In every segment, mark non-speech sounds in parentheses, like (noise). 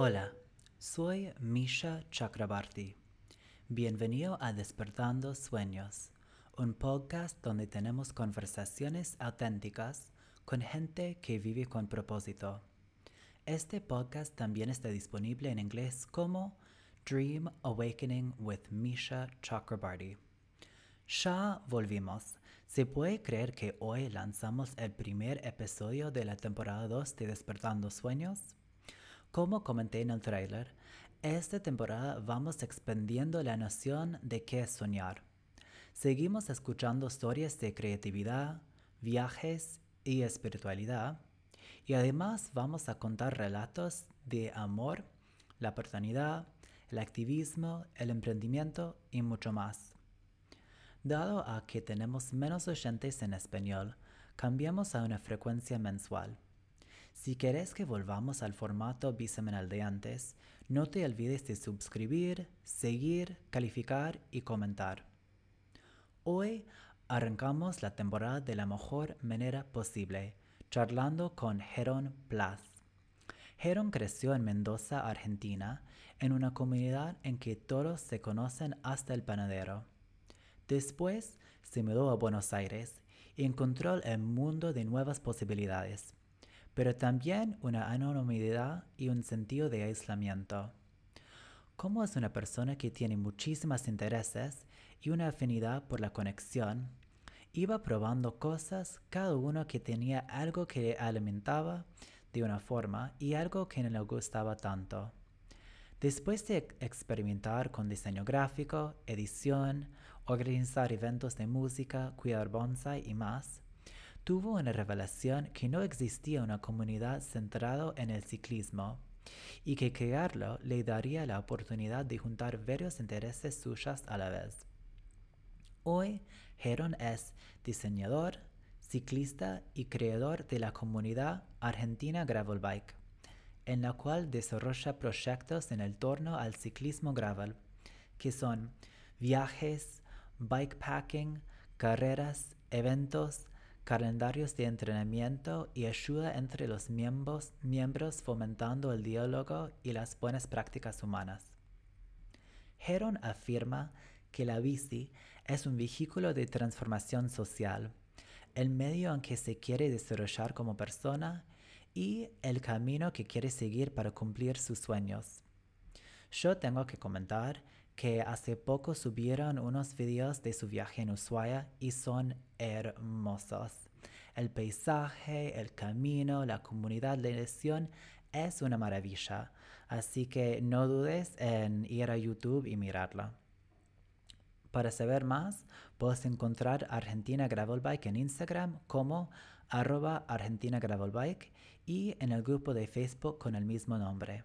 Hola, soy Misha Chakrabarti. Bienvenido a Despertando Sueños, un podcast donde tenemos conversaciones auténticas con gente que vive con propósito. Este podcast también está disponible en inglés como Dream Awakening with Misha Chakrabarti. Ya volvimos. ¿Se puede creer que hoy lanzamos el primer episodio de la temporada 2 de Despertando Sueños? Como comenté en el trailer, esta temporada vamos expandiendo la noción de qué es soñar. Seguimos escuchando historias de creatividad, viajes y espiritualidad, y además vamos a contar relatos de amor, la paternidad, el activismo, el emprendimiento y mucho más. Dado a que tenemos menos oyentes en español, cambiamos a una frecuencia mensual. Si quieres que volvamos al formato bisemanal de antes, no te olvides de suscribir, seguir, calificar y comentar. Hoy arrancamos la temporada de la mejor manera posible, charlando con Heron Plus. Heron creció en Mendoza, Argentina, en una comunidad en que todos se conocen hasta el panadero. Después se mudó a Buenos Aires y encontró el mundo de nuevas posibilidades, pero también una anonimidad y un sentido de aislamiento. Como es una persona que tiene muchísimos intereses y una afinidad por la conexión, iba probando cosas, cada uno que tenía algo que le alimentaba de una forma y algo que no le gustaba tanto. Después de experimentar con diseño gráfico, edición, organizar eventos de música, cuidar bonsai y más, tuvo una revelación que no existía una comunidad centrada en el ciclismo y que crearlo le daría la oportunidad de juntar varios intereses suyos a la vez. Hoy, Heron es diseñador, ciclista y creador de la comunidad Argentina Gravel Bike, en la cual desarrolla proyectos en el torno al ciclismo gravel, que son viajes, bikepacking, carreras, eventos, calendarios de entrenamiento y ayuda entre los miembros, miembros fomentando el diálogo y las buenas prácticas humanas. Heron afirma que la bici es un vehículo de transformación social, el medio en que se quiere desarrollar como persona y el camino que quiere seguir para cumplir sus sueños. Yo tengo que comentar que hace poco subieron unos videos de su viaje en Ushuaia y son hermosos. El paisaje, el camino, la comunidad, la elección es una maravilla, así que no dudes en ir a YouTube y mirarla. Para saber más, puedes encontrar Argentina Gravel Bike en Instagram como arroba Argentina Gravel Bike y en el grupo de Facebook con el mismo nombre.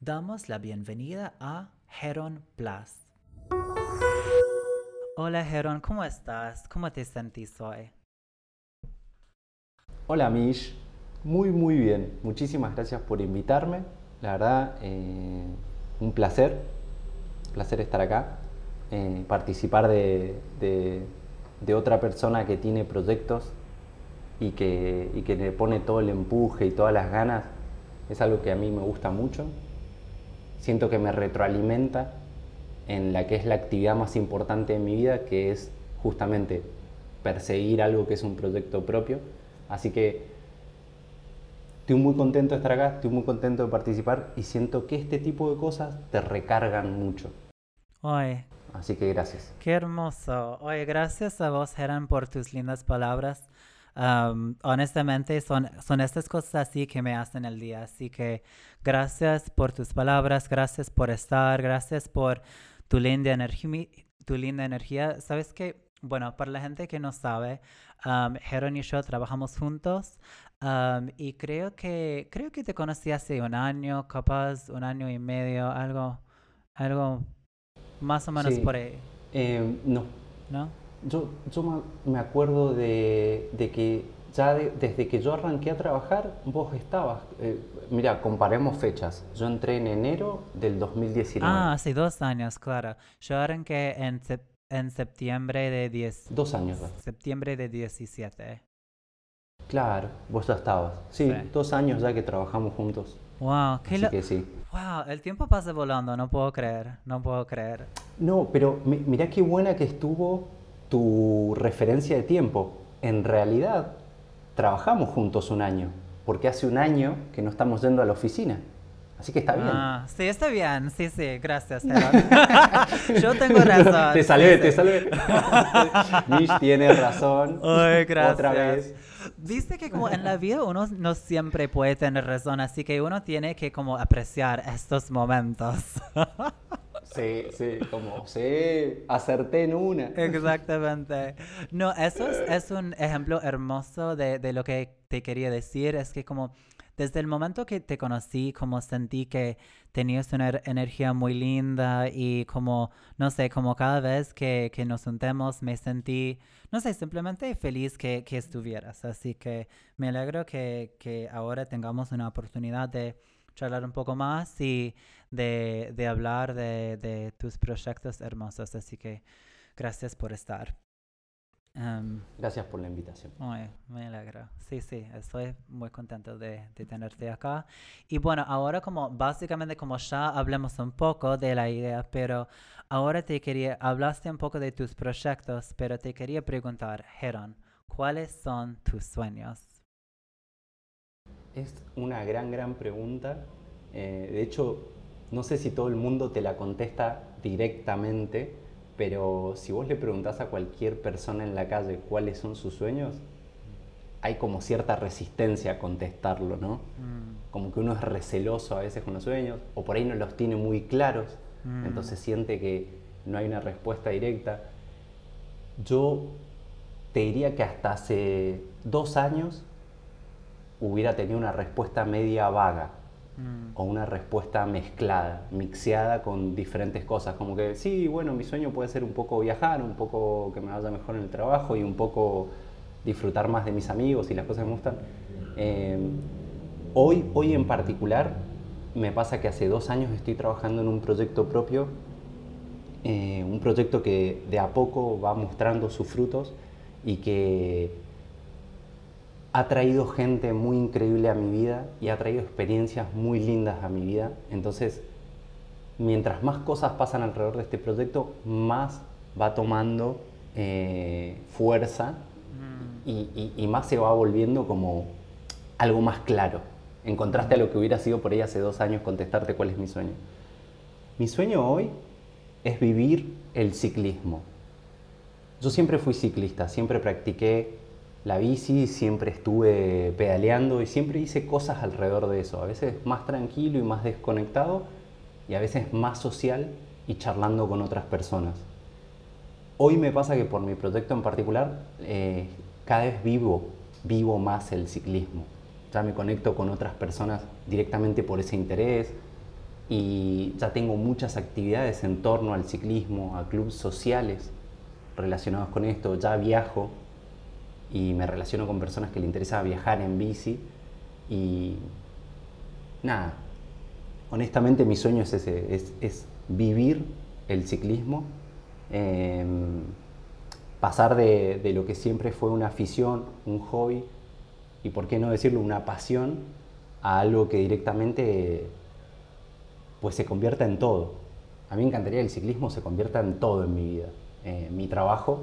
Damos la bienvenida a Heron Plus. Hola Heron, ¿cómo estás? ¿Cómo te sentís hoy? Hola Mish, muy muy bien. Muchísimas gracias por invitarme. La verdad, eh, un placer, placer estar acá, eh, participar de, de, otra persona que tiene proyectos y que, y que le pone todo el empuje y todas las ganas. Es algo que a mí me gusta mucho siento que me retroalimenta en la que es la actividad más importante de mi vida, que es justamente perseguir algo que es un proyecto propio. Así que estoy muy contento de estar acá, estoy muy contento de participar y siento que este tipo de cosas te recargan mucho. Oye. Así que gracias. Qué hermoso. Oye, gracias a vos, Heran, por tus lindas palabras honestamente, son, son estas cosas así que me hacen el día. Así que gracias por tus palabras, gracias por estar, gracias por tu linda energía. Tu linda energía. ¿Sabes qué? Bueno, para la gente que no sabe, um, Heron y yo trabajamos juntos y creo que, creo que te conocí hace un año, capaz un año y medio, algo, algo más o menos por ahí. Eh, no. ¿No? Yo, yo me acuerdo de, que ya desde que yo arranqué a trabajar, vos estabas. Eh, mira, comparemos fechas. Yo entré en enero del 2019. Ah, hace dos años, claro. Yo arranqué en, en septiembre de 10. Dos años. Septiembre de 17. Claro, vos ya estabas. Sí, Sí. dos años ya que trabajamos juntos. Wow, qué Así lo- que sí. Wow, el tiempo pasa volando, no puedo creer, no puedo creer. No, pero mi- mirá qué buena que estuvo tu referencia de tiempo. En realidad, trabajamos juntos un año, porque hace un año que no estamos yendo a la oficina. Así que está bien. Ah, sí, está bien, sí, sí, gracias. (laughs) (laughs) Yo tengo razón. te salvé, sí, te salvé. (laughs) Mish tiene razón. Ay, gracias. Otra vez. Viste que como en la vida uno no siempre puede tener razón, así que uno tiene que como apreciar estos momentos. Sí, sí, como, sí, acerté en una. Exactamente. No, eso es, es un ejemplo hermoso de, de lo que te quería decir. Es que como desde el momento que te conocí, como sentí que tenías una er- energía muy linda y como, no sé, como cada vez que, que nos juntemos me sentí, no sé, simplemente feliz que, que estuvieras. Así que me alegro que, que ahora tengamos una oportunidad de charlar un poco más y de, de hablar de, de tus proyectos hermosos. Así que gracias por estar. Em, Gracias por la invitación. ay, me alegra. Sí, sí, estoy muy contento de, de tenerte acá. Y bueno, ahora como básicamente como ya hablamos un poco de la idea, pero ahora te quería, hablaste un poco de tus proyectos, pero te quería preguntar, Heron, ¿cuáles son tus sueños? Es una gran, gran pregunta. Eh, de hecho, no sé si todo el mundo te la contesta directamente, pero si vos le preguntás a cualquier persona en la calle cuáles son sus sueños, hay como cierta resistencia a contestarlo, ¿no? Mm, Como que uno es receloso a veces con los sueños, o por ahí no los tiene muy claros, Mm. entonces siente que no hay una respuesta directa. Yo te diría que hasta hace dos años hubiera tenido una respuesta media vaga mm, o una respuesta mezclada, mixeada con diferentes cosas, como que sí, bueno, mi sueño puede ser un poco viajar, un poco que me vaya mejor en el trabajo y un poco disfrutar más de mis amigos y las cosas que me gustan. Eh, hoy, hoy en particular me pasa que hace dos años estoy trabajando en un proyecto propio, eh, un proyecto que de a poco va mostrando sus frutos y que ha traído gente muy increíble a mi vida y ha traído experiencias muy lindas a mi vida. Entonces, mientras más cosas pasan alrededor de este proyecto, más va tomando eh, fuerza mm. y, y- y más se va volviendo como algo más claro. En contraste a lo que hubiera sido por ahí hace dos años contestarte cuál es mi sueño. Mi sueño hoy es vivir el ciclismo. Yo siempre fui ciclista, siempre practiqué la bici, siempre estuve pedaleando y siempre hice cosas alrededor de eso. A veces más tranquilo y más desconectado y a veces más social y charlando con otras personas. Hoy me pasa que por mi proyecto en particular, eh, cada vez vivo, vivo más el ciclismo. Ya me conecto con otras personas directamente por ese interés y ya tengo muchas actividades en torno al ciclismo, a clubes sociales relacionados con esto. Ya viajo y me relaciono con personas que le interesa viajar en bici y nada, honestamente mi sueño es ese, es, vivir el ciclismo, em, pasar de, de lo que siempre fue una afición, un hobby y por qué no decirlo, una pasión a algo que directamente pues se convierta en todo. A mí me encantaría que el ciclismo se convierta en todo en mi vida, Eh, mi trabajo,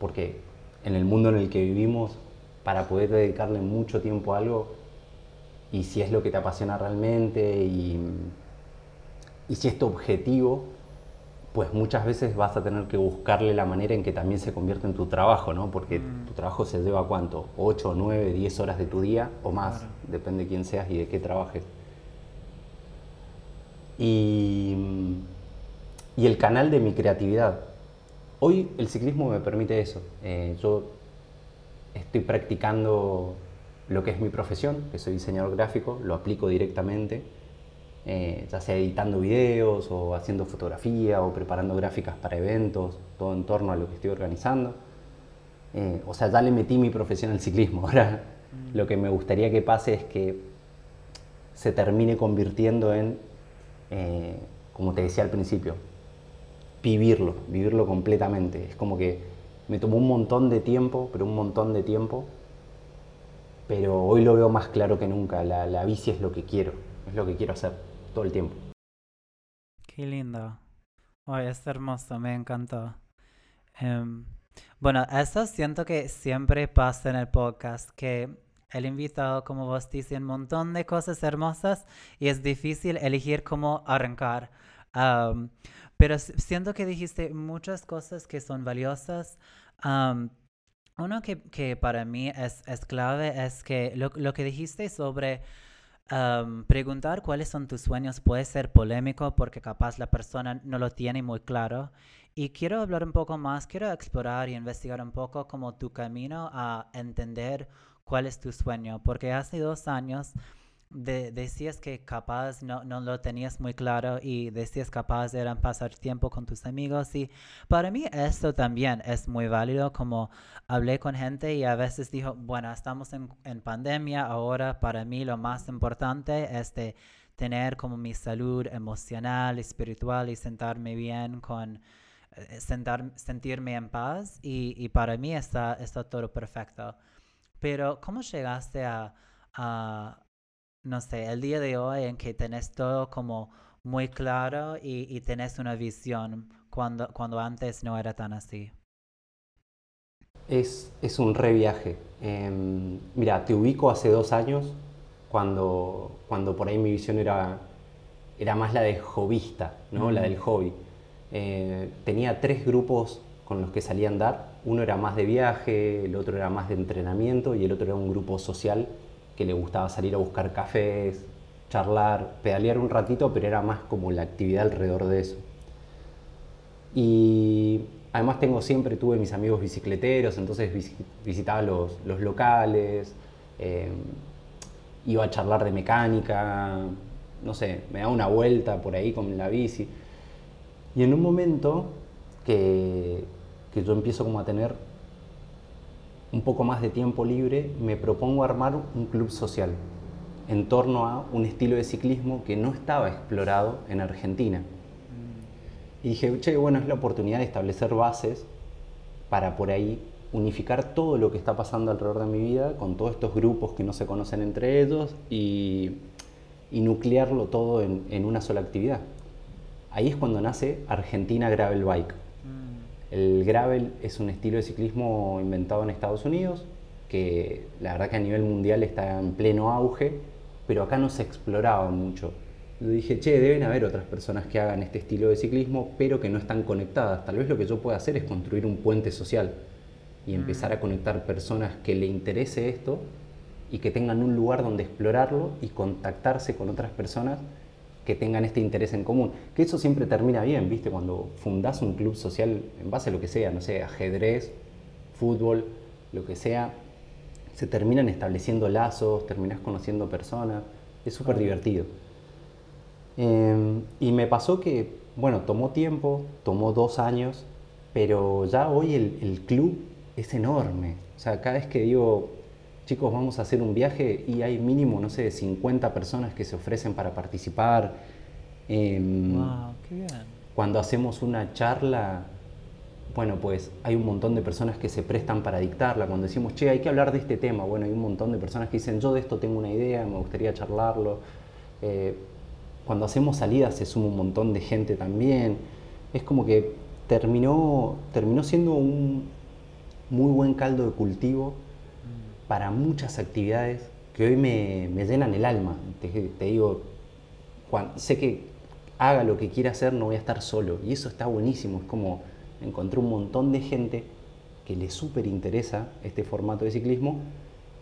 porque en el mundo en el que vivimos, para poder dedicarle mucho tiempo a algo, y si es lo que te apasiona realmente, y, y si es tu objetivo, pues muchas veces vas a tener que buscarle la manera en que también se convierta en tu trabajo, ¿no? Porque tu trabajo se lleva cuánto, 8, 9, 10 horas de tu día o más, Claro. depende de quién seas y de qué trabajes. Y, y el canal de mi creatividad. Hoy el ciclismo me permite eso. Eh, yo estoy practicando lo que es mi profesión, que soy diseñador gráfico, lo aplico directamente, eh, ya sea editando videos o haciendo fotografía o preparando gráficas para eventos, todo en torno a lo que estoy organizando. Eh, o sea, ya le metí mi profesión al ciclismo. (laughs) Ahora lo que me gustaría que pase es que se termine convirtiendo en, eh, como te decía al principio, vivirlo, vivirlo completamente. Es como que me tomó un montón de tiempo, pero un montón de tiempo, pero hoy lo veo más claro que nunca. La, la bici es lo que quiero, es lo que quiero hacer todo el tiempo. Qué lindo. Ay, es hermoso, me encantó. Em, bueno, eso siento que siempre pasa en el podcast, que el invitado, como vos dice, un montón de cosas hermosas y es difícil elegir cómo arrancar. Pero siento que dijiste muchas cosas que son valiosas. uno que, que, para mí es, es clave es que lo, lo que dijiste sobre preguntar cuáles son tus sueños puede ser polémico porque capaz la persona no lo tiene muy claro. Y quiero hablar un poco más, quiero explorar y investigar un poco como tu camino a entender cuál es tu sueño, porque hace dos años decías que capaz no, no, lo tenías muy claro y decías capaz de pasar tiempo con tus amigos y para mí esto también es muy válido como hablé con gente y a veces dijo bueno estamos en, en pandemia ahora para mí lo más importante es de tener como mi salud emocional espiritual y sentarme bien con eh, sentar, sentirme en paz y, y para mí está, está todo perfecto pero ¿cómo llegaste a, a no sé, el día de hoy en que tenés todo como muy claro y, y tenés una visión cuando, cuando antes no era tan así? Es, es un reviaje. Em, mira, te ubico hace dos años cuando, cuando por ahí mi visión era, era más la de hobbyista, ¿no? la del hobby. Eh, tenía tres grupos con los que salía a andar. Uno era más de viaje, el otro era más de entrenamiento y el otro era un grupo social que le gustaba salir a buscar cafés, charlar, pedalear un ratito, pero era más como la actividad alrededor de eso. Y además tengo siempre, tuve mis amigos bicicleteros, entonces visitaba los, los locales, eh, iba a charlar de mecánica, no sé, me daba una vuelta por ahí con la bici. Y en un momento que, que yo empiezo como a tener un poco más de tiempo libre, me propongo armar un club social en torno a un estilo de ciclismo que no estaba explorado en Argentina. Y dije, che, bueno, es la oportunidad de establecer bases para por ahí unificar todo lo que está pasando alrededor de mi vida con todos estos grupos que no se conocen entre ellos y, nuclearlo todo en, en una sola actividad. Ahí es cuando nace Argentina Gravel Bike el gravel es un estilo de ciclismo inventado en Estados Unidos, que la verdad que a nivel mundial está en pleno auge, pero acá no se exploraba mucho. Yo dije, che, deben haber otras personas que hagan este estilo de ciclismo, pero que no están conectadas. Tal vez lo que yo pueda hacer es construir un puente social y empezar a mm. conectar personas que le interese esto y que tengan un lugar donde explorarlo y contactarse con otras personas que tengan este interés en común. Que eso siempre termina bien, ¿viste? Cuando fundás un club social en base a lo que sea, no sé, ajedrez, fútbol, lo que sea, se terminan estableciendo lazos, terminás conociendo personas, es súper divertido. Em, y me pasó que, bueno, tomó tiempo, tomó dos años, pero ya hoy el, el club es enorme. O sea, cada vez que digo, chicos, vamos a hacer un viaje y hay mínimo, no sé, 50 personas que se ofrecen para participar. wow, em, qué bien. Cuando hacemos una charla, bueno, pues hay un montón de personas que se prestan para dictarla. Cuando decimos, che, hay que hablar de este tema, bueno, hay un montón de personas que dicen, yo de esto tengo una idea, me gustaría charlarlo. Eh, cuando hacemos salidas se suma un montón de gente también. Es como que terminó, terminó siendo un muy buen caldo de cultivo para muchas actividades que hoy me, llenan el alma. Te, digo, sé que haga lo que quiera hacer, no voy a estar solo. Y eso está buenísimo. Es como encontré un montón de gente que le súper interesa este formato de ciclismo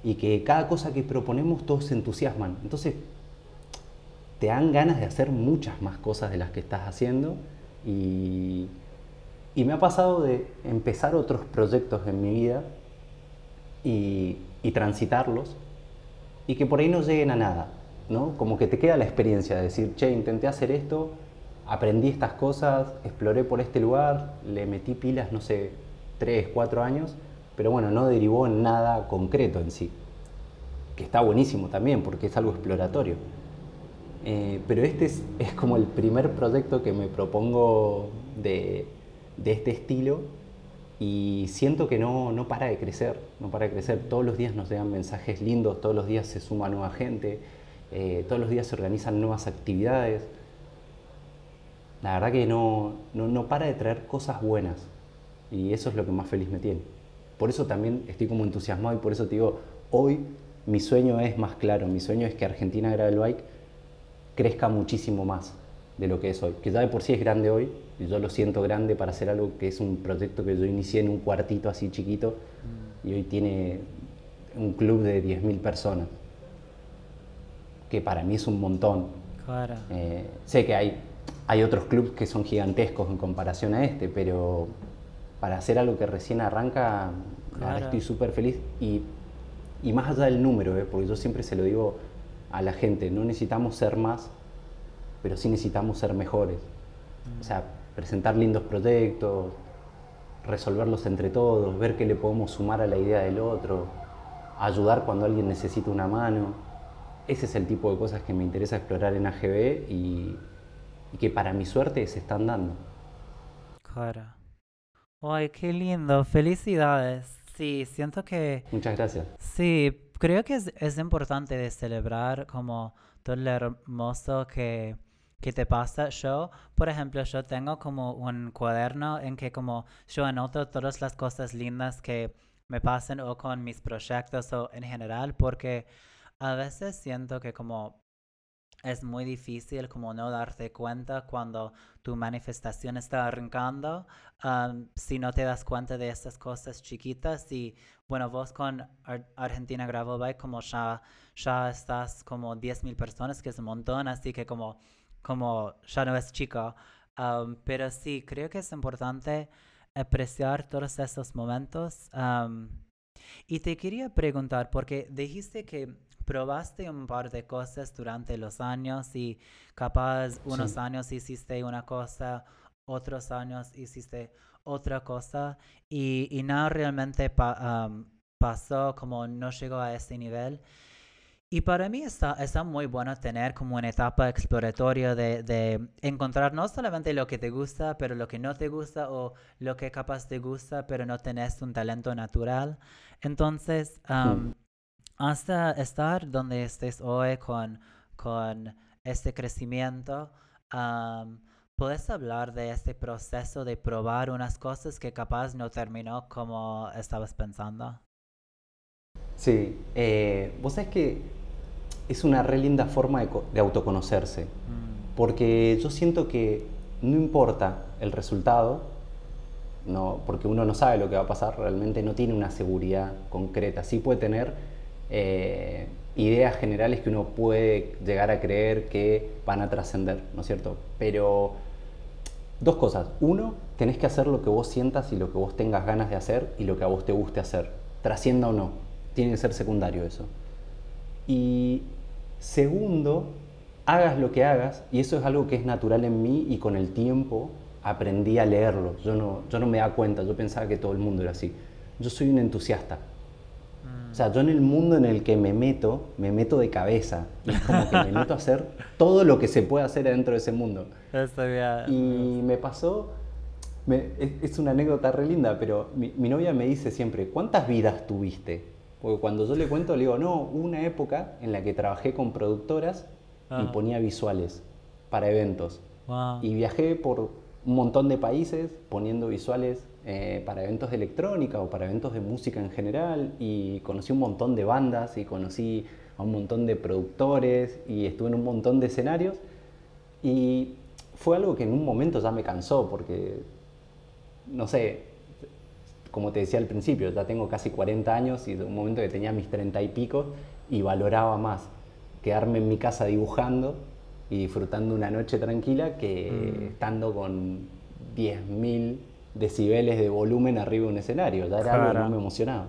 y que cada cosa que proponemos todos se entusiasman. Entonces, te dan ganas de hacer muchas más cosas de las que estás haciendo y, y me ha pasado de empezar otros proyectos en mi vida y, y transitarlos y que por ahí no lleguen a nada, ¿no? Como que te queda la experiencia de decir, che, intenté hacer esto, aprendí estas cosas, exploré por este lugar, le metí pilas, no sé, tres, cuatro años, pero bueno, no derivó en nada concreto en sí, que está buenísimo también porque es algo exploratorio. Eh, pero este es, es, como el primer proyecto que me propongo de, de este estilo y siento que no, no para de crecer, no para de crecer. Todos los días nos llegan mensajes lindos, todos los días se suma nueva gente, eh, todos los días se organizan nuevas actividades. La verdad que no, no, no para de traer cosas buenas y eso es lo que más feliz me tiene. Por eso también estoy como entusiasmado y por eso te digo, hoy mi sueño es más claro, mi sueño es que Argentina Gravel Bike crezca muchísimo más de lo que es hoy, que ya de por sí es grande hoy, y yo lo siento grande para hacer algo que es un proyecto que yo inicié en un cuartito así chiquito y hoy tiene un club de 10.000 personas, que para mí es un montón. Eh, sé que hay, hay otros clubes que son gigantescos en comparación a este, pero para hacer algo que recién arranca, estoy súper feliz y, y, más allá del número, ¿eh? porque yo siempre se lo digo a la gente, no necesitamos ser más, pero sí necesitamos ser mejores. O sea, presentar lindos proyectos, resolverlos entre todos, ver qué le podemos sumar a la idea del otro, ayudar cuando alguien necesita una mano. Ese es el tipo de cosas que me interesa explorar en AGB y, que para mi suerte se están dando. Claro. Ay, qué lindo. Felicidades. Sí, siento que... Muchas gracias. Sí, creo que es, es importante de celebrar como todo lo hermoso que ¿Qué te pasa? Yo, por ejemplo, yo tengo como un cuaderno en que como yo anoto todas las cosas lindas que me pasan o con mis proyectos o en general porque a veces siento que como es muy difícil como no darte cuenta cuando tu manifestación está arrancando si no te das cuenta de esas cosas chiquitas y bueno vos con Argentina Gravel Bike como ya ya estás como 10.000 personas que es un montón así que como como ya no es chico. pero sí, creo que es importante apreciar todos esos momentos. y te quería preguntar, porque dijiste que probaste un par de cosas durante los años y capaz unos años hiciste una cosa, otros años hiciste otra cosa y, y nada realmente pasó como no llegó a ese nivel. Y para mí está, está muy bueno tener como una etapa exploratoria de, de, encontrar no solamente lo que te gusta, pero lo que no te gusta o lo que capaz te gusta, pero no tenés un talento natural. Entonces, hmm. hasta estar donde estés hoy con, con este crecimiento, ¿puedes hablar de este proceso de probar unas cosas que capaz no terminó como estabas pensando? Sí, eh, vos sabés que es una re linda forma de, autoconocerse, mm. porque yo siento que no importa el resultado, no, porque uno no sabe lo que va a pasar, realmente no tiene una seguridad concreta, sí puede tener eh, ideas generales que uno puede llegar a creer que van a trascender, ¿no es cierto? Pero dos cosas, uno, tenés que hacer lo que vos sientas y lo que vos tengas ganas de hacer y lo que a vos te guste hacer, trascienda o no, tiene que ser secundario eso. Y Segundo, hagas lo que hagas, y eso es algo que es natural en mí y con el tiempo aprendí a leerlo. Yo no, yo no me da cuenta, yo pensaba que todo el mundo era así. Yo soy un entusiasta. O sea, yo en el mundo en el que me meto, me meto de cabeza. Es como que me meto a hacer todo lo que se puede hacer dentro de ese mundo. Y me pasó, es, una anécdota re linda, pero mi, mi novia me dice siempre, ¿cuántas vidas tuviste? Porque cuando yo le cuento, le digo, no, hubo una época en la que trabajé con productoras y ah. ponía visuales para eventos. Y viajé por un montón de países poniendo visuales eh, para eventos de electrónica o para eventos de música en general y conocí un montón de bandas y conocí a un montón de productores y estuve en un montón de escenarios y fue algo que en un momento ya me cansó porque, no sé, como te decía al principio, ya tengo casi 40 años y de un momento que tenía mis 30 y pico y valoraba más quedarme en mi casa dibujando y disfrutando una noche tranquila que mm. estando con 10.000 decibeles de volumen arriba de un escenario. Ya era algo que no me emocionaba.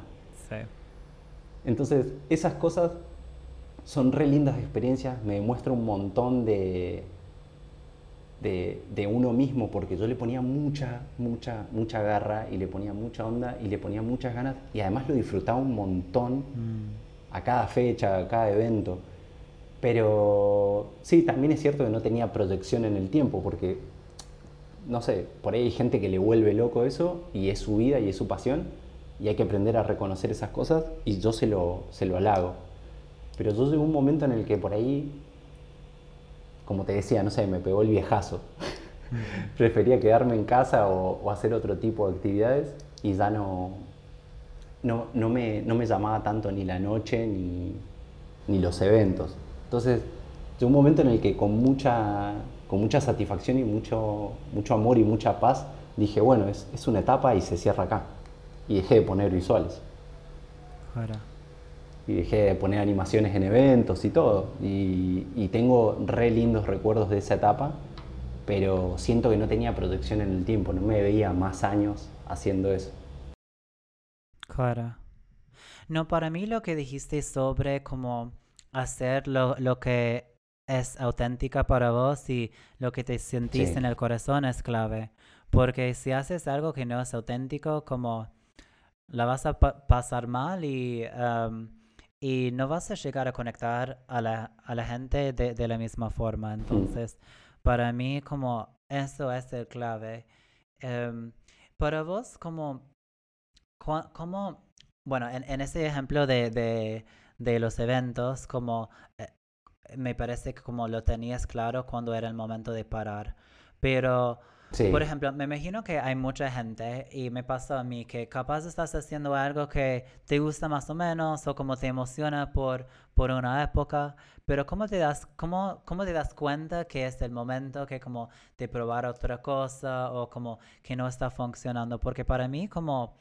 Entonces, esas cosas son re lindas experiencias, me demuestra un montón de, de, uno mismo, porque yo le ponía mucha, mucha, mucha garra y le ponía mucha onda y le ponía muchas ganas y además lo disfrutaba un montón mm. a cada fecha, a cada evento. Pero sí, también es cierto que no tenía proyección en el tiempo, porque no sé, por ahí hay gente que le vuelve loco eso y es su vida y es su pasión y hay que aprender a reconocer esas cosas y yo se lo, se lo halago. Pero yo llegó un momento en el que por ahí, como te decía, no sé, me pegó el viejazo. (laughs) Prefería quedarme en casa o, hacer otro tipo de actividades y ya no, no, no, me, no me llamaba tanto ni la noche ni, ni los eventos. Entonces, llegó un momento en el que con mucha, con mucha satisfacción y mucho, mucho amor y mucha paz dije, bueno, es, es una etapa y se cierra acá y dejé de poner visuales. Y dejé de poner animaciones en eventos y todo. Y, tengo re lindos recuerdos de esa etapa, pero siento que no tenía protección en el tiempo, no me veía más años haciendo eso. Claro. No, para mí lo que dijiste sobre cómo hacer lo, lo que es auténtica para vos y lo que te sentís en el corazón es clave. Porque si haces algo que no es auténtico, como la vas a pasar mal y, y no vas a llegar a conectar a la, a la gente de, de, la misma forma. Entonces, para mí, como eso es el clave. Em, para vos, como, como bueno, en, en ese ejemplo de, de, de los eventos, como eh, me parece que como lo tenías claro cuando era el momento de parar. Pero por ejemplo, me imagino que hay mucha gente y me pasa a mí que capaz estás haciendo algo que te gusta más o menos o como te emociona por, por una época, pero ¿cómo te, das, cómo, ¿cómo te das cuenta que es el momento que como de probar otra cosa o como que no está funcionando? Porque para mí como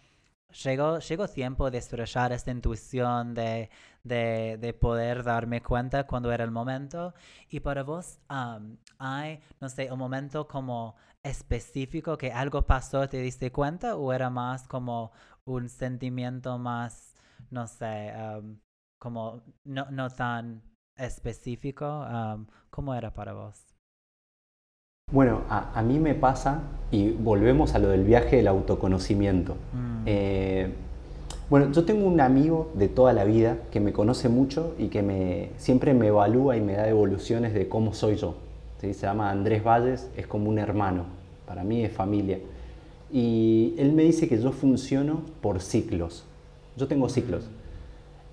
llegó, llegó tiempo de estrechar esta intuición de, de, de, poder darme cuenta cuando era el momento y para vos hay, no sé, un momento como específico que algo pasó, te diste cuenta o era más como un sentimiento más, no sé, como no, no, tan específico? ¿Cómo era para vos? Bueno, a, mí me pasa, y volvemos a lo del viaje del autoconocimiento. Mm. Eh, bueno, yo tengo un amigo de toda la vida que me conoce mucho y que me, siempre me evalúa y me da evoluciones de cómo soy yo. Se llama Andrés Valles, es como un hermano, para mí es familia. Y él me dice que yo funciono por ciclos. Yo tengo ciclos.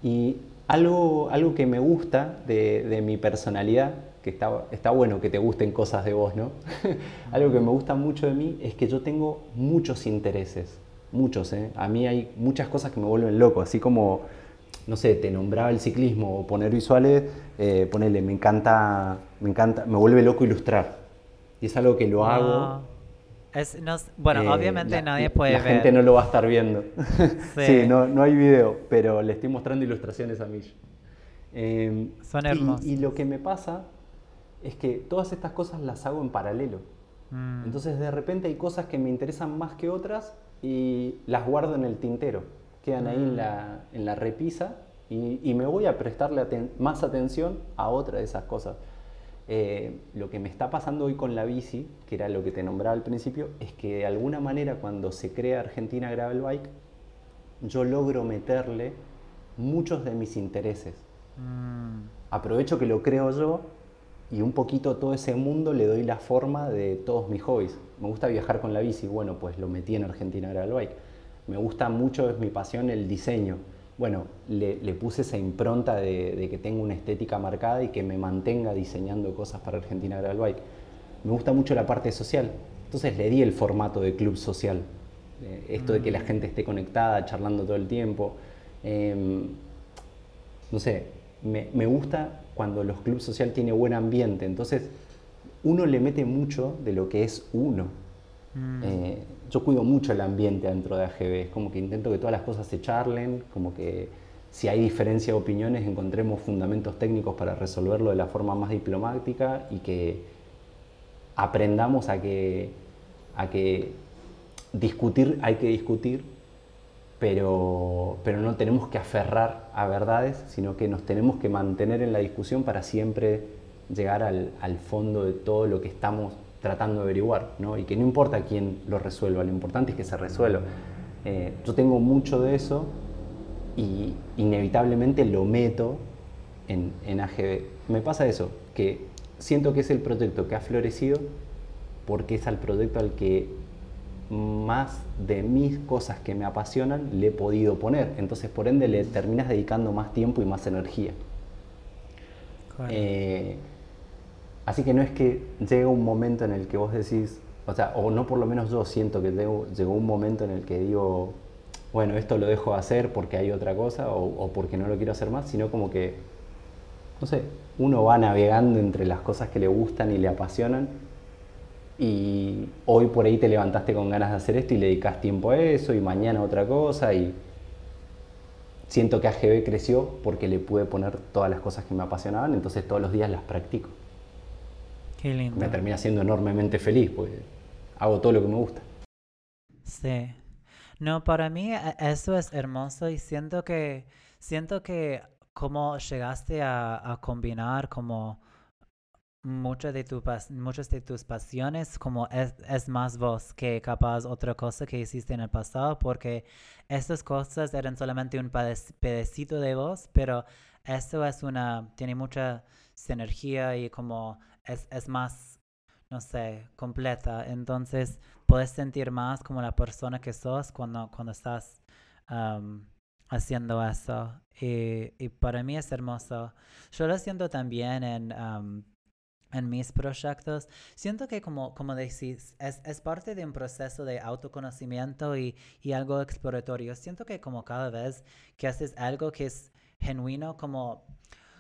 Y algo, algo que me gusta de, mi personalidad, que está, está, bueno que te gusten cosas de vos, ¿no? (laughs) algo que me gusta mucho de mí es que yo tengo muchos intereses, muchos, ¿eh? A mí hay muchas cosas que me vuelven loco, así como no sé, te nombraba el ciclismo o poner visuales, eh, ponele, me encanta, me encanta, me vuelve loco ilustrar. Y es algo que lo ah. hago. Es, bueno, eh, obviamente nadie puede ver. La gente no lo va a estar viendo. (laughs) Sí, no, no, hay video, pero le estoy mostrando ilustraciones a mí. Em, Son hermosas. Y, lo que me pasa es que todas estas cosas las hago en paralelo. Mm. Entonces de repente hay cosas que me interesan más que otras y las guardo en el tintero quedan ahí en mm. la, en la repisa y, me voy a prestarle más atención a otra de esas cosas. Eh, lo que me está pasando hoy con la bici, que era lo que te nombraba al principio, es que de alguna manera cuando se crea Argentina Gravel Bike, yo logro meterle muchos de mis intereses. Mm. Aprovecho que lo creo yo y un poquito todo ese mundo le doy la forma de todos mis hobbies. Me gusta viajar con la bici, bueno, pues lo metí en Argentina Gravel Bike me gusta mucho, es mi pasión, el diseño. Bueno, le, puse esa impronta de, que tenga una estética marcada y que me mantenga diseñando cosas para Argentina Gravel Bike. Me gusta mucho la parte social, entonces le di el formato de club social. Eh, esto de que la mm. gente esté conectada, charlando todo el tiempo. Em, no sé, me, gusta cuando los clubes social tienen buen ambiente, entonces uno le mete mucho de lo que es uno. Mm. Eh, yo cuido mucho el ambiente dentro de AGB, es como que intento que todas las cosas se charlen, como que si hay diferencia de opiniones encontremos fundamentos técnicos para resolverlo de la forma más diplomática y que aprendamos a que, a que discutir hay que discutir, pero, pero no tenemos que aferrar a verdades, sino que nos tenemos que mantener en la discusión para siempre llegar al, al fondo de todo lo que estamos tratando de averiguar, ¿no? y que no importa quién lo resuelva, lo importante es que se resuelva. Eh, yo tengo mucho de eso y inevitablemente lo meto en, en AGB. Me pasa eso, que siento que es el proyecto que ha florecido porque es al proyecto al que más de mis cosas que me apasionan le he podido poner. Entonces, por ende, le terminas dedicando más tiempo y más energía. Eh, así que no es que llegue un momento en el que vos decís, o sea, o no por lo menos yo siento que llegó un momento en el que digo, bueno, esto lo dejo de hacer porque hay otra cosa o, porque no lo quiero hacer más, sino como que, no sé, uno va navegando entre las cosas que le gustan y le apasionan y hoy por ahí te levantaste con ganas de hacer esto y le dedicas tiempo a eso y mañana otra cosa y siento que AGB creció porque le pude poner todas las cosas que me apasionaban, entonces todos los días las practico. Qué lindo. Me termina siendo enormemente feliz porque hago todo lo que me gusta. Sí. No, para mí e, eso es hermoso y siento que siento que como llegaste a, a combinar como muchas de, tu muchas de tus pasiones como es, es, más vos que capaz otra cosa que hiciste en el pasado porque estas cosas eran solamente un pedacito de vos pero esto es una tiene mucha sinergia y como es, es más no sé completa. Entonces puedes sentir más como la persona que sos cuando cuando estás haciendo eso. Y, y, para mí es hermoso. Yo lo siento también en en mis proyectos, siento que como, como decís, es, es parte de un proceso de autoconocimiento y, y, algo exploratorio. Siento que como cada vez que haces algo que es genuino, como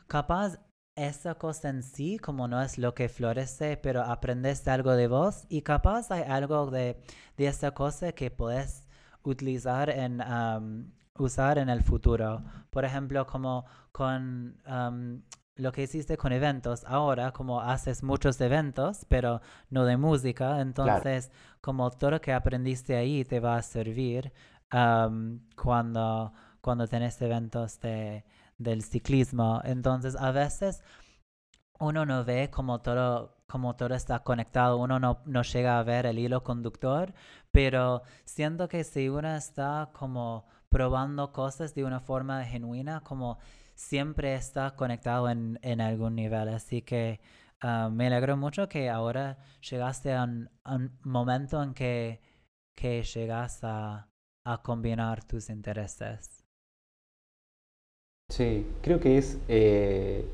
capaz esa cosa en sí como no es lo que florece, pero aprendes algo de vos y capaz hay algo de, de esa cosa que puedes utilizar en... usar en el futuro. Por ejemplo, como con lo que hiciste con eventos. Ahora, como haces muchos eventos, pero no de música, entonces como todo lo que aprendiste ahí te va a servir cuando, cuando tenés eventos de, del ciclismo. Entonces, a veces uno no ve como todo, como todo está conectado, uno no, no llega a ver el hilo conductor, pero siento que si uno está como probando cosas de una forma genuina, como siempre está conectado en, en algún nivel. Así que ah, me alegro mucho que ahora llegaste a un, momento en que, que llegas a, a, combinar tus intereses. Sí, creo que es, eh,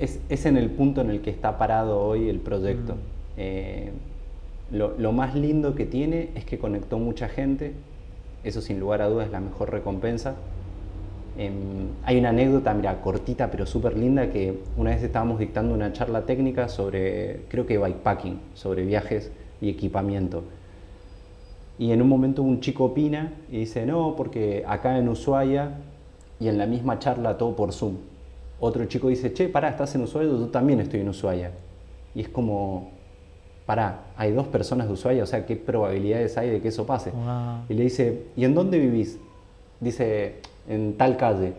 es, es, en el punto en el que está parado hoy el proyecto. Mm. Eh, lo, lo, más lindo que tiene es que conectó mucha gente, eso sin lugar a dudas es la mejor recompensa. Em, hay una anécdota, mira, cortita pero súper linda, que una vez estábamos dictando una charla técnica sobre, creo que bikepacking, sobre viajes y equipamiento. Y en un momento un chico opina y dice, no, porque acá en Ushuaia y en la misma charla todo por Zoom. Otro chico dice, che, pará, estás en Ushuaia, yo también estoy en Ushuaia. Y es como, pará, hay dos personas de Ushuaia, o sea, ¿qué probabilidades hay de que eso pase? Y le dice, ¿y en dónde vivís? Dice, en tal calle.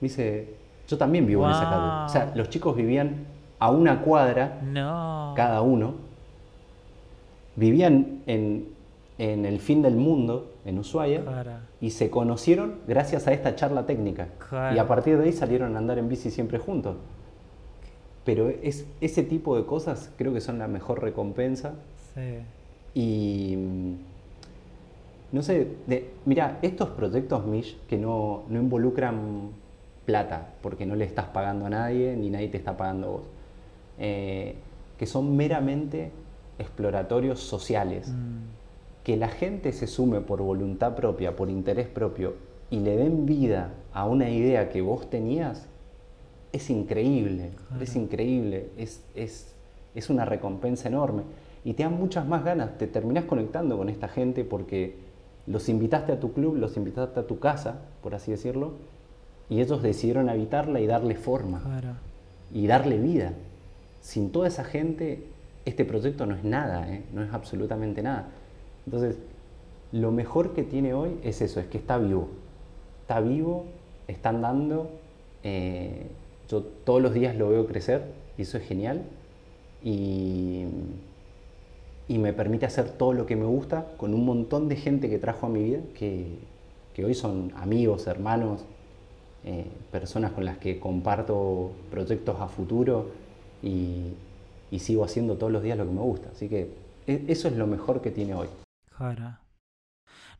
Dice, yo también vivo en esa calle. O sea, los chicos vivían a una cuadra, cada uno. Vivían en, el fin del mundo, en Ushuaia, y se conocieron gracias a esta charla técnica. Y a partir de ahí salieron a andar en bici siempre juntos. Pero es, ese tipo de cosas creo que son la mejor recompensa. Sí. Y no sé, de, mira, estos proyectos Mish que no, involucran plata, porque no le estás pagando a nadie, ni nadie te está pagando a vos, eh, que son meramente exploratorios sociales, mm. Que la gente se sume por voluntad propia, por interés propio, y le den vida a una idea que vos tenías, es increíble, es increíble, es, es, es una recompensa enorme. Y te dan muchas más ganas, te terminás conectando con esta gente porque los invitaste a tu club, los invitaste a tu casa, por así decirlo, y ellos decidieron habitarla y darle forma y darle vida. Sin toda esa gente, este proyecto no es nada, ¿eh? no es absolutamente nada. Entonces, lo mejor que tiene hoy es eso, es que está vivo. Está vivo, está andando. Eh, yo todos los días lo veo crecer y eso es genial. Y me permite hacer todo lo que me gusta con un montón de gente que trajo a mi vida, que, hoy son amigos, hermanos, eh, personas con las que comparto proyectos a futuro y, y, sigo haciendo todos los días lo que me gusta. Así que e, eso es lo mejor que tiene hoy.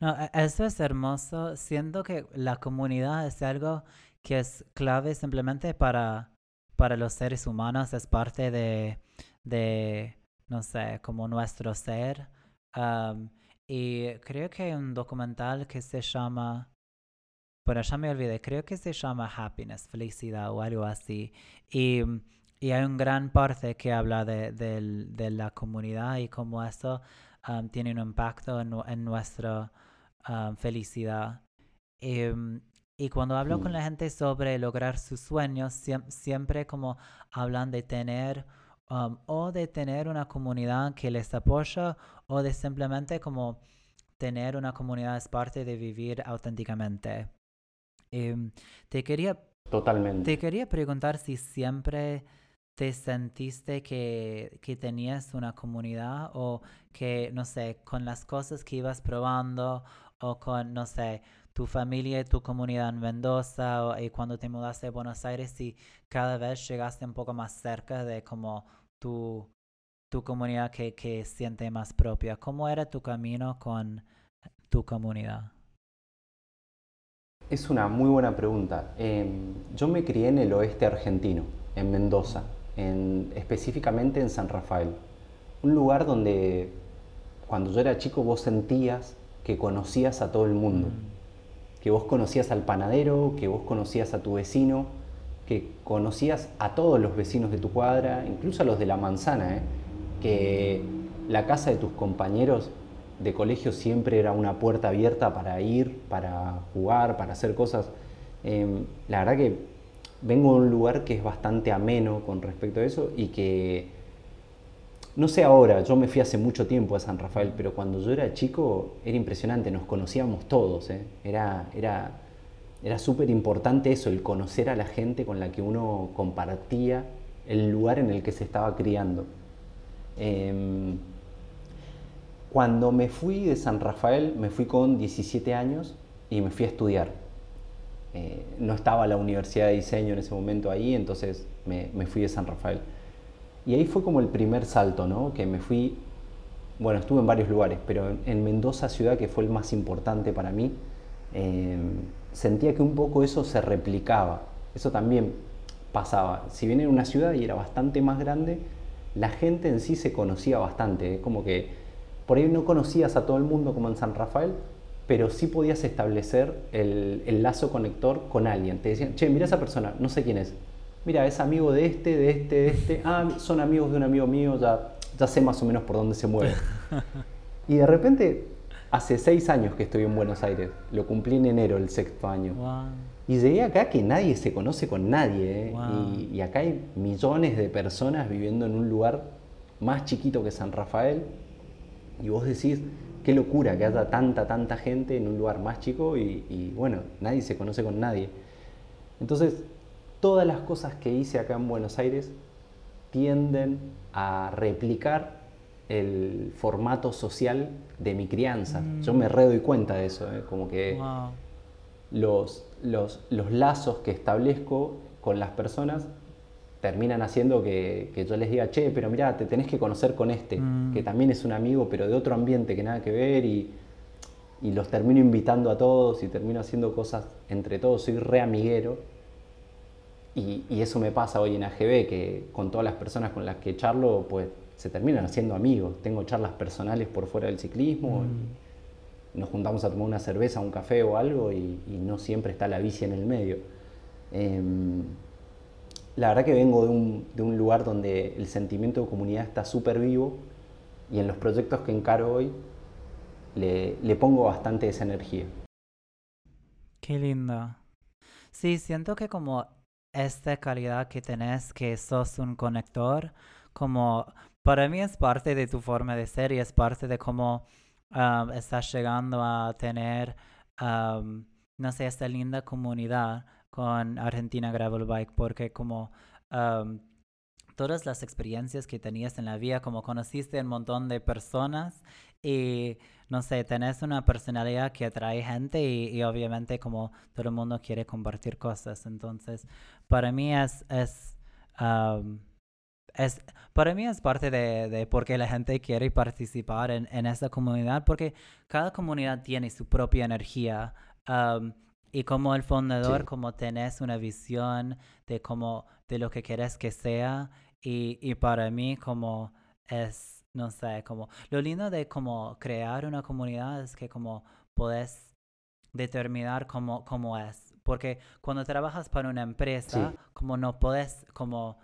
No, e, eso es hermoso. Siento que la comunidad es algo que es clave simplemente para, para los seres humanos, es parte de, de no sé, como nuestro ser. y creo que hay un documental que se llama, bueno, ya me olvidé, creo que se llama Happiness, felicidad o algo así. Y, y hay un gran parte que habla de, de, la comunidad y cómo eso tiene un impacto en, en nuestra felicidad. Y, y cuando hablo con mm. la gente sobre lograr sus sueños, siempre como hablan de tener um, o de tener una comunidad que les apoya o de simplemente como tener una comunidad es parte de vivir auténticamente. Em, te quería Totalmente. Te quería preguntar si siempre te sentiste que, que, tenías una comunidad o que, no sé, con las cosas que ibas probando o con, no sé, tu familia y tu comunidad en Mendoza o, y cuando te mudaste a Buenos Aires y cada vez llegaste un poco más cerca de como tu, tu comunidad que, que siente más propia. ¿Cómo era tu camino con tu comunidad? Es una muy buena pregunta. Em, yo me crié en el oeste argentino, en Mendoza, en, específicamente en San Rafael. Un lugar donde cuando yo era chico vos sentías que conocías a todo el mundo. Mm que vos conocías al panadero, que vos conocías a tu vecino, que conocías a todos los vecinos de tu cuadra, incluso a los de la manzana, ¿eh? que la casa de tus compañeros de colegio siempre era una puerta abierta para ir, para jugar, para hacer cosas. Em, la verdad que vengo de un lugar que es bastante ameno con respecto a eso y que no sé ahora, yo me fui hace mucho tiempo a San Rafael, pero cuando yo era chico era impresionante, nos conocíamos todos, ¿eh? era, era, era súper importante eso, el conocer a la gente con la que uno compartía el lugar en el que se estaba criando. Em, cuando me fui de San Rafael, me fui con 17 años y me fui a estudiar. Eh, no estaba la Universidad de Diseño en ese momento ahí, entonces me, me fui de San Rafael. Y ahí fue como el primer salto, ¿no? Que me fui, bueno, estuve en varios lugares, pero en, Mendoza ciudad, que fue el más importante para mí, em, sentía que un poco eso se replicaba. Eso también pasaba. Si bien era una ciudad y era bastante más grande, la gente en sí se conocía bastante. Como que por ahí no conocías a todo el mundo como en San Rafael, pero sí podías establecer el, el lazo conector con alguien. Te decían, che, mira esa persona, no sé quién es, mira, es amigo de este, de este, de este, ah, son amigos de un amigo mío, ya, ya sé más o menos por dónde se mueve. (laughs) y de repente, hace seis años que estoy en Buenos Aires, lo cumplí en enero, el sexto año. Y llegué acá que nadie se conoce con nadie, ¿eh? y, y, acá hay millones de personas viviendo en un lugar más chiquito que San Rafael, y vos decís, qué locura que haya tanta, tanta gente en un lugar más chico y, y bueno, nadie se conoce con nadie. Entonces, todas las cosas que hice acá en Buenos Aires tienden a replicar el formato social de mi crianza. Yo me re doy cuenta de eso, ¿eh? como que los, los, lazos que establezco con las personas terminan haciendo que, yo les diga, che, pero mira, te tenés que conocer con este, mm. que también es un amigo, pero de otro ambiente que nada que ver, y, y los termino invitando a todos y termino haciendo cosas entre todos, soy re amiguero y, eso me pasa hoy en AGB, que con todas las personas con las que charlo, pues se terminan haciendo amigos. Tengo charlas personales por fuera del ciclismo, mm. nos juntamos a tomar una cerveza, un café o algo y, no siempre está la bici en el medio. Em, la verdad que vengo de un, de un, lugar donde el sentimiento de comunidad está súper vivo y en los proyectos que encaro hoy le, le pongo bastante esa energía. Qué linda. Sí, siento que como esta calidad que tenés, que sos un conector, como para mí es parte de tu forma de ser y es parte de cómo um, estás llegando a tener, um, no sé, esta linda comunidad con Argentina Gravel Bike, porque como um, todas las experiencias que tenías en la vida, como conociste un montón de personas y no sé, tenés una personalidad que atrae gente y, obviamente como todo el mundo quiere compartir cosas. Entonces, para mí es, es, es, para mí es parte de, de por qué la gente quiere participar en, en esa comunidad, porque cada comunidad tiene su propia energía. um, y como el fundador, Sí. como tenés una visión de cómo, de lo que quieres que sea, y, y para mí como es, no sé, como lo lindo de como crear una comunidad es que como puedes determinar cómo, cómo es. Porque cuando trabajas para una empresa, Sí. como no puedes, como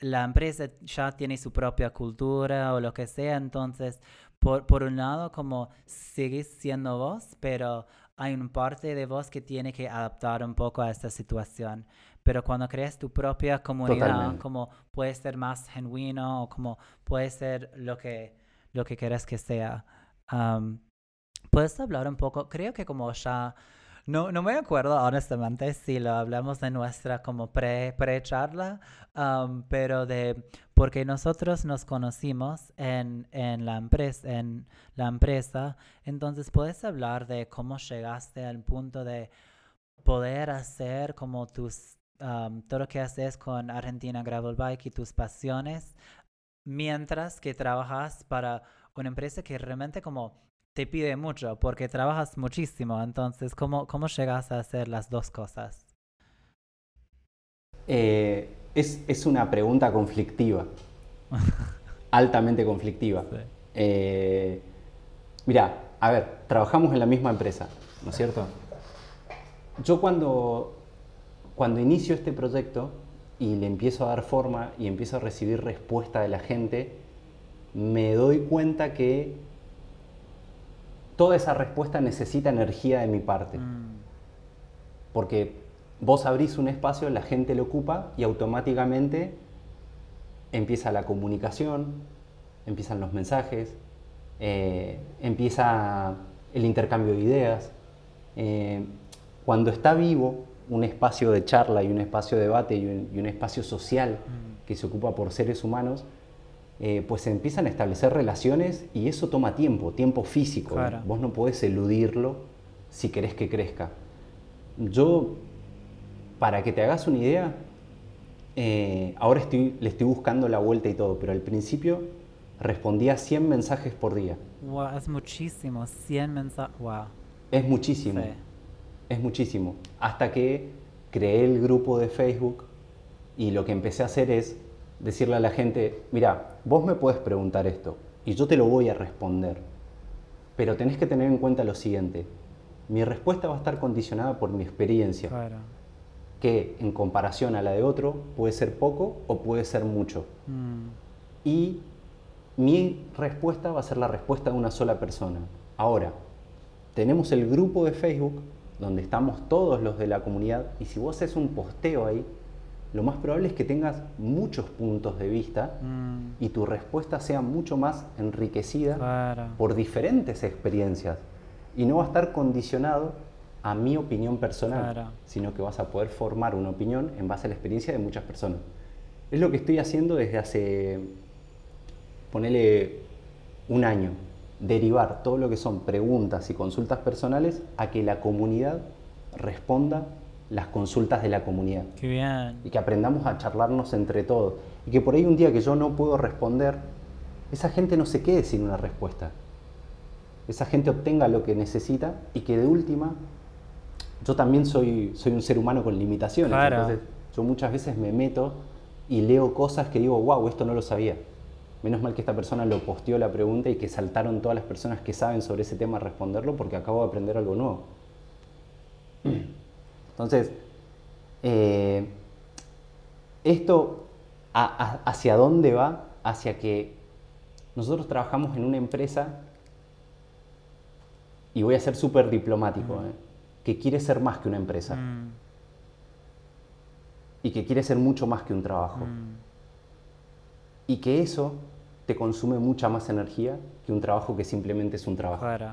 la empresa ya tiene su propia cultura o lo que sea, entonces, por, por un lado, como sigues siendo vos, pero hay una parte de vos que tiene que adaptar un poco a esta situación. Pero cuando creas tu propia comunidad, Totalmente. como puede ser más genuino o como puede ser lo que, lo que quieras que sea. ¿Puedes hablar un poco? Creo que como ya... No, no me acuerdo honestamente si lo hablamos en nuestra como pre, pre-charla, am, pero de... Porque nosotros nos conocimos en, en, la empresa, en la empresa, entonces puedes hablar de cómo llegaste al punto de poder hacer como tus... am, todo lo que haces con Argentina Gravel Bike y tus pasiones, mientras que trabajas para una empresa que realmente como te pide mucho porque trabajas muchísimo. Entonces, ¿cómo, cómo llegas a hacer las dos cosas? Eh, es, es una pregunta conflictiva, (laughs) altamente conflictiva. Sí. Eh, mira, a ver, trabajamos en la misma empresa, ¿no es cierto? Yo cuando, cuando inicio este proyecto y le empiezo a dar forma y empiezo a recibir respuesta de la gente, me doy cuenta que toda esa respuesta necesita energía de mi parte. Mm, Porque vos abrís un espacio, la gente lo ocupa y automáticamente empieza la comunicación, empiezan los mensajes, eh, empieza el intercambio de ideas. Eh, cuando está vivo un espacio de charla y un espacio de debate y un, y un espacio social mm, que se ocupa por seres humanos, eh, pues se empiezan a establecer relaciones y eso toma tiempo, tiempo físico. Claro. Vos no podés eludirlo si querés que crezca. Yo, para que te hagas una idea, eh, ahora estoy, le estoy buscando la vuelta y todo, pero al principio respondía 100 mensajes por día. Wow, es muchísimo, 100 mensajes. Wow. Es muchísimo. Sí. Es muchísimo. Hasta que creé el grupo de Facebook y lo que empecé a hacer es decirle a la gente, mira, vos me puedes preguntar esto y yo te lo voy a responder. Pero tenés que tener en cuenta lo siguiente. Mi respuesta va a estar condicionada por mi experiencia, Claro. que en comparación a la de otro puede ser poco o puede ser mucho. Mm, Y mi respuesta va a ser la respuesta de una sola persona. Ahora, tenemos el grupo de Facebook donde estamos todos los de la comunidad y si vos haces un posteo ahí, lo más probable es que tengas muchos puntos de vista mm, y tu respuesta sea mucho más enriquecida claro. por diferentes experiencias y no va a estar condicionado a mi opinión personal, Claro. sino que vas a poder formar una opinión en base a la experiencia de muchas personas. Es lo que estoy haciendo desde hace, ponele un año, derivar todo lo que son preguntas y consultas personales a que la comunidad responda las consultas de la comunidad Qué bien. y que aprendamos a charlarnos entre todos. Y que por ahí un día que yo no puedo responder, esa gente no se quede sin una respuesta. Esa gente obtenga lo que necesita y que de última, yo también soy, soy un ser humano con limitaciones. Claro. Entonces, yo muchas veces me meto y leo cosas que digo, wow, esto no lo sabía. Menos mal que esta persona lo posteó la pregunta y que saltaron todas las personas que saben sobre ese tema a responderlo porque acabo de aprender algo nuevo. Entonces, eh, esto a- a- hacia dónde va? Hacia que nosotros trabajamos en una empresa, y voy a ser súper diplomático, ¿eh? que quiere ser más que una empresa Mm, y que quiere ser mucho más que un trabajo. mm, Y que eso te consume mucha más energía que un trabajo que simplemente es un trabajo. claro.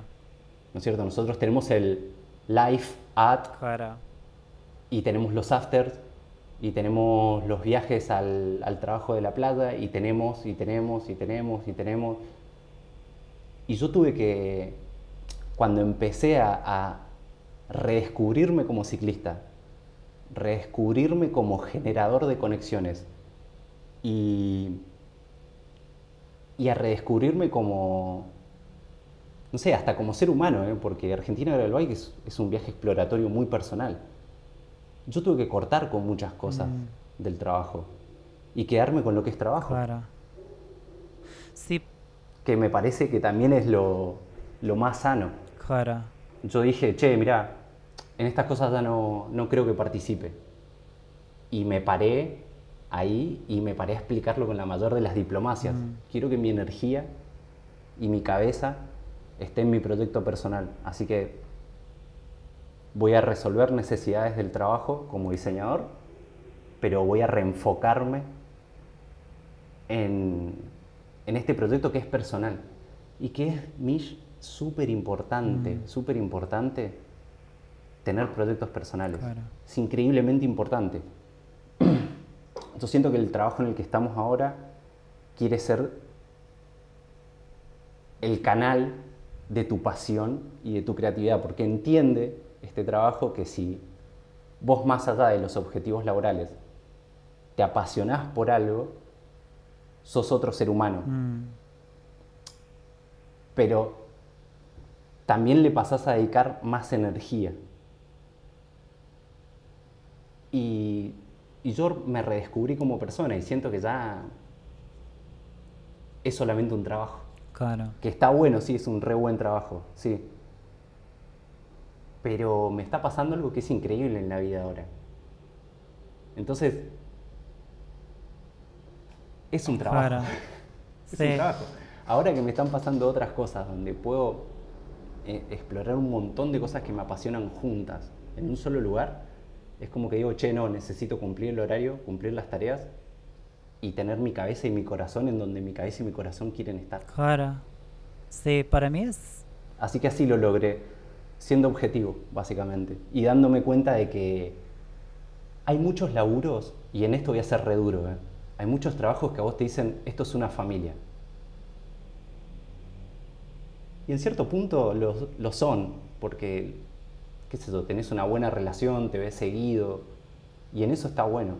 ¿No es cierto? Nosotros tenemos el life at Claro. Y tenemos los afters y tenemos los viajes al, al trabajo de la playa y tenemos y tenemos y tenemos y tenemos. Y yo tuve que, cuando empecé a, a redescubrirme como ciclista, redescubrirme como generador de conexiones y y a redescubrirme como, no sé, hasta como ser humano, ¿eh? porque Argentina del Bike es, es, un viaje exploratorio muy personal. Yo tuve que cortar con muchas cosas mm. del trabajo y quedarme con lo que es trabajo. Claro. Sí. Que me parece que también es lo, lo más sano. Claro. Yo dije, che, mira, en estas cosas ya no, no creo que participe. Y me paré ahí y me paré a explicarlo con la mayor de las diplomacias. Mm. Quiero que mi energía y mi cabeza esté en mi proyecto personal. Así que voy a resolver necesidades del trabajo como diseñador, pero voy a reenfocarme en, en este proyecto que es personal y que es, Mish, súper importante, mm. súper importante tener proyectos personales. Es increíblemente importante. (clears throat) Yo siento que el trabajo en el que estamos ahora quiere ser el canal de tu pasión y de tu creatividad, porque entiende este trabajo que si vos más allá de los objetivos laborales te apasionás por algo, sos otro ser humano. Mm. Pero también le pasás a dedicar más energía. Y y yo me redescubrí como persona y siento que ya es solamente un trabajo. Claro. Que está bueno, sí, es un re buen trabajo, sí. Pero me está pasando algo que es increíble en la vida ahora. Entonces, es un trabajo. Claro. (laughs) es un trabajo. Ahora que me están pasando otras cosas, donde puedo eh, explorar un montón de cosas que me apasionan juntas en un solo lugar, es como que digo, che, no, necesito cumplir el horario, cumplir las tareas y tener mi cabeza y mi corazón en donde mi cabeza y mi corazón quieren estar. Claro. Sí, para mí es... Así que así lo logré, siendo objetivo, básicamente, y dándome cuenta de que hay muchos laburos, y en esto voy a ser re duro, ¿eh? hay muchos trabajos que a vos te dicen, esto es una familia. Y en cierto punto lo, lo son, porque qué sé yo, tenés una buena relación, te ves seguido, y en eso está bueno.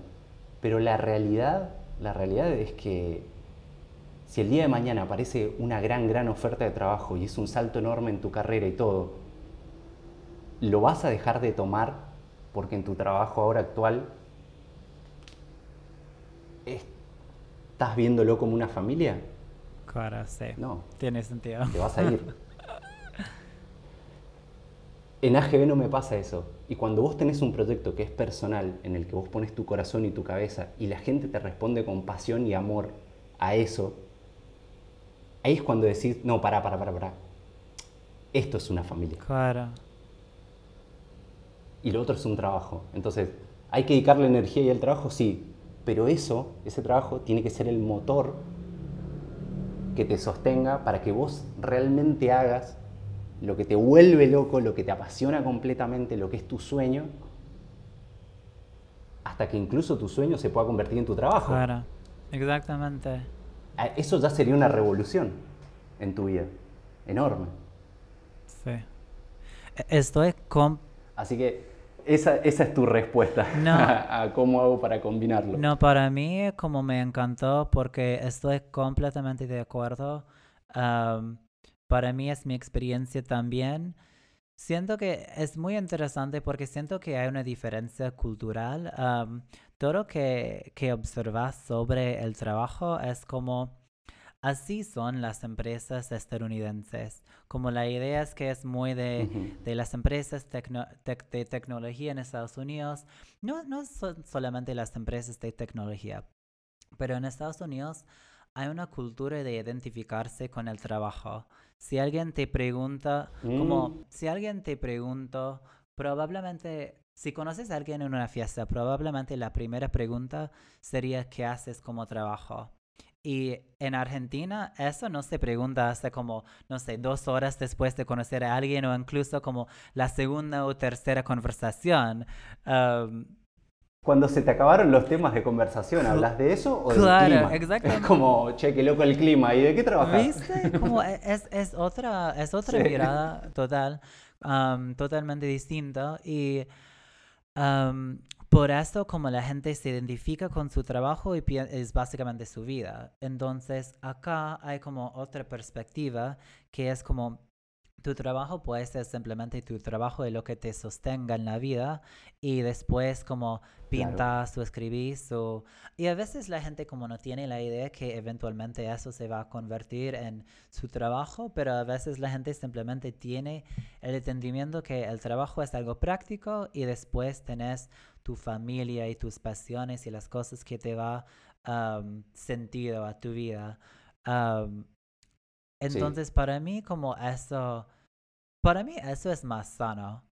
Pero la realidad, la realidad es que si el día de mañana aparece una gran, gran oferta de trabajo y es un salto enorme en tu carrera y todo, ¿lo vas a dejar de tomar porque en tu trabajo ahora actual estás viéndolo como una familia? Claro, sí. No. Tiene sentido. Te vas a ir. (laughs) En AGB no me pasa eso. Y cuando vos tenés un proyecto que es personal, en el que vos pones tu corazón y tu cabeza, y la gente te responde con pasión y amor a eso, ahí es cuando decís, no, para, para, para, para. Esto es una familia. Claro. Y lo otro es un trabajo. Entonces, ¿hay que dedicarle energía y el trabajo? Sí. Pero eso, ese trabajo, tiene que ser el motor que te sostenga para que vos realmente hagas lo que te vuelve loco, lo que te apasiona completamente, lo que es tu sueño, hasta que incluso tu sueño se pueda convertir en tu trabajo. Claro, exactamente. Ah, eso ya sería una revolución en tu vida, enorme. Sí. Estoy con... Así que esa, esa es tu respuesta no. (laughs) a, cómo hago para combinarlo. No, para mí como me encantó porque estoy completamente de acuerdo para mí es mi experiencia también. Siento que es muy interesante porque siento que hay una diferencia cultural. todo lo que, que observas sobre el trabajo es como así son las empresas estadounidenses. Como la idea es que es muy de, de las empresas de tecnología en Estados Unidos. No, no son solamente las empresas de tecnología, pero en Estados Unidos hay una cultura de identificarse con el trabajo. Si alguien te pregunta, como mm. si alguien te pregunta, probablemente, si conoces a alguien en una fiesta, probablemente la primera pregunta sería ¿qué haces como trabajo? Y en Argentina eso no se pregunta hasta como, no sé, dos horas después de conocer a alguien o incluso como la segunda o tercera conversación. Cuando se te acabaron los temas de conversación, ¿hablas de eso o del clima? Es como, che, qué loco el clima. ¿Y de qué trabajas? ¿Viste? Como e, es, es otra, es (laughs) otra mirada total, totalmente distinta. Y por eso como la gente se identifica con su trabajo y es básicamente su vida. Entonces acá hay como otra perspectiva que es como tu trabajo puede ser simplemente tu trabajo y lo que te sostenga en la vida y después como pintas o escribís o... Y a veces la gente como no tiene la idea que eventualmente eso se va a convertir en su trabajo, pero a veces la gente simplemente tiene el entendimiento que el trabajo es algo práctico y después tenés tu familia y tus pasiones y las cosas que te va um, sentido a tu vida. entonces, para mí, como eso, para mí eso es más sano.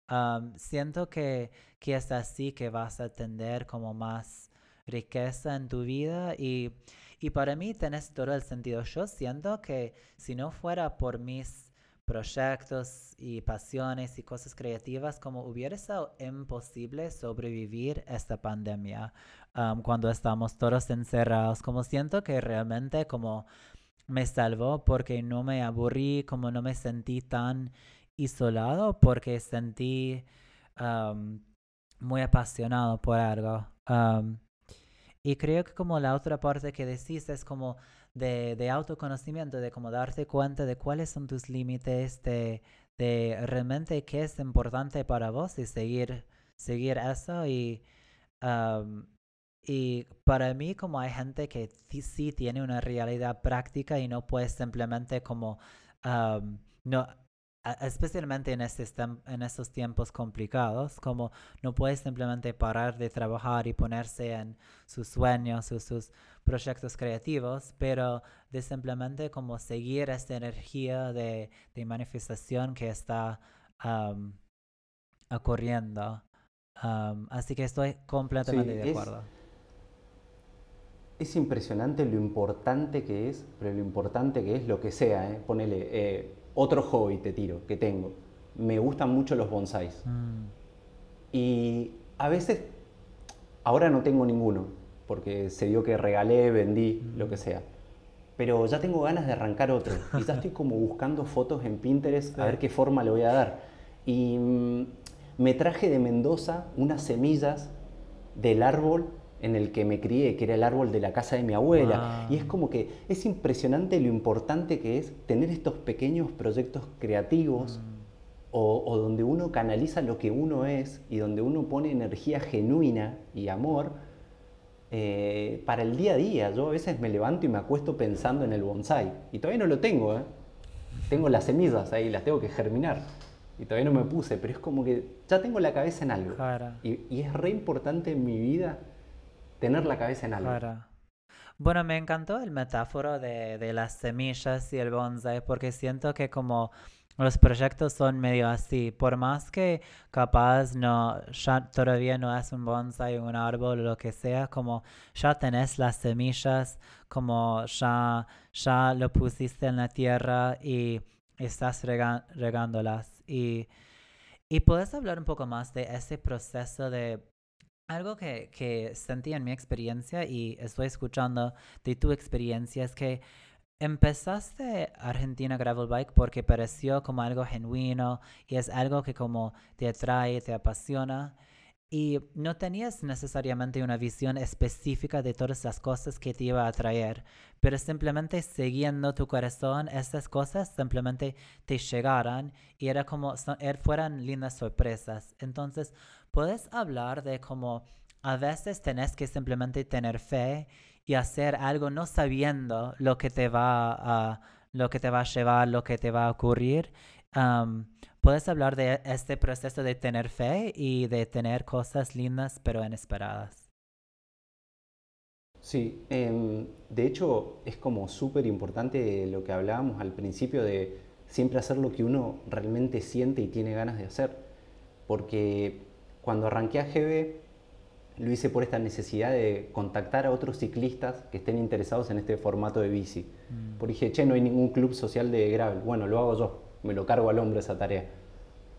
siento que, que es así que vas a tener como más riqueza en tu vida y, y para mí tenés todo el sentido. Yo siento que si no fuera por mis proyectos y pasiones y cosas creativas, como hubiera sido imposible sobrevivir esta pandemia cuando estamos todos encerrados, como siento que realmente como me salvó porque no me aburrí, como no me sentí tan isolado, porque sentí muy apasionado por algo. y creo que como la otra parte que decís es como de, de autoconocimiento, de cómo darte cuenta de cuáles son tus límites, de, de realmente qué es importante para vos y seguir, seguir eso. Y, y para mí, como hay gente que sí tiene una realidad práctica y no puede simplemente como no especialmente en, este, en estos tiempos complicados, como no puedes simplemente parar de trabajar y ponerse en sus sueños o sus proyectos creativos, pero de simplemente como seguir esta energía de, de manifestación que está ocurriendo. así que estoy completamente de acuerdo. Es, impresionante lo importante que es, pero lo importante que es lo que sea, ¿eh? ponele... Eh, otro hobby te tiro que tengo. Me gustan mucho los bonsáis. Mm. Y a veces, ahora no tengo ninguno, porque se dio que regalé, vendí, mm. lo que sea. Pero ya tengo ganas de arrancar otro. (laughs) Y ya estoy como buscando fotos en Pinterest a ver qué forma le voy a dar. Y mm, me traje de Mendoza unas semillas del árbol en el que me crié, que era el árbol de la casa de mi abuela. Y es como que es impresionante lo importante que es tener estos pequeños proyectos creativos mm. o, donde uno canaliza lo que uno es y donde uno pone energía genuina y amor eh, para el día a día. Yo a veces me levanto y me acuesto pensando en el bonsai y todavía no lo tengo. ¿eh? Tengo las semillas ahí, las tengo que germinar. Y todavía no me puse, pero es como que ya tengo la cabeza en algo. Y, y es re importante en mi vida tener la cabeza en algo. Bueno, me encantó el metáforo de, de, las semillas y el bonsai porque siento que como los proyectos son medio así, por más que capaz no, ya todavía no es un bonsai, un árbol lo que sea, como ya tenés las semillas, como ya, ya lo pusiste en la tierra y estás regándolas. Y, y puedes hablar un poco más de ese proceso de algo que, que sentí en mi experiencia y estoy escuchando de tu experiencia es que empezaste Argentina Gravel Bike porque pareció como algo genuino y es algo que como te atrae, te apasiona y no tenías necesariamente una visión específica de todas las cosas que te iba a atraer, pero simplemente siguiendo tu corazón, esas cosas simplemente te llegaran y era como, er, fueran lindas sorpresas. Entonces, puedes hablar de cómo a veces tenés que simplemente tener fe y hacer algo no sabiendo lo que te va a, lo que te va a llevar, lo que te va a ocurrir. puedes hablar de este proceso de tener fe y de tener cosas lindas pero inesperadas. Sí, em, de hecho es como súper importante lo que hablábamos al principio de siempre hacer lo que uno realmente siente y tiene ganas de hacer. Porque cuando arranqué a GB, lo hice por esta necesidad de contactar a otros ciclistas que estén interesados en este formato de bici. Mm. Porque dije, che, no hay ningún club social de gravel. Bueno, lo hago yo, me lo cargo al hombro esa tarea.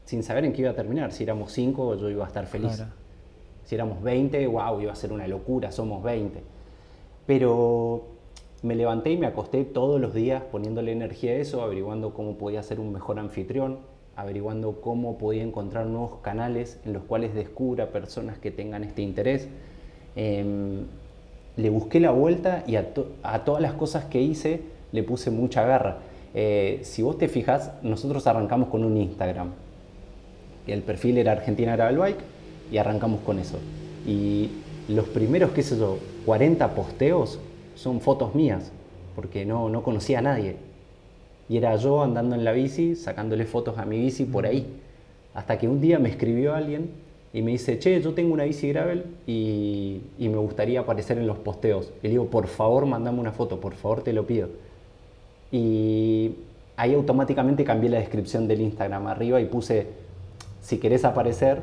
Sin saber en qué iba a terminar. Si éramos 5, yo iba a estar feliz. Si éramos 20, wow, iba a ser una locura, somos 20. Pero me levanté y me acosté todos los días poniéndole energía a eso, averiguando cómo podía ser un mejor anfitrión, averiguando cómo podía encontrar nuevos canales en los cuales descubra personas que tengan este interés. Em, le busqué la vuelta y a, todas las cosas que hice le puse mucha garra. Eh, si vos te fijas, nosotros arrancamos con un Instagram. El perfil era Argentina Gravel Bike y arrancamos con eso. Y los primeros, qué sé yo, 40 posteos son fotos mías, porque no, no conocía a nadie. Y era yo andando en la bici, sacándole fotos a mi bici por ahí. Hasta que un día me escribió alguien y me dice, che, yo tengo una bici gravel y, y, me gustaría aparecer en los posteos. Y le digo, por favor, mandame una foto, por favor, te lo pido. Y ahí automáticamente cambié la descripción del Instagram arriba y puse, si querés aparecer,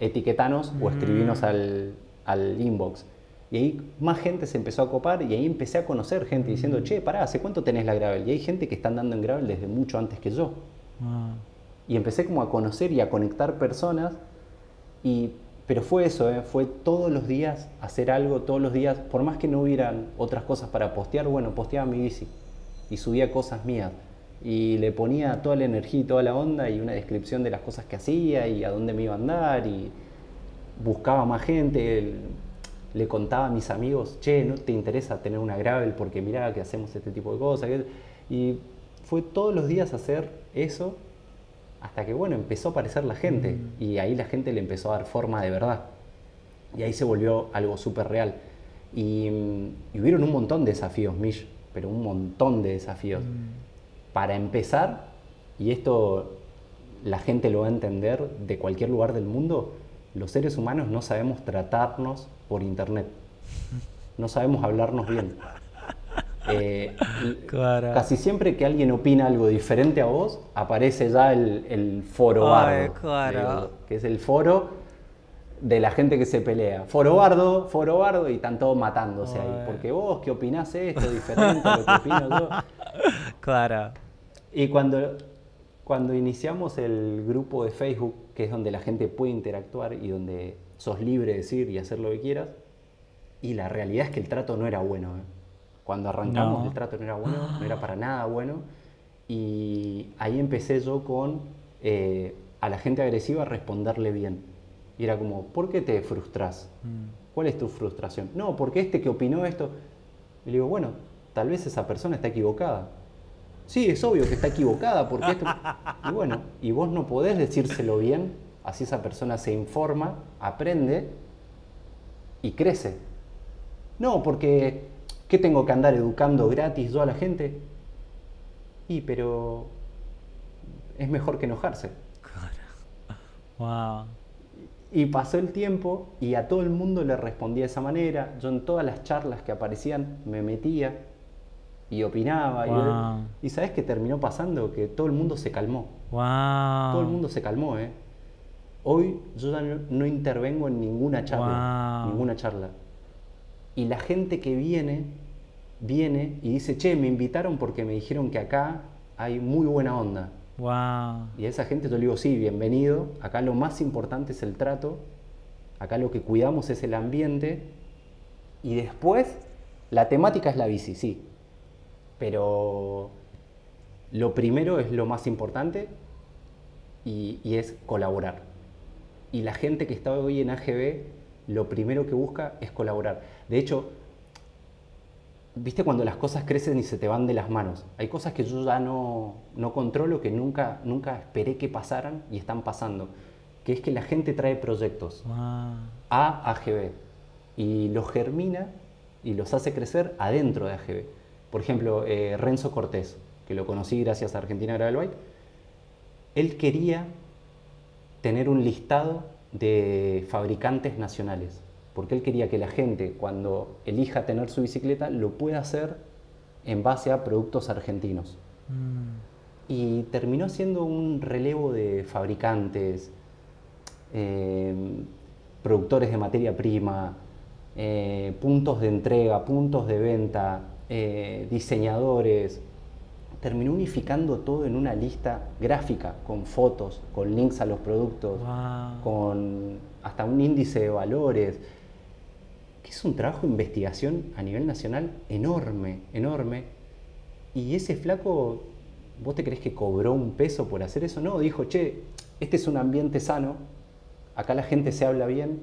etiquetanos o escribinos mm. al, al inbox. Y ahí más gente se empezó a copar y ahí empecé a conocer gente diciendo, che, pará, ¿hace cuánto tenés la gravel? Y hay gente que está andando en gravel desde mucho antes que yo. Ah. Y empecé como a conocer y a conectar personas. Y, pero fue eso, ¿eh? fue todos los días hacer algo, todos los días, por más que no hubieran otras cosas para postear, bueno, posteaba mi bici y subía cosas mías. Y le ponía toda la energía y toda la onda y una descripción de las cosas que hacía y a dónde me iba a andar y buscaba más gente le contaba a mis amigos, che, ¿no te interesa tener una gravel porque mirá que hacemos este tipo de cosas? Y fue todos los días hacer eso hasta que, bueno, empezó a aparecer la gente mm. y ahí la gente le empezó a dar forma de verdad. Y ahí se volvió algo súper real. Y, hubieron un montón de desafíos, Mish, pero un montón de desafíos. Mm. Para empezar, y esto la gente lo va a entender de cualquier lugar del mundo, los seres humanos no sabemos tratarnos por internet. No sabemos hablarnos bien. (laughs) Eh, casi siempre que alguien opina algo diferente a vos, aparece ya el, foro bardo, que es el foro de la gente que se pelea. Foro bardo, foro bardo, y están todos matándose ahí. Porque vos, ¿qué opinás esto diferente a lo que opino yo? (laughs) Claro. Y cuando, cuando iniciamos el grupo de Facebook, que es donde la gente puede interactuar y donde sos libre de decir y hacer lo que quieras. Y la realidad es que el trato no era bueno. ¿eh? Cuando arrancamos el trato no era bueno, no era para nada bueno. Y ahí empecé yo con eh, a la gente agresiva responderle bien. Y era como, ¿por qué te frustras? Mm. ¿Cuál es tu frustración? No, porque este que opinó esto. Y le digo, bueno, tal vez esa persona está equivocada. Sí, es obvio que está equivocada, porque esto... (laughs) Y bueno, y vos no podés decírselo bien Así esa persona se informa, aprende y crece. No, porque ¿qué tengo que andar educando gratis yo a la gente? Y pero es mejor que enojarse. Wow. Y pasó el tiempo y a todo el mundo le respondía de esa manera. Yo en todas las charlas que aparecían me metía y opinaba. Y, y, sabes qué terminó pasando? Que todo el mundo se calmó. Wow. Todo el mundo se calmó, ¿eh? Hoy yo ya no, intervengo en ninguna charla, ninguna charla. Y la gente que viene, viene y dice, che, me invitaron porque me dijeron que acá hay muy buena onda. Y a esa gente yo le digo, sí, bienvenido. Acá lo más importante es el trato. Acá lo que cuidamos es el ambiente. Y después, la temática es la bici, sí. Pero lo primero es lo más importante y es colaborar y la gente que está hoy en AGB lo primero que busca es colaborar. De hecho, viste cuando las cosas crecen y se te van de las manos. Hay cosas que yo ya no, no controlo, que nunca, nunca esperé que pasaran y están pasando. Que es que la gente trae proyectos a AGB y los germina y los hace crecer adentro de AGB. Por ejemplo, eh, Renzo Cortés, que lo conocí gracias a Argentina Gravel Bike, él quería tener un listado de fabricantes nacionales, porque él quería que la gente cuando elija tener su bicicleta lo pueda hacer en base a productos argentinos. Mm. Y terminó siendo un relevo de fabricantes, em, productores de materia prima, eh, puntos de entrega, puntos de venta, eh, diseñadores, terminó unificando todo en una lista gráfica, con fotos, con links a los productos, con hasta un índice de valores, que es un trabajo de investigación a nivel nacional enorme, enorme. Y ese flaco ¿vos te crees que cobró un peso por hacer eso? No, dijo, che, este es un ambiente sano, acá la gente se habla bien.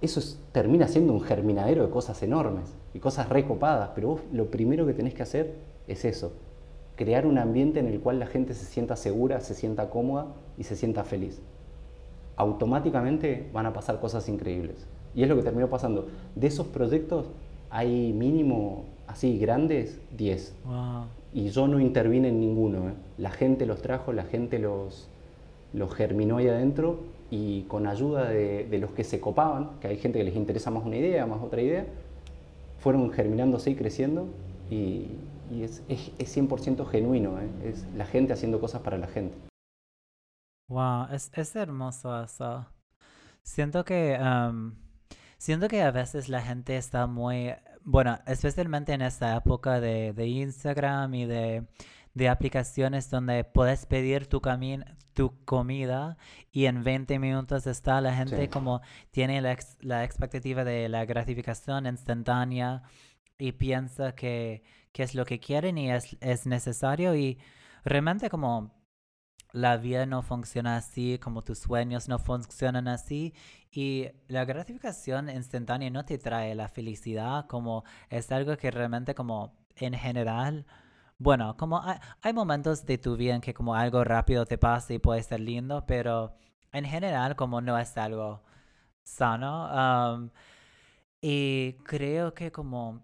Eso termina siendo un germinadero de cosas enormes y cosas recopadas, pero vos lo primero que tenés que hacer es eso, crear un ambiente en el cual la gente se sienta segura, se sienta cómoda y se sienta feliz. Automáticamente van a pasar cosas increíbles. Y es lo que terminó pasando. De esos proyectos hay mínimo, así grandes, 10. Y yo no intervine en ninguno. ¿eh? La gente los trajo, la gente los, los germinó ahí adentro y con ayuda de, los que se copaban, que hay gente que les interesa más una idea, más otra idea, fueron germinándose y creciendo y, es, es, es, 100% genuino, ¿eh? es la gente haciendo cosas para la gente. Wow, es, es hermoso eso. Siento que Siento que a veces la gente está muy, bueno, especialmente en esta época de, de Instagram y de, de, aplicaciones donde puedes pedir tu, tu comida y en 20 minutos está la gente como tiene la, la, expectativa de la gratificación instantánea y piensa que, que es lo que quieren y es, es necesario y realmente como la vida no funciona así, como tus sueños no funcionan así y la gratificación instantánea no te trae la felicidad, como es algo que realmente como en general, bueno, como hay, momentos de tu vida en que como algo rápido te pasa y puede ser lindo, pero en general como no es algo sano. y creo que como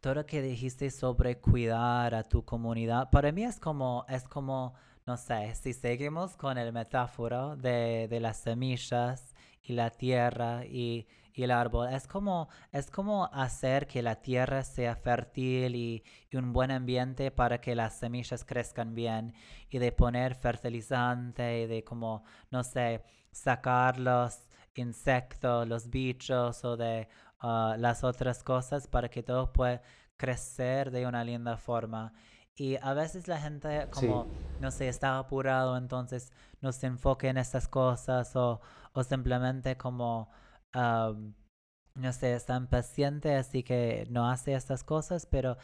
todo lo que dijiste sobre cuidar a tu comunidad, para mí es como, es como no sé, si seguimos con el metáforo de, las semillas y la tierra y, el árbol, es como, es como hacer que la tierra sea fértil y, un buen ambiente para que las semillas crezcan bien y de poner fertilizante y de como, no sé, sacar los insectos, los bichos o de ah, las otras cosas para que todo pueda crecer de una linda forma. Y a veces la gente como, no sé, está apurado, entonces no se enfoque en estas cosas o, o simplemente como, no sé, está impaciente, así que no hace estas cosas, pero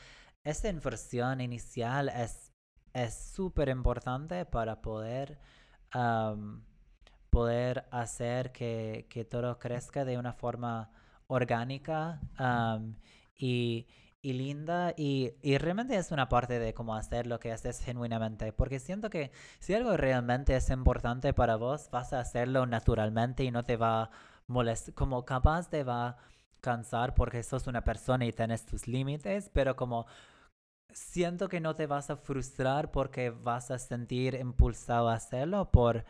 esa inversión inicial es súper importante para poder, poder hacer que, que, todo crezca de una forma orgánica y y linda y, y, realmente es una parte de cómo hacer lo que haces genuinamente porque siento que si algo realmente es importante para vos vas a hacerlo naturalmente y no te va a molestar como capaz te va a cansar porque sos una persona y tienes tus límites pero como siento que no te vas a frustrar porque vas a sentir impulsado a hacerlo por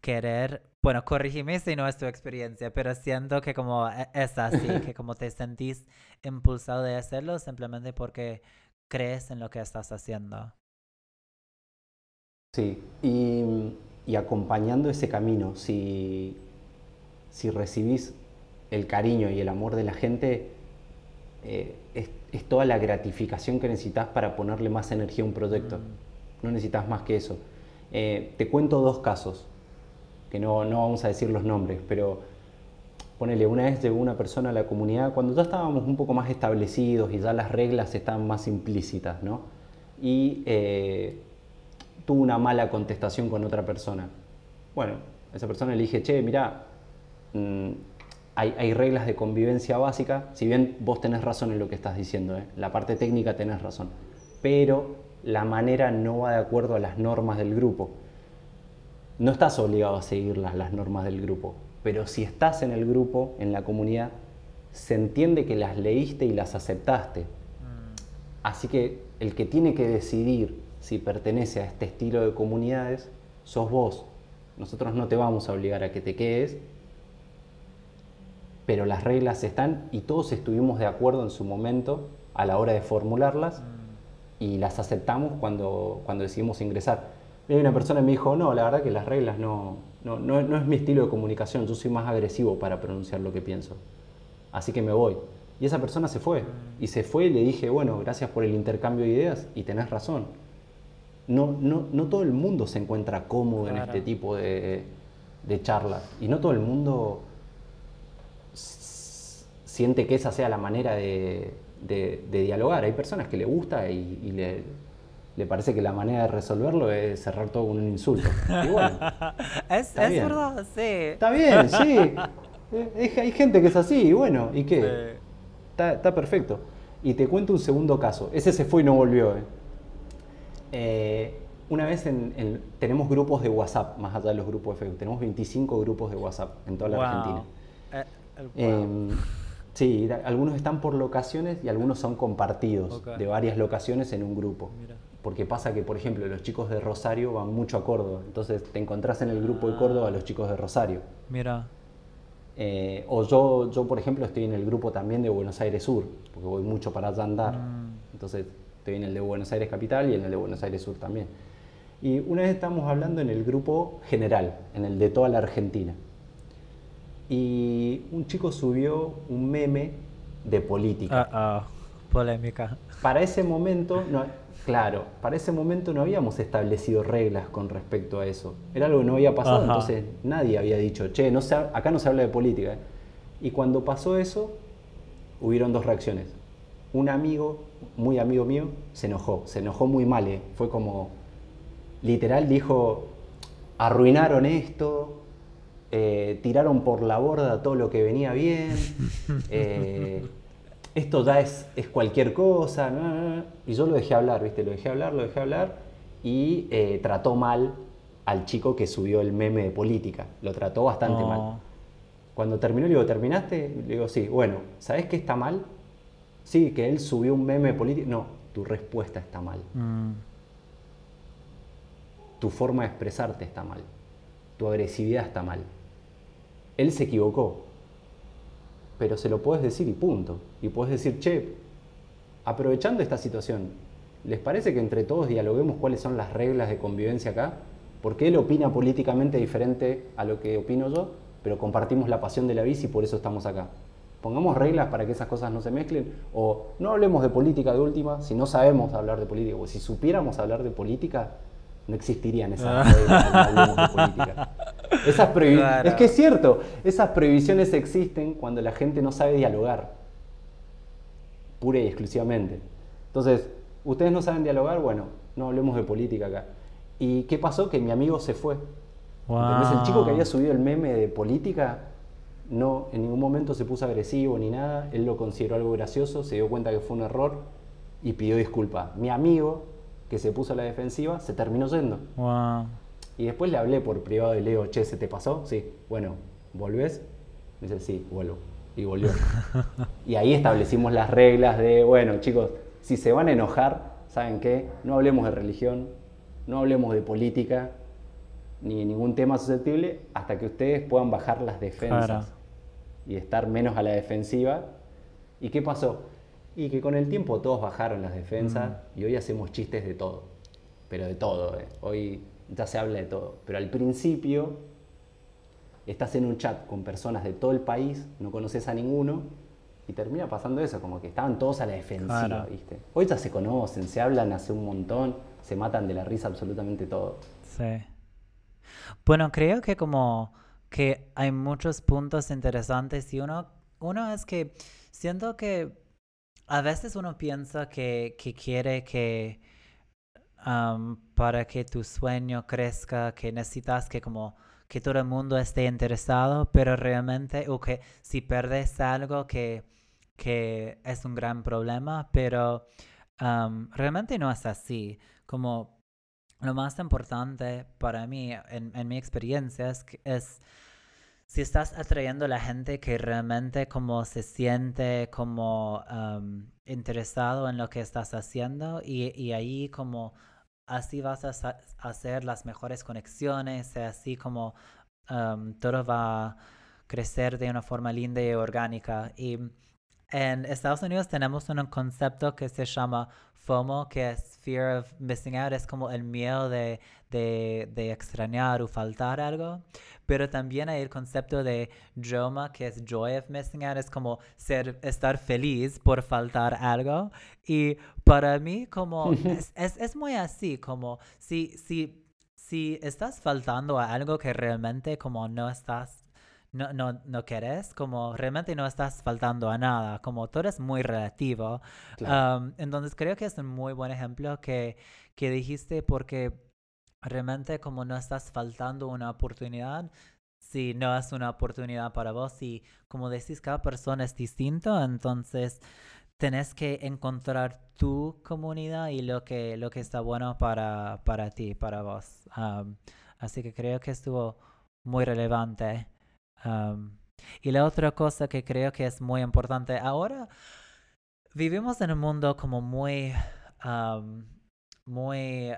querer, bueno, corrígeme si no es tu experiencia, pero siento que como e, es así, (laughs) que como te sentís impulsado de hacerlo simplemente porque crees en lo que estás haciendo. Sí, y, y acompañando ese camino, si, si recibís el cariño y el amor de la gente, eh, es, es, toda la gratificación que necesitas para ponerle más energía a un proyecto. Mm. No necesitas más que eso. Eh, te cuento dos casos que no, no vamos a decir los nombres, pero ponele, una vez llegó una persona a la comunidad cuando ya estábamos un poco más establecidos y ya las reglas estaban más implícitas, ¿no? Y eh, tuvo una mala contestación con otra persona. Bueno, esa persona le dije, che, mira, mm, hay, hay, reglas de convivencia básica, si bien vos tenés razón en lo que estás diciendo, ¿eh? la parte técnica tenés razón, pero la manera no va de acuerdo a las normas del grupo no estás obligado a seguir las, normas del grupo, pero si estás en el grupo, en la comunidad, se entiende que las leíste y las aceptaste. Mm. Así que el que tiene que decidir si pertenece a este estilo de comunidades, sos vos. Nosotros no te vamos a obligar a que te quedes, pero las reglas están y todos estuvimos de acuerdo en su momento a la hora de formularlas y las aceptamos cuando, cuando decidimos ingresar. Y una persona me dijo, no, la verdad que las reglas no, no, no, no es mi estilo de comunicación, yo soy más agresivo para pronunciar lo que pienso. Así que me voy. Y esa persona se fue. Y se fue y le dije, bueno, gracias por el intercambio de ideas y tenés razón. No, no, no todo el mundo se encuentra cómodo en este tipo de, de charlas. Y no todo el mundo siente que esa sea la manera de, de, dialogar. Hay personas que le gusta y, y le, le parece que la manera de resolverlo es cerrar todo con un insulto. Y bueno, (laughs) es, verdad, sí. Está bien, sí. Eh, hay gente que es así, y bueno, ¿y qué? Está, perfecto. Y te cuento un segundo caso. Ese se fue y no volvió. ¿eh? eh una vez en, tenemos grupos de WhatsApp, más allá de los grupos de Facebook. Tenemos 25 grupos de WhatsApp en toda la Argentina. Eh, em, sí, algunos están por locaciones y algunos son compartidos de varias locaciones en un grupo. Porque pasa que, por ejemplo, los chicos de Rosario van mucho a Córdoba. Entonces te encontrás en el grupo de Córdoba a los chicos de Rosario. Mira. Eh, o yo, yo, por ejemplo, estoy en el grupo también de Buenos Aires Sur, porque voy mucho para allá andar. Mm. Entonces estoy en el de Buenos Aires Capital y en el de Buenos Aires Sur también. Y una vez estamos hablando en el grupo general, en el de toda la Argentina. Y un chico subió un meme de política. Ah, polémica. Para ese momento, no, claro, para ese momento no habíamos establecido reglas con respecto a eso. Era algo que no había pasado, entonces nadie había dicho, che, no acá no se habla de política. Y cuando pasó eso, hubieron dos reacciones. Un amigo, muy amigo mío, se enojó, se enojó muy mal, ¿eh? fue como, literal dijo, arruinaron esto, eh, tiraron por la borda todo lo que venía bien, (laughs) eh, esto ya es, es cualquier cosa, y yo lo dejé hablar, ¿viste? Lo dejé hablar, lo dejé hablar, y eh, trató mal al chico que subió el meme de política, lo trató bastante mal. Cuando terminó, le digo, ¿terminaste? Le digo, sí, bueno, ¿sabes qué está mal? Sí, que él subió un meme de política. No, tu respuesta está mal. Mm tu forma de expresarte está mal, tu agresividad está mal. Él se equivocó, pero se lo puedes decir y punto. Y puedes decir, che, aprovechando esta situación, ¿les parece que entre todos dialoguemos cuáles son las reglas de convivencia acá? Porque él opina políticamente diferente a lo que opino yo, pero compartimos la pasión de la bici y por eso estamos acá. Pongamos reglas para que esas cosas no se mezclen, o no hablemos de política de última, si no sabemos hablar de política, o si supiéramos hablar de política, no existirían esas ah. política. (laughs) Es que es cierto, esas prohibiciones existen cuando la gente no sabe dialogar, pura y exclusivamente. Entonces, ustedes no saben dialogar, bueno, no hablemos de política acá. ¿Y qué pasó? Que mi amigo se fue. el chico que había subido el meme de política no en ningún momento se puso agresivo ni nada, él lo consideró algo gracioso, se dio cuenta que fue un error y pidió disculpas. Mi amigo que se puso a la defensiva, se terminó yendo. Y después le hablé por privado y le digo, che, ¿se te pasó? Sí. Bueno, ¿volvés? Me dice, sí, vuelvo. Y volvió. (laughs) y ahí establecimos las reglas de, bueno, chicos, si se van a enojar, ¿saben qué? No hablemos de religión, no hablemos de política, ni ningún tema susceptible, hasta que ustedes puedan bajar las defensas y estar menos a la defensiva. ¿Y qué pasó? Y que con el tiempo todos bajaron las defensas y hoy hacemos chistes de todo. Pero de todo, eh. hoy ya se habla de todo. Pero al principio estás en un chat con personas de todo el país, no conoces a ninguno y termina pasando eso, como que estaban todos a la defensiva, ¿viste? Hoy ya se conocen, se hablan hace un montón, se matan de la risa absolutamente todo. Sí. Bueno, creo que como que hay muchos puntos interesantes y uno, uno es que siento que a veces uno piensa que, quiere que para que tu sueño crezca, que necesitas que como que todo el mundo esté interesado, pero realmente, o que si perdes algo que, que es un gran problema, pero realmente no es así. Como lo más importante para mí, en, en mi experiencia, es, es si estás atrayendo a la gente que realmente como se siente como interesado en lo que estás haciendo y, ahí como así vas a hacer las mejores conexiones, así como todo va a crecer de una forma linda y orgánica. Y en Estados Unidos tenemos un concepto que se llama FOMO, que es Fear of Missing Out, es como el miedo de, de, extrañar o faltar algo. Pero también hay el concepto de JOMA, que es Joy of Missing Out, es como ser, estar feliz por faltar algo. Y para mí, como, es, es, es muy así, como si, si, si estás faltando a algo que realmente como no estás no, no, no querés, como realmente no estás faltando a nada, como todo es muy relativo. entonces creo que es un muy buen ejemplo que, que dijiste porque realmente como no estás faltando una oportunidad, si no es una oportunidad para vos y como decís, cada persona es distinto, entonces tenés que encontrar tu comunidad y lo que, lo que está bueno para, para ti, para vos. así que creo que estuvo muy relevante. Y la otra cosa que creo que es muy importante, ahora vivimos en un mundo como muy, muy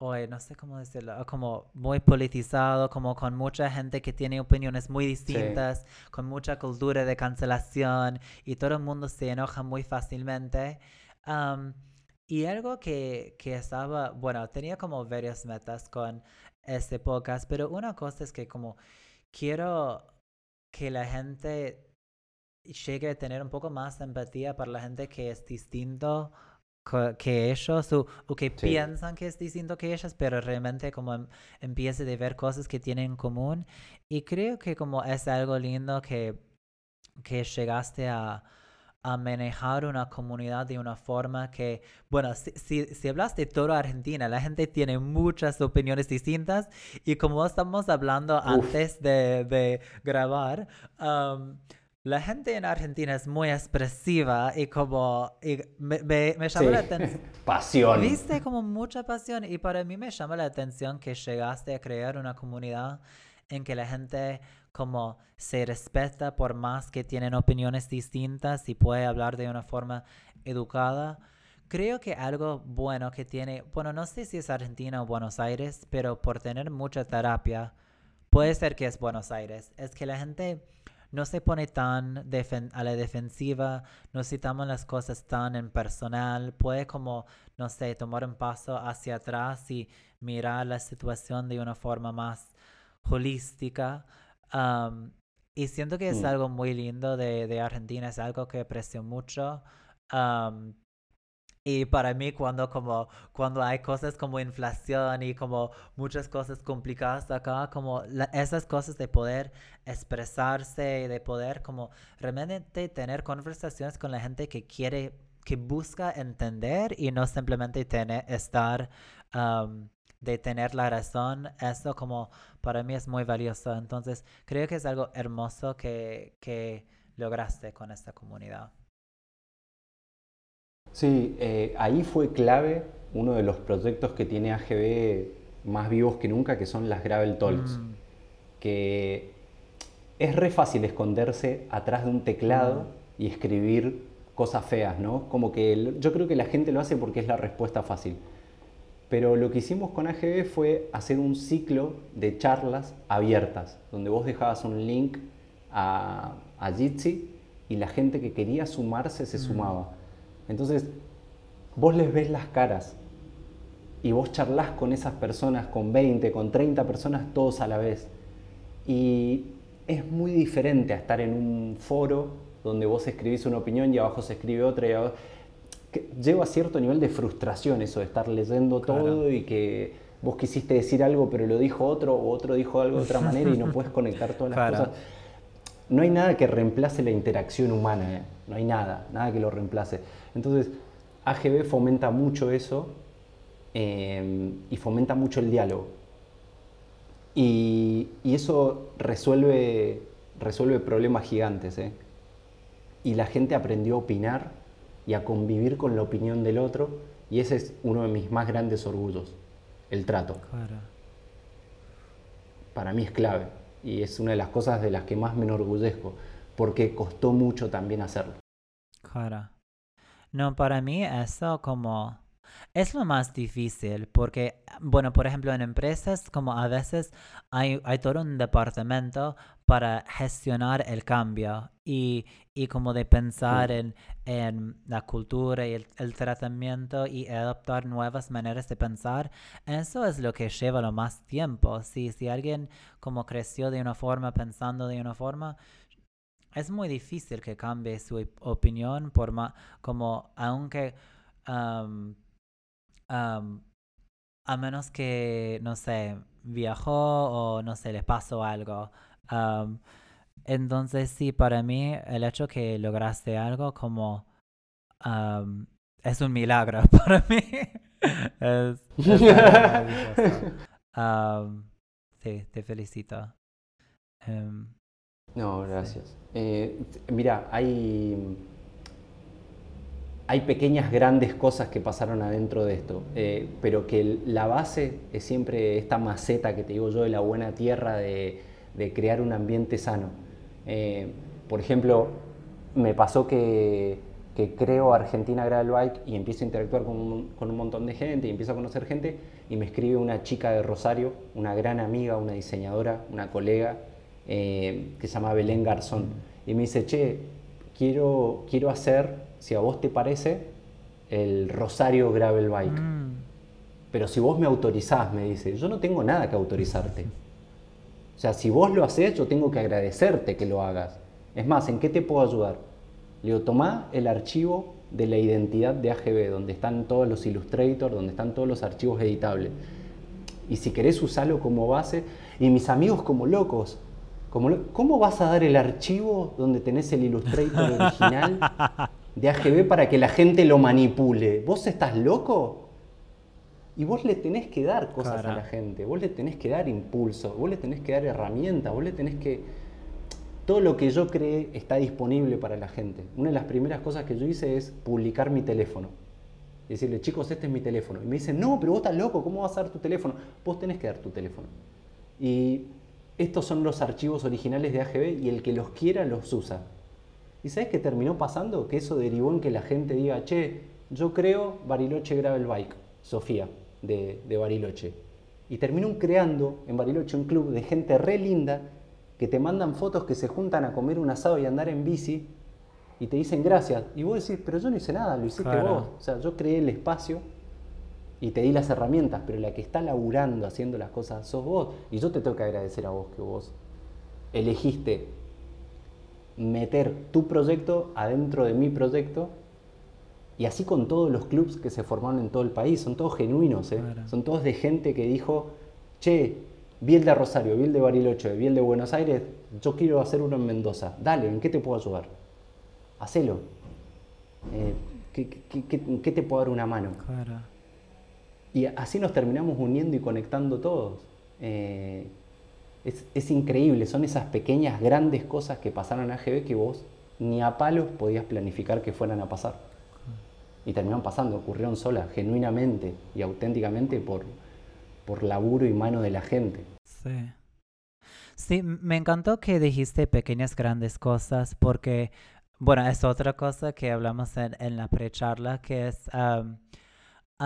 hoy, no sé cómo decirlo, como muy politizado, como con mucha gente que tiene opiniones muy distintas, con mucha cultura de cancelación y todo el mundo se enoja muy fácilmente. y algo que, que estaba, bueno, tenía como varias metas con este podcast, pero una cosa es que como quiero que la gente llegue a tener un poco más empatía para la gente que es distinto que ellos o, que piensan que es distinto que ellos, pero realmente como em, empiece a ver cosas que tienen en común. Y creo que como es algo lindo que, que llegaste a, a manejar una comunidad de una forma que, bueno, si, si, si, hablas de toda Argentina, la gente tiene muchas opiniones distintas y como estamos hablando antes de, de grabar, la gente en Argentina es muy expresiva y como me, me, llama la (laughs) atención. pasión. Viste como mucha pasión y para mí me llama la atención que llegaste a crear una comunidad en que la gente como se respeta por más que tienen opiniones distintas y puede hablar de una forma educada. Creo que algo bueno que tiene, bueno, no sé si es Argentina o Buenos Aires, pero por tener mucha terapia, puede ser que es Buenos Aires, es que la gente no se pone tan a la defensiva, no citamos las cosas tan en personal, puede como, no sé, tomar un paso hacia atrás y mirar la situación de una forma más holística. y siento que es mm. algo muy lindo de, de, Argentina, es algo que aprecio mucho. Y para mí cuando como cuando hay cosas como inflación y como muchas cosas complicadas acá, como esas cosas de poder expresarse y de poder como realmente tener conversaciones con la gente que quiere, que busca entender y no simplemente tener, estar, de tener la razón, eso como para mí es muy valioso. Entonces creo que es algo hermoso que, que lograste con esta comunidad. Sí, eh, ahí fue clave uno de los proyectos que tiene AGB más vivos que nunca, que son las Gravel Talks. Mm. Que es re fácil esconderse atrás de un teclado mm. y escribir cosas feas, ¿no? Como que yo creo que la gente lo hace porque es la respuesta fácil. Pero lo que hicimos con AGB fue hacer un ciclo de charlas abiertas, donde vos dejabas un link a, a Jitsi y la gente que quería sumarse se mm. sumaba. Entonces, vos les ves las caras y vos charlas con esas personas, con 20, con 30 personas, todos a la vez. Y es muy diferente a estar en un foro donde vos escribís una opinión y abajo se escribe otra. Y Lleva a cierto nivel de frustración eso de estar leyendo todo y que vos quisiste decir algo pero lo dijo otro o otro dijo algo de otra manera y no puedes conectar todas las (laughs) cosas. No hay nada que reemplace la interacción humana, ¿eh? no hay nada, nada que lo reemplace. Entonces, AGB fomenta mucho eso eh, y fomenta mucho el diálogo. Y, eso resuelve, resuelve problemas gigantes. ¿eh? Y la gente aprendió a opinar y a convivir con la opinión del otro. Y ese es uno de mis más grandes orgullos, el trato. Para mí es clave y es una de las cosas de las que más me enorgullezco, porque costó mucho también hacerlo. Claro. No, para mí eso como es lo más difícil porque, bueno, por ejemplo, en empresas como a veces hay, hay todo un departamento para gestionar el cambio y, y como de pensar en, en, la cultura y el, tratamiento y adoptar nuevas maneras de pensar. Eso es lo que lleva lo más tiempo. Si, si alguien como creció de una forma, pensando de una forma, es muy difícil que cambie su opinión por más, como aunque a menos que, no sé, viajó o no sé, le pasó algo. Um, entonces sí, para mí el hecho que lograste algo como um, es un milagro (laughs) para mí. es, es um, (laughs) sí, te felicito. Um, no, gracias. Eh, mira, hay, hay pequeñas, grandes cosas que pasaron adentro de esto, eh, pero que la base es siempre esta maceta que te digo yo de la buena tierra, de, de crear un ambiente sano. Eh, por ejemplo, me pasó que, que creo Argentina Gravel Bike y empiezo a interactuar con un, con un montón de gente y empiezo a conocer gente y me escribe una chica de Rosario, una gran amiga, una diseñadora, una colega, eh, que se llama Belén Garzón. Y me dice, che, quiero, quiero hacer, si a vos te parece, el Rosario Gravel Bike. Mm. Pero si vos me autorizás, me dice, yo no tengo nada que autorizarte. O sea, si vos lo haces, yo tengo que agradecerte que lo hagas. Es más, ¿en qué te puedo ayudar? Le digo, tomá el archivo de la identidad de AGB, donde están todos los Illustrator, donde están todos los archivos editables. Y si querés usarlo como base, y mis amigos como locos, como ¿cómo vas a dar el archivo donde tenés el Illustrator (laughs) original de AGB para que la gente lo manipule? ¿Vos estás loco? Y vos le tenés que dar cosas a la gente, vos le tenés que dar impulso, vos le tenés que dar herramientas, vos le tenés que... Todo lo que yo creé está disponible para la gente. Una de las primeras cosas que yo hice es publicar mi teléfono. Y decirle, chicos, este es mi teléfono. Y me dicen, no, pero vos estás loco, ¿cómo vas a dar tu teléfono? Vos tenés que dar tu teléfono. Y estos son los archivos originales de AGB y el que los quiera los usa. ¿Y sabes qué terminó pasando? Que eso derivó en que la gente diga, che, yo creo Bariloche Gravel Bike, Sofía de, Bariloche. Y terminó creando en Bariloche un club de gente re linda que te mandan fotos que se juntan a comer un asado y andar en bici y te dicen gracias. Y vos decís, pero yo no hice nada, lo hiciste vos. O sea, yo creé el espacio y te di las herramientas, pero la que está laburando, haciendo las cosas, sos vos. Y yo te tengo que agradecer a vos que vos elegiste meter tu proyecto adentro de mi proyecto y así con todos los clubs que se formaron en todo el país, son todos genuinos, ¿eh? son todos de gente que dijo, che, vi el de Rosario, vi el de Bariloche, vi el de Buenos Aires, yo quiero hacer uno en Mendoza, dale, ¿en qué te puedo ayudar? Hacelo. Eh, ¿qué, te puedo dar una mano? Y así nos terminamos uniendo y conectando todos. Eh, es, es, increíble, son esas pequeñas, grandes cosas que pasaron en AGB que vos ni a palos podías planificar que fueran a pasar y terminaron pasando, ocurrieron solas, genuinamente y auténticamente por, por laburo y mano de la gente. Sí. Sí, me encantó que dijiste pequeñas grandes cosas porque, bueno, es otra cosa que hablamos en, la precharla, que es, a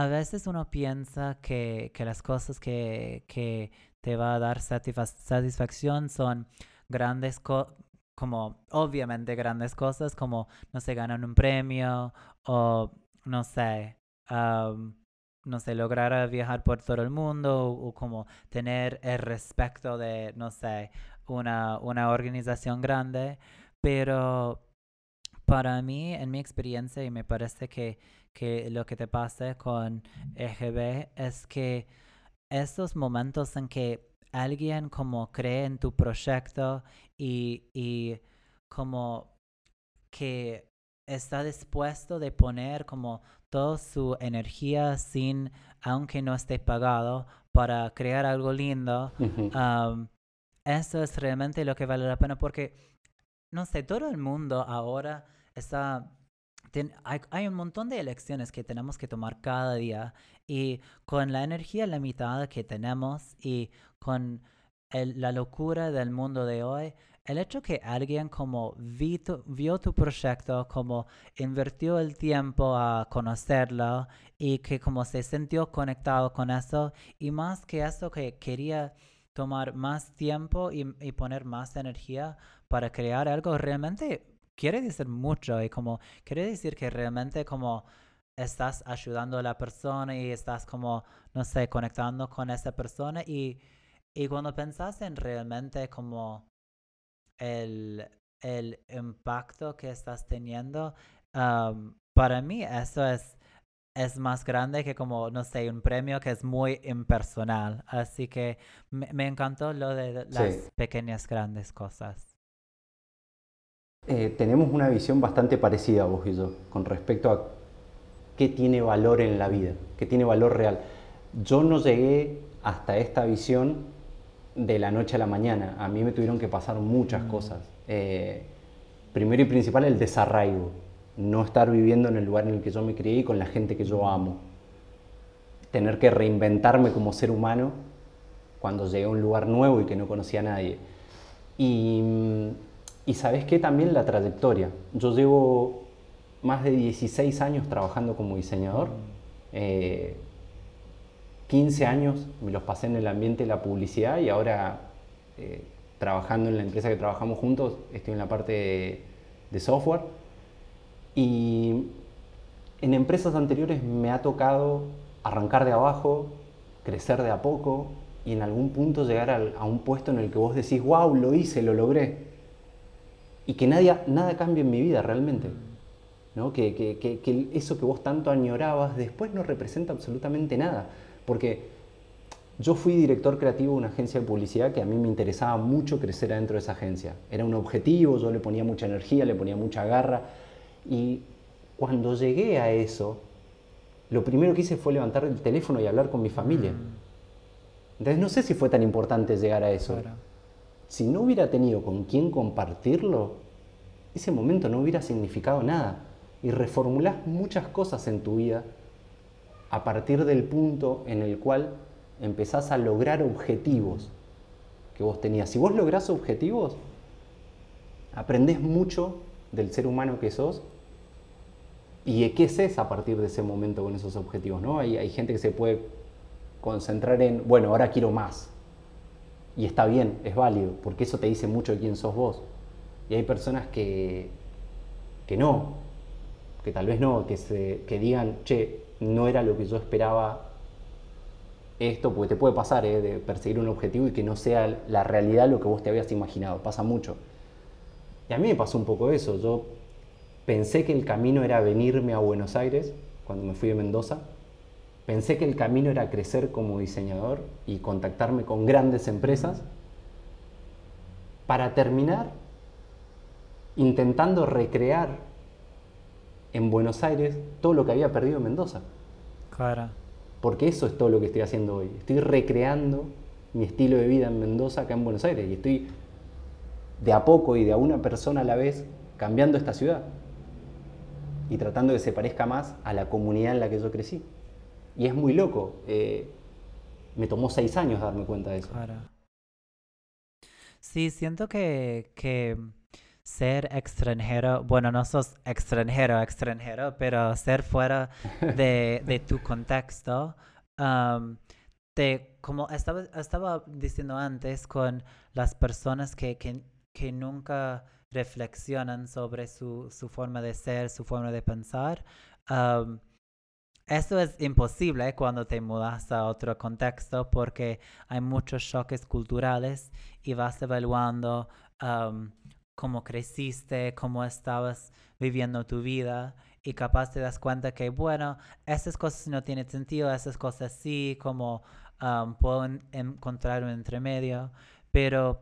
veces uno piensa que, que las cosas que, que, te va a dar satisfacción son grandes cosas, como obviamente grandes cosas, como, no sé, ganan un premio o no sé, no sé, lograr viajar por todo el mundo o, como tener el respeto de, no sé, una, una organización grande, pero para mí, en mi experiencia, y me parece que, que lo que te pasa con EGB es que estos momentos en que alguien como cree en tu proyecto y, y como que está dispuesto de poner como toda su energía sin, aunque no esté pagado, para crear algo lindo, eso es realmente lo que vale la pena porque, no sé, todo el mundo ahora está... hay, un montón de elecciones que tenemos que tomar cada día y con la energía limitada que tenemos y con la locura del mundo de hoy, el hecho que alguien como vio tu proyecto, como invirtió el tiempo a conocerlo y que como se sintió conectado con eso y más que eso que quería tomar más tiempo y, poner más energía para crear algo realmente quiere decir mucho y como quiere decir que realmente como estás ayudando a la persona y estás como, no sé, conectando con esa persona y, y cuando pensás en realmente como el, el impacto que estás teniendo, para mí eso es es más grande que como, no sé, un premio que es muy impersonal. Así que me, encantó lo de las pequeñas, grandes cosas. Eh, tenemos una visión bastante parecida vos y yo con respecto a qué tiene valor en la vida, qué tiene valor real. Yo no llegué hasta esta visión de la noche a la mañana. A mí me tuvieron que pasar muchas mm. cosas. Eh, primero y principal el desarraigo no estar viviendo en el lugar en el que yo me crié y con la gente que yo amo. Tener que reinventarme como ser humano cuando llegué a un lugar nuevo y que no conocía a nadie. Y, y sabes qué, también la trayectoria. Yo llevo más de 16 años trabajando como diseñador. 15 eh, años me los pasé en el ambiente de la publicidad y ahora eh, trabajando en la empresa que trabajamos juntos, estoy en la parte de software y en empresas anteriores me ha tocado arrancar de abajo, crecer de a poco y en algún punto llegar a, un puesto en el que vos decís, wow, lo hice, lo logré. Y que nada, nada cambie en mi vida realmente. ¿no? Que, que, que, eso que vos tanto añorabas después no representa absolutamente nada. Porque yo fui director creativo de una agencia de publicidad que a mí me interesaba mucho crecer adentro de esa agencia. Era un objetivo, yo le ponía mucha energía, le ponía mucha garra y cuando llegué a eso, lo primero que hice fue levantar el teléfono y hablar con mi familia. Mm. Entonces no sé si fue tan importante llegar a eso. Si no hubiera tenido con quién compartirlo, ese momento no hubiera significado nada. Y reformulás muchas cosas en tu vida a partir del punto en el cual empezás a lograr objetivos que vos tenías. Si vos lográs objetivos, aprendés mucho del ser humano que sos y qué es a partir de ese momento con esos objetivos. ¿no? Hay, hay gente que se puede concentrar en, bueno, ahora quiero más. Y está bien, es válido, porque eso te dice mucho de quién sos vos. Y hay personas que, que no, que tal vez no, que, se, que digan, che, no era lo que yo esperaba esto, porque te puede pasar ¿eh? de perseguir un objetivo y que no sea la realidad lo que vos te habías imaginado, pasa mucho. Y a mí me pasó un poco eso. Yo pensé que el camino era venirme a Buenos Aires cuando me fui de Mendoza. Pensé que el camino era crecer como diseñador y contactarme con grandes empresas para terminar intentando recrear en Buenos Aires todo lo que había perdido en Mendoza. Claro. Porque eso es todo lo que estoy haciendo hoy. Estoy recreando mi estilo de vida en Mendoza acá en Buenos Aires y estoy de a poco y de a una persona a la vez cambiando esta ciudad y tratando de que se parezca más a la comunidad en la que yo crecí. Y es muy loco. Eh, me tomó seis años darme cuenta de eso. Sí, siento que, que ser extranjero, bueno, no sos extranjero, extranjero, pero ser fuera de, (laughs) de tu contexto, um, te, como estaba, estaba diciendo antes, con las personas que, que que nunca reflexionan sobre su, forma de ser, su forma de pensar. eso es imposible cuando te mudas a otro contexto porque hay muchos choques culturales y vas evaluando cómo creciste, cómo estabas viviendo tu vida y capaz te das cuenta que, bueno, esas cosas no tienen sentido, esas cosas sí, como puedo encontrar un entremedio, pero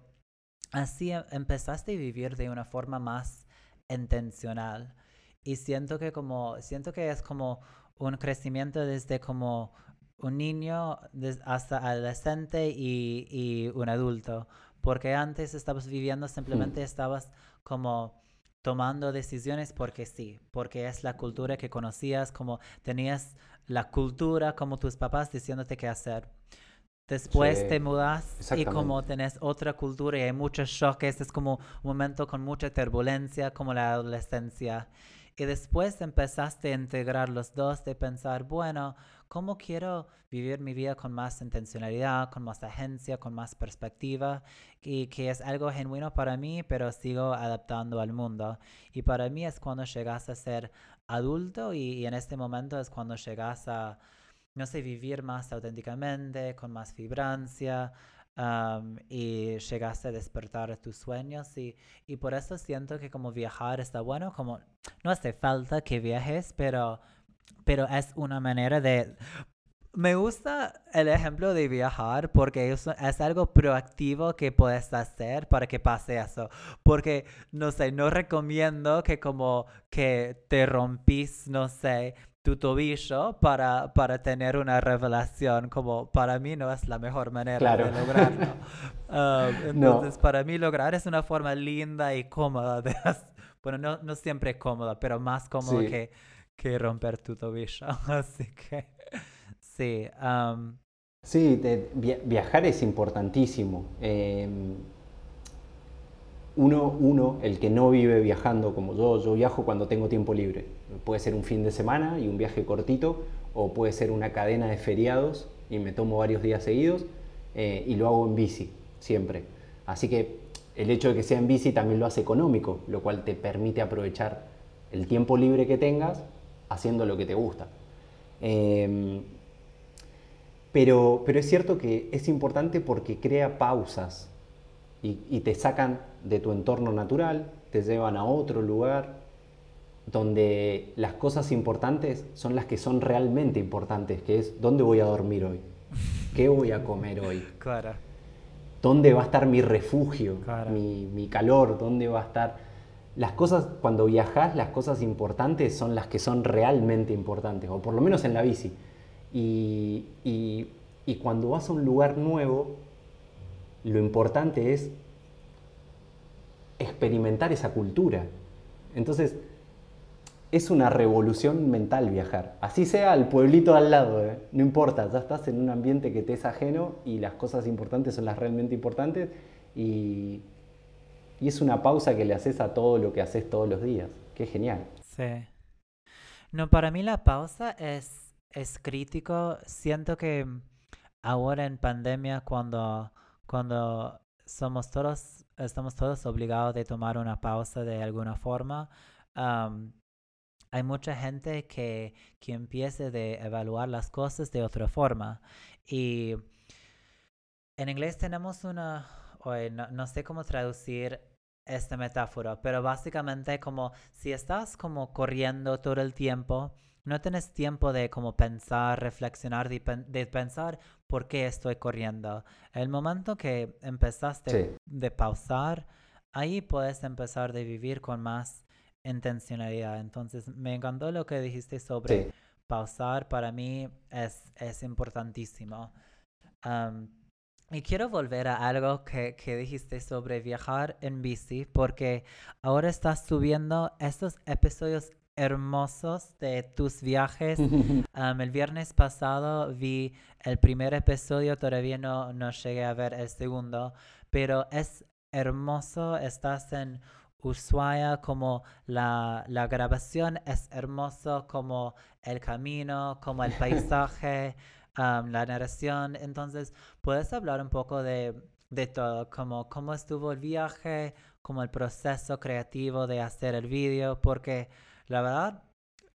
así em, empezaste a vivir de una forma más intencional. Y siento que como, siento que es como un crecimiento desde como un niño hasta adolescente y, un adulto. Porque antes estabas viviendo, simplemente estabas como tomando decisiones porque sí, porque es la cultura que conocías, como tenías la cultura como tus papás diciéndote qué hacer. Después te mudas y como tenés otra cultura y hay muchos choques, es como un momento con mucha turbulencia, como la adolescencia. Y después empezaste a integrar los dos, de pensar, bueno, ¿cómo quiero vivir mi vida con más intencionalidad, con más agencia, con más perspectiva? Y que es algo genuino para mí, pero sigo adaptando al mundo. Y para mí es cuando llegas a ser adulto y en este momento es cuando llegas a no sé, vivir más auténticamente, con más vibrancia y llegaste a despertar tus sueños y, y por eso siento que como viajar está bueno, como no hace falta que viajes, pero pero es una manera de... Me gusta el ejemplo de viajar porque es, es, algo proactivo que puedes hacer para que pase eso. Porque, no sé, no recomiendo que como que te rompís, no sé, tu tobillo para, para tener una revelación, como para mí no es la mejor manera de lograrlo. (laughs) Um, entonces, para mí lograr es una forma linda y cómoda de (laughs) Bueno, no, no siempre cómoda, pero más cómoda que, que romper tu tobillo. (laughs) Así que, sí. Sí, viajar es importantísimo. Em, uno, uno, el que no vive viajando como yo, yo viajo cuando tengo tiempo libre. Puede ser un fin de semana y un viaje cortito, o puede ser una cadena de feriados y me tomo varios días seguidos eh, y lo hago en bici, siempre. Así que el hecho de que sea en bici también lo hace económico, lo cual te permite aprovechar el tiempo libre que tengas haciendo lo que te gusta. Em, pero, pero es cierto que es importante porque crea pausas y, te sacan de tu entorno natural, te llevan a otro lugar donde las cosas importantes son las que son realmente importantes, que es dónde voy a dormir hoy, qué voy a comer hoy, claro. dónde va a estar mi refugio, mi, mi, calor, dónde va a estar... Las cosas, cuando viajas, las cosas importantes son las que son realmente importantes, o por lo menos en la bici. Y, y, cuando vas a un lugar nuevo, lo importante es experimentar esa cultura. Entonces, es una revolución mental viajar. Así sea al pueblito al lado, ¿eh? no importa, ya estás en un ambiente que te es ajeno y las cosas importantes son las realmente importantes y, y es una pausa que le haces a todo lo que haces todos los días. Qué genial. Sí. No, para mí la pausa es, es crítico. Siento que ahora en pandemia, cuando cuando somos todos, estamos todos obligados de tomar una pausa de alguna forma, hay mucha gente que, que empieza de evaluar las cosas de otra forma. Y en inglés tenemos una, no, no sé cómo traducir esta metáfora, pero básicamente como si estás como corriendo todo el tiempo, no tienes tiempo de como pensar, reflexionar, de, pensar por qué estoy corriendo. El momento que empezaste de pausar, ahí puedes empezar de vivir con más intencionalidad. Entonces, me encantó lo que dijiste sobre pausar. Para mí es, es importantísimo. Y quiero volver a algo que, que, dijiste sobre viajar en bici, porque ahora estás subiendo estos episodios hermosos de tus viajes. (laughs) el viernes pasado vi el primer episodio, todavía no, no llegué a ver el segundo, pero es hermoso, estás en Ushuaia, como la, la grabación es hermoso, como el camino, como el (laughs) paisaje, la narración. Entonces, ¿puedes hablar un poco de, de todo, como cómo estuvo el viaje, como el proceso creativo de hacer el vídeo, porque la verdad,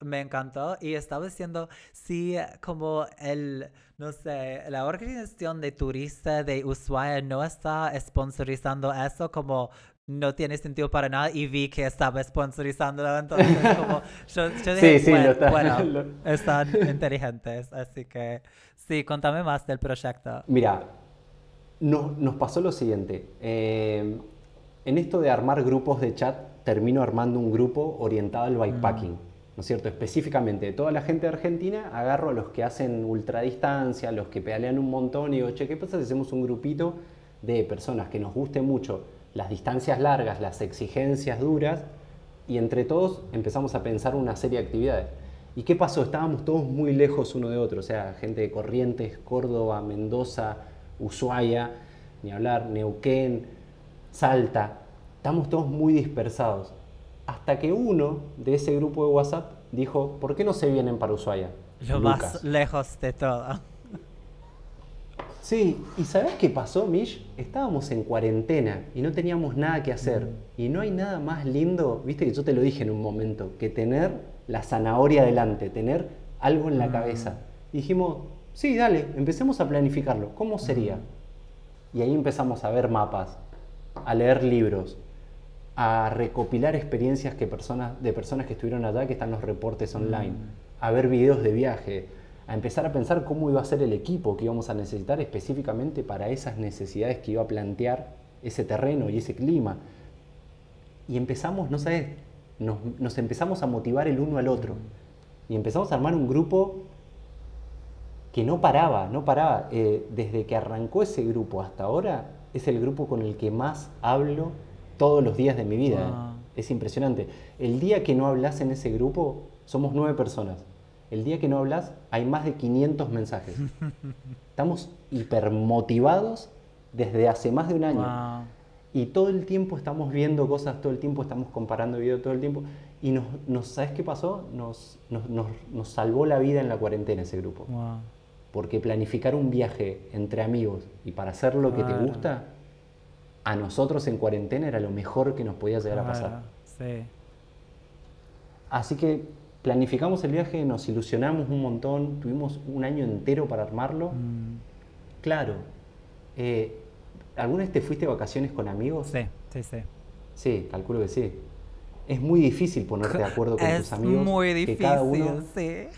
me encantó y estaba diciendo, sí, como el, no sé, la organización de turistas de Ushuaia no está sponsorizando eso como no tiene sentido para nada y vi que estaba sponsorizándolo, entonces como (laughs) yo, dije, sí, sí, bueno, (laughs) están inteligentes, así que sí, contame más del proyecto. Mira, no, nos pasó lo siguiente, eh, en esto de armar grupos de chat termino armando un grupo orientado al bikepacking. ¿No es cierto? Específicamente de toda la gente de Argentina, agarro a los que hacen ultradistancia, los que pedalean un montón y digo, che, ¿qué pasa si hacemos un grupito de personas que nos guste mucho las distancias largas, las exigencias duras, y entre todos empezamos a pensar una serie de actividades. ¿Y qué pasó? Estábamos todos muy lejos uno de otro, o sea, gente de Corrientes, Córdoba, Mendoza, Ushuaia, ni hablar, Neuquén, Salta, estamos todos muy dispersados. Hasta que uno de ese grupo de WhatsApp dijo, ¿por qué no se vienen para Ushuaia? Lo más lejos de todo. Sí, ¿y sabes qué pasó, Mish? Estábamos en cuarentena y no teníamos nada que hacer. Mm. Y no hay nada más lindo, viste que yo te lo dije en un momento, que tener la zanahoria delante, tener algo en la mm. cabeza. dijimos, sí, dale, empecemos a planificarlo. ¿Cómo sería? Mm. Y ahí empezamos a ver mapas, a leer libros, a recopilar experiencias que personas, de personas que estuvieron allá, que están los reportes online, a ver videos de viaje, a empezar a pensar cómo iba a ser el equipo que íbamos a necesitar específicamente para esas necesidades que iba a plantear ese terreno y ese clima. Y empezamos, no sabes, nos, nos empezamos a motivar el uno al otro. Y empezamos a armar un grupo que no paraba, no paraba. Eh, desde que arrancó ese grupo hasta ahora, es el grupo con el que más hablo todos los días de mi vida. Wow. Es impresionante. El día que no hablas en ese grupo, somos nueve personas. El día que no hablas, hay más de 500 mensajes. (laughs) Estamos hipermotivados desde hace más de un año. Wow. Y todo el tiempo estamos viendo cosas, todo el tiempo estamos comparando videos, todo el tiempo. Y nos, nos- ¿sabes qué pasó? Nos, nos, nos- nos salvó la vida en la cuarentena ese grupo. Wow. Porque planificar un viaje entre amigos y para hacer lo que te gusta, a nosotros en cuarentena era lo mejor que nos podía llegar a pasar. Sí. Así que planificamos el viaje, nos ilusionamos un montón, tuvimos un año entero para armarlo. Mm, Claro. Eh, ¿Alguna vez te fuiste de vacaciones con amigos? Sí, sí, sí. Sí, calculo que sí. Es muy difícil ponerte de acuerdo con es tus amigos. muy que difícil, cada uno, sí.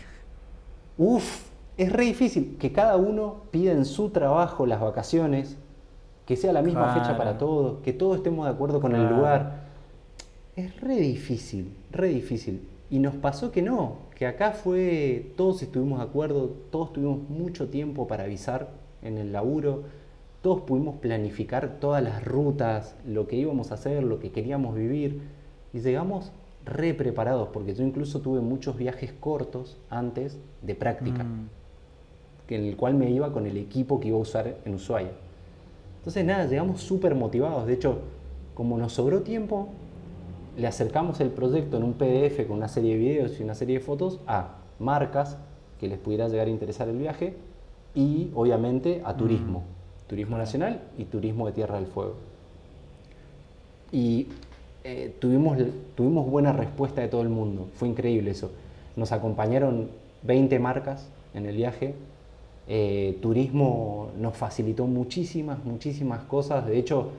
uf, es re difícil que cada uno pida en su trabajo las vacaciones, que sea la misma fecha para todos, que todos estemos de acuerdo con el lugar. Es re difícil, re difícil. Y nos pasó que no, que acá fue, todos estuvimos de acuerdo, todos tuvimos mucho tiempo para avisar en el laburo, todos pudimos planificar todas las rutas, lo que íbamos a hacer, lo que queríamos vivir, y llegamos re preparados, porque yo incluso tuve muchos viajes cortos antes de práctica, Mm, en el cual me iba con el equipo que iba a usar en Ushuaia. Entonces nada, llegamos súper motivados, de hecho, como nos sobró tiempo, le acercamos el proyecto en un PDF con una serie de videos y una serie de fotos a marcas que les pudiera llegar a interesar el viaje y obviamente a turismo, turismo nacional y turismo de Tierra del Fuego. Y eh, tuvimos, tuvimos buena respuesta de todo el mundo, fue increíble eso. Nos acompañaron 20 marcas en el viaje, eh, turismo nos facilitó muchísimas, muchísimas cosas, de hecho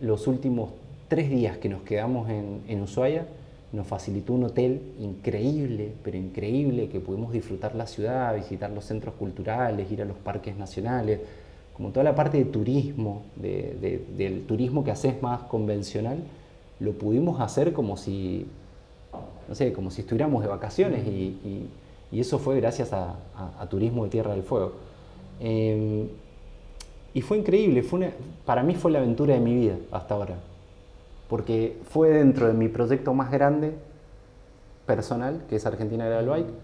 los últimos tres días que nos quedamos en, en Ushuaia, nos facilitó un hotel increíble, pero increíble, que pudimos disfrutar la ciudad, visitar los centros culturales, ir a los parques nacionales, como toda la parte de turismo, de- de- del turismo que haces más convencional, lo pudimos hacer como si, no sé, como si estuviéramos de vacaciones y, eso fue gracias a, Turismo de Tierra del Fuego. Em, y fue increíble, fue para mí fue la aventura de mi vida hasta ahora, porque fue dentro de mi proyecto más grande personal, que es Argentina Gravel Bike,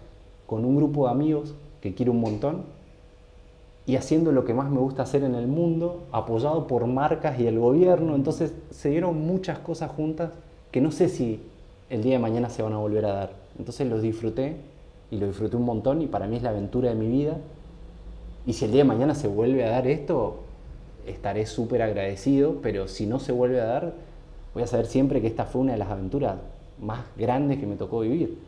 con un grupo de amigos que quiero un montón y haciendo lo que más me gusta hacer en el mundo, apoyado por marcas y el gobierno, entonces se dieron muchas cosas juntas que no sé si el día de mañana se van a volver a dar. Entonces los disfruté y lo disfruté un montón y para mí es la aventura de mi vida. Y si el día de mañana se vuelve a dar esto, estaré súper agradecido, pero si no se vuelve a dar, voy a saber siempre que esta fue una de las aventuras más grandes que me tocó vivir.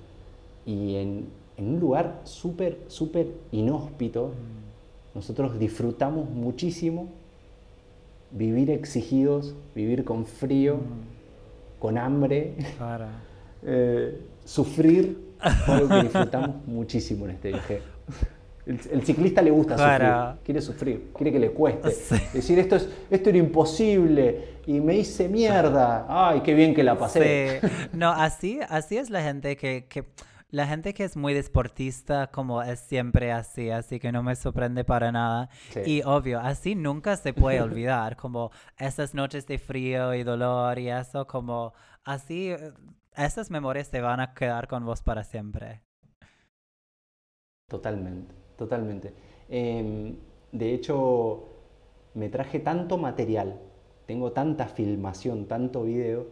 Y en, en un lugar súper, súper inhóspito, nosotros disfrutamos muchísimo vivir exigidos, vivir con frío, con hambre, (laughs) eh, sufrir, algo que disfrutamos muchísimo en este viaje. El, el ciclista le gusta Claro. sufrir, quiere sufrir, quiere que le cueste. (laughs) Sí. Decir esto, es, esto era imposible y me hice mierda. Ay, qué bien que la pasé. Sí. No, así, así es la gente que, que la gente que es muy deportista como es siempre así, así que no me sorprende para nada. Sí. Y obvio, así nunca se puede (laughs) olvidar, como esas noches de frío y dolor y eso, como así, esas memorias se van a quedar con vos para siempre. Totalmente, totalmente. Em, de hecho, me traje tanto material, tengo tanta filmación, tanto video,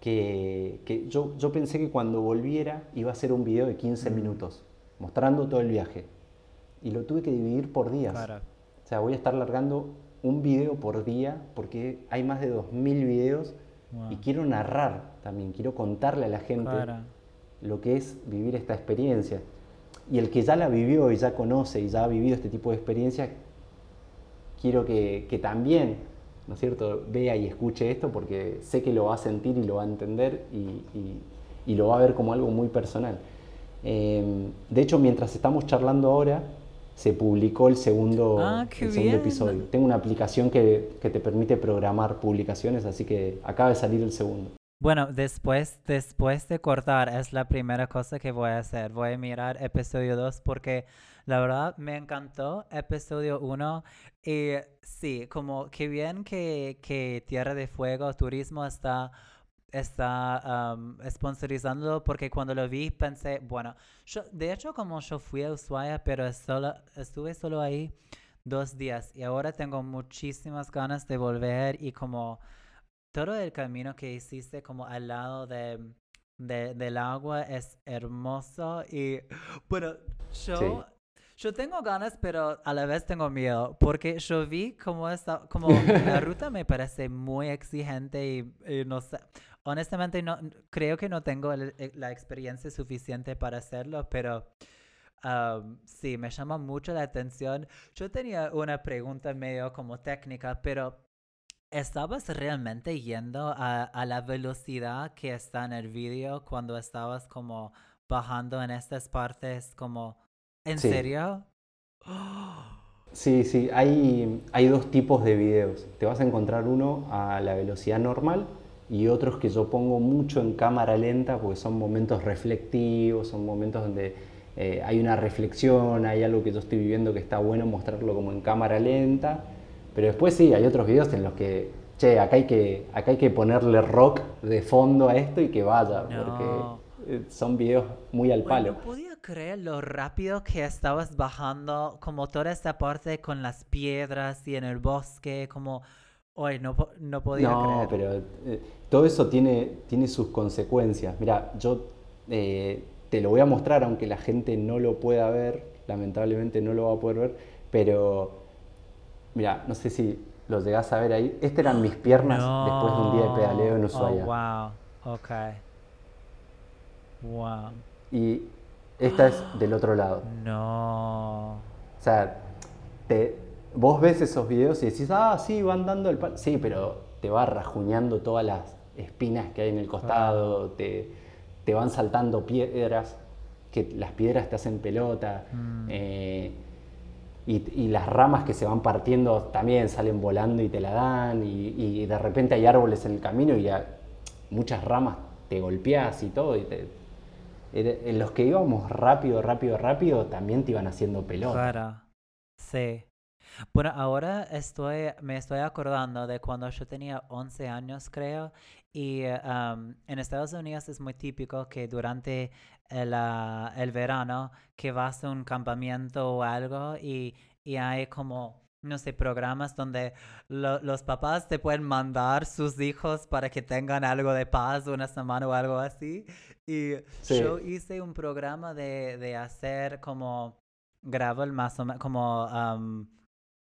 que, que yo, yo pensé que cuando volviera iba a ser un video de 15 minutos, mostrando todo el viaje. Y lo tuve que dividir por días. O sea, voy a estar largando un video por día porque hay más de 2.000 videos y quiero narrar también, quiero contarle a la gente lo que es vivir esta experiencia. Y el que ya la vivió y ya conoce y ya ha vivido este tipo de experiencia, quiero que, que también, ¿no es cierto?, vea y escuche esto porque sé que lo va a sentir y lo va a entender y, y- y lo va a ver como algo muy personal. Em, de hecho, mientras estamos charlando ahora, se publicó el segundo, Ah, el segundo episodio. Tengo una aplicación que, que te permite programar publicaciones, así que acaba de salir el segundo. Bueno, después, después de cortar es la primera cosa que voy a hacer. Voy a mirar episodio 2 porque la verdad me encantó episodio 1 y sí, como que bien que, que Tierra de Fuego Turismo está, está um, sponsorizando porque cuando lo vi pensé, bueno, yo, de hecho como yo fui a Ushuaia, pero solo, estuve solo ahí dos días y ahora tengo muchísimas ganas de volver y como todo el camino que hiciste como al lado de, de- del agua es hermoso y bueno, yo, yo tengo ganas pero a la vez tengo miedo porque yo vi como esta, como la (laughs) ruta me parece muy exigente y, y no sé, honestamente no, creo que no tengo el- el- la experiencia suficiente para hacerlo, pero Am, sí, me llama mucho la atención. Yo tenía una pregunta medio como técnica, pero ¿estabas realmente yendo a, a la velocidad que está en el vídeo cuando estabas como bajando en estas partes como... ¿En Sí. serio? (gasps) Sí, sí, hay, hay dos tipos de videos. Te vas a encontrar uno a la velocidad normal y otros que yo pongo mucho en cámara lenta porque son momentos reflectivos, son momentos donde eh, hay una reflexión, hay algo que yo estoy viviendo que está bueno mostrarlo como en cámara lenta. Pero después sí, hay otros videos en los que, che, acá hay que, acá hay que ponerle rock de fondo a esto y que vaya, No. porque eh, son videos muy al Bueno, palo. no podía creer lo rápido que estabas bajando, como toda esta parte con las piedras y en el bosque, como... Hoy no, no podía No, creer. pero eh, todo eso tiene, tiene sus consecuencias. Mira, yo eh, te lo voy a mostrar, aunque la gente no lo pueda ver, lamentablemente no lo va a poder ver, pero mira, no sé si lo llegás a ver ahí. Estas eran mis piernas después de un día de pedaleo en. Ushuaia. Oh, wow. Ok. Wow. Y esta es del otro lado. No. O sea, te, vos ves esos videos y decís, ah, sí, van dando el palo. Sí, pero te va rajuñando todas las espinas que hay en el costado, te, te van saltando piedras, que las piedras te hacen pelota, Mm. eh, y, las ramas que se van partiendo también salen volando y te la dan, y, y de repente hay árboles en el camino y a- muchas ramas te golpeas y todo, y te- en en los que íbamos rápido, rápido, rápido, también te iban haciendo pelota. Claro. Sí. Bueno, ahora estoy, me estoy acordando de cuando yo tenía 11 años, creo, y um, en Estados Unidos es muy típico que durante el, ah, el verano que vas a un campamento o algo y, y hay como, no sé, programas donde lo- los papás te pueden mandar sus hijos para que tengan algo de paz una semana o algo así. Y Sí. yo hice un programa de, de hacer como gravel más o menos, como am,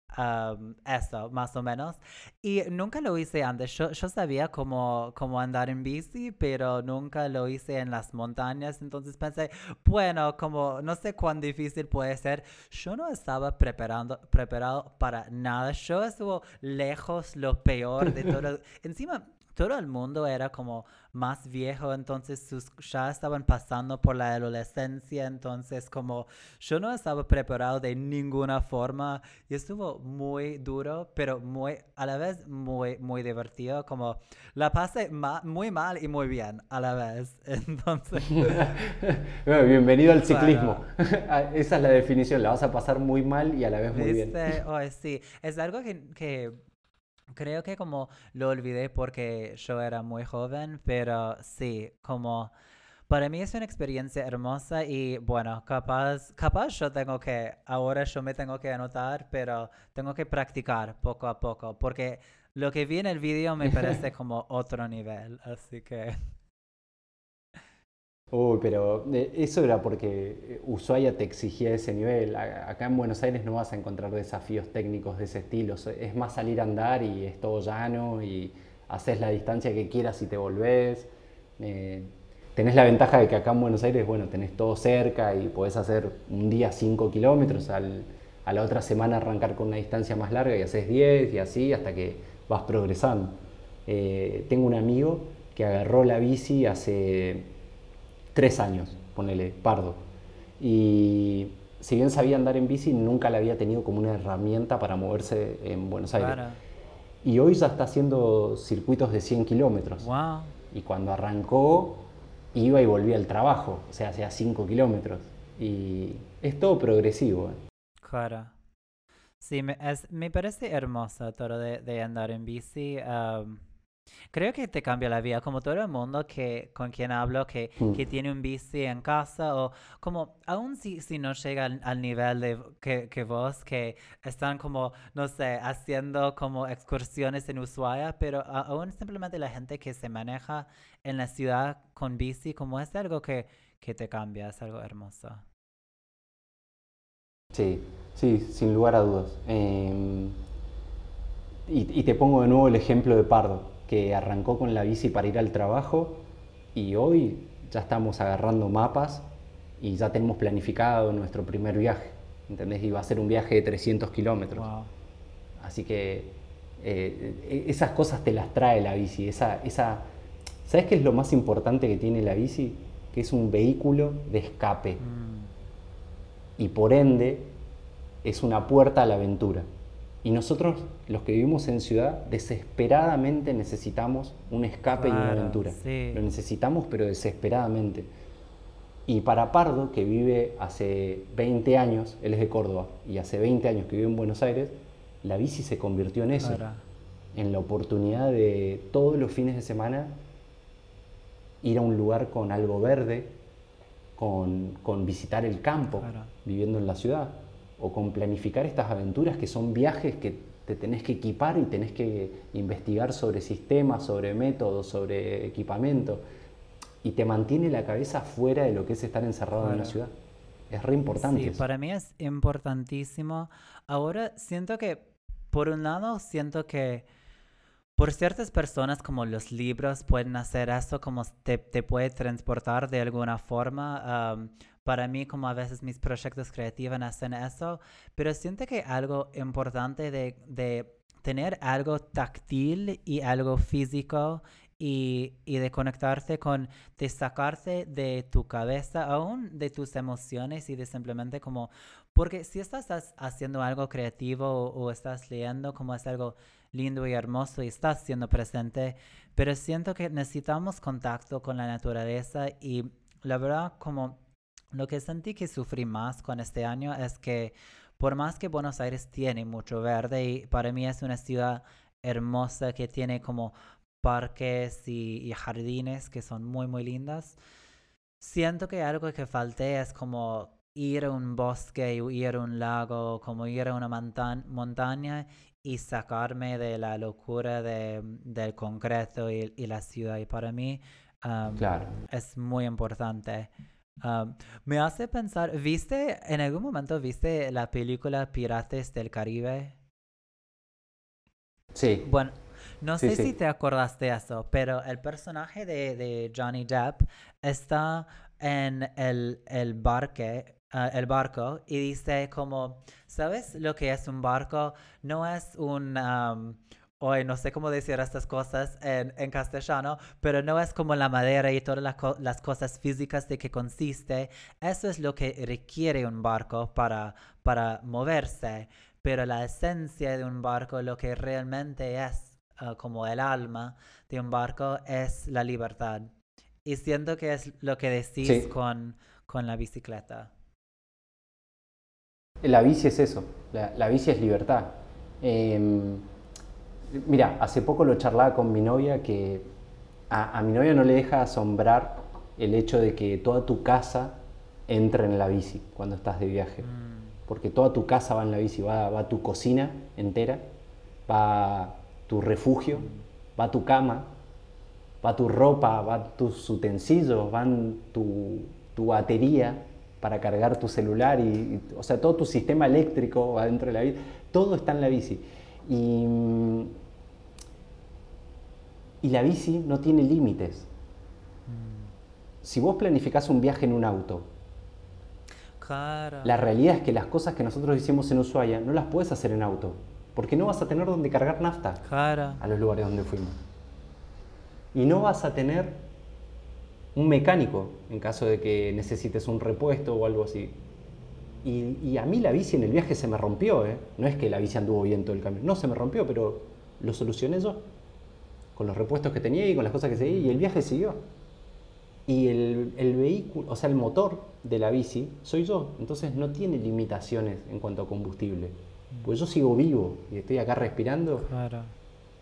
am, eso, más o menos. Y nunca lo hice antes. Yo, yo sabía cómo, cómo andar en bici, pero nunca lo hice en las montañas. Entonces pensé, bueno, como no sé cuán difícil puede ser. Yo no estaba preparando, preparado para nada. Yo estuve lejos lo peor de todo. (laughs) Encima, todo el mundo era como más viejo, entonces sus, ya estaban pasando por la adolescencia, entonces como yo no estaba preparado de ninguna forma y estuvo muy duro, pero muy, a la vez muy, muy divertido, como la pasé ma- muy mal y muy bien a la vez, (laughs) entonces... (laughs) Bueno, bienvenido al Claro. ciclismo. (laughs) Esa es la definición, la vas a pasar muy mal y a la vez muy bien. ¿Viste? Ay, sí, es algo que, que creo que como lo olvidé porque yo era muy joven, pero sí, como para mí es una experiencia hermosa y bueno, capaz, capaz yo tengo que, ahora yo me tengo que anotar, pero tengo que practicar poco a poco, porque lo que vi en el vídeo me parece (laughs) como otro nivel, así que... Uy, pero eh, eso era porque eh, Ushuaia te exigía ese nivel. Acá en Buenos Aires no vas a encontrar desafíos técnicos de ese estilo. Es más salir a andar y es todo llano y haces la distancia que quieras y te volvés. Eh, tenés la ventaja de que acá en Buenos Aires, bueno, tenés todo cerca y podés hacer un día 5 kilómetros, al- a la otra semana arrancar con una distancia más larga y haces 10 y así hasta que vas progresando. Eh, tengo un amigo que agarró la bici hace tres años, ponele, pardo. Y si bien sabía andar en bici, nunca la había tenido como una herramienta para moverse en Buenos Aires. Claro. Y hoy ya está haciendo circuitos de 100 kilómetros. Wow. Y cuando arrancó, iba y volvía al trabajo, o sea, hacía 5 kilómetros. Y es todo progresivo. ¿eh? Claro. Sí, me, es, me parece hermoso todo de, de andar en bici. Creo que te cambia la vida, como todo el mundo que con quien hablo que, Mm. que tiene un bici en casa o como aún si, si no llega al, al nivel de que, que vos que están como, no sé, haciendo como excursiones en Ushuaia, pero a- aún simplemente la gente que se maneja en la ciudad con bici, como es algo que, que te cambia, es algo hermoso. Sí, sí, sin lugar a dudas. Eh, y, y te pongo de nuevo el ejemplo de Pardo, que arrancó con la bici para ir al trabajo y hoy ya estamos agarrando mapas y ya tenemos planificado nuestro primer viaje. ¿Entendés? Y va a ser un viaje de 300 kilómetros. Wow. Así que eh, e- esas cosas te las trae la bici. Esa, esa, ¿Sabes qué es lo más importante que tiene la bici? Que es un vehículo de escape Mm. y por ende es una puerta a la aventura. Y nosotros, los que vivimos en ciudad, desesperadamente necesitamos un escape y una aventura. sí. Lo necesitamos, pero desesperadamente. Y para Pardo, que vive hace 20 años, él es de Córdoba, y hace 20 años que vive en Buenos Aires, la bici se convirtió en eso, en la oportunidad de todos los fines de semana ir a un lugar con algo verde, con, con visitar el campo, viviendo en la ciudad, o con planificar estas aventuras que son viajes que te tenés que equipar y tenés que investigar sobre sistemas, sobre métodos, sobre equipamiento, y te mantiene la cabeza fuera de lo que es estar encerrado en Claro. ciudad. Es re importante Sí, eso. para mí es importantísimo. Ahora siento que, por un lado, siento que por ciertas personas como los libros pueden hacer eso, como te, te puede transportar de alguna forma. Para mí, como a veces mis proyectos creativos hacen eso, pero siento que algo importante de, de tener algo táctil y algo físico y, y de conectarte con, de sacarte de tu cabeza, aún de tus emociones y de simplemente como, porque si estás haciendo algo creativo o, o estás leyendo como es algo lindo y hermoso y estás siendo presente, pero siento que necesitamos contacto con la naturaleza y la verdad como lo que sentí que sufrí más con este año es que por más que Buenos Aires tiene mucho verde y para mí es una ciudad hermosa que tiene como parques y, y jardines que son muy muy lindas, siento que algo que falté es como ir a un bosque ir a un lago, como ir a una monta- montaña y sacarme de la locura de, del concreto y, y la ciudad. Y para mí um, Claro. es muy importante. Um, me hace pensar, ¿viste, en algún momento viste la película Pirates del Caribe? Sí, Bueno, no Sí, sé si te acordaste de eso, pero el personaje de, de Johnny Depp está en el, el, barque, ah, el barco y dice como, ¿sabes lo que es un barco? No es un... Hoy no sé cómo decir estas cosas en, en castellano, pero no es como la madera y todas las, co- las cosas físicas de que consiste. Eso es lo que requiere un barco para, para moverse. Pero la esencia de un barco, lo que realmente es ah, como el alma de un barco, es la libertad. Y siento que es lo que decís Sí. con, con la bicicleta. La bici es eso, la, la bici es libertad. Eh, mira, hace poco lo charlaba con mi novia que a, a mi novia no le deja asombrar el hecho de que toda tu casa entre en la bici cuando estás de viaje. Porque toda tu casa va en la bici, va, va tu cocina entera, va tu refugio, va tu cama, va tu ropa, va tus utensilios, van tu, tu batería para cargar tu celular y, y, o sea, todo tu sistema eléctrico va dentro de la bici, todo está en la bici. Y, mm, y la bici no tiene límites. Si vos planificás un viaje en un auto, la realidad es que las cosas que nosotros hicimos en Ushuaia no las puedes hacer en auto, porque no vas a tener donde cargar nafta a los lugares donde fuimos. Y no vas a tener un mecánico en caso de que necesites un repuesto o algo así. Y, a mí la bici en el viaje se me rompió, ¿eh? No es que la bici anduvo bien todo el camino. No, se me rompió, pero lo solucioné yo. Con los repuestos que tenía y con las cosas que seguí. Y el viaje siguió. Y el, el vehículo, o sea, el motor de la bici soy yo. Entonces no tiene limitaciones en cuanto a combustible. Pues yo sigo vivo y estoy acá respirando. Claro.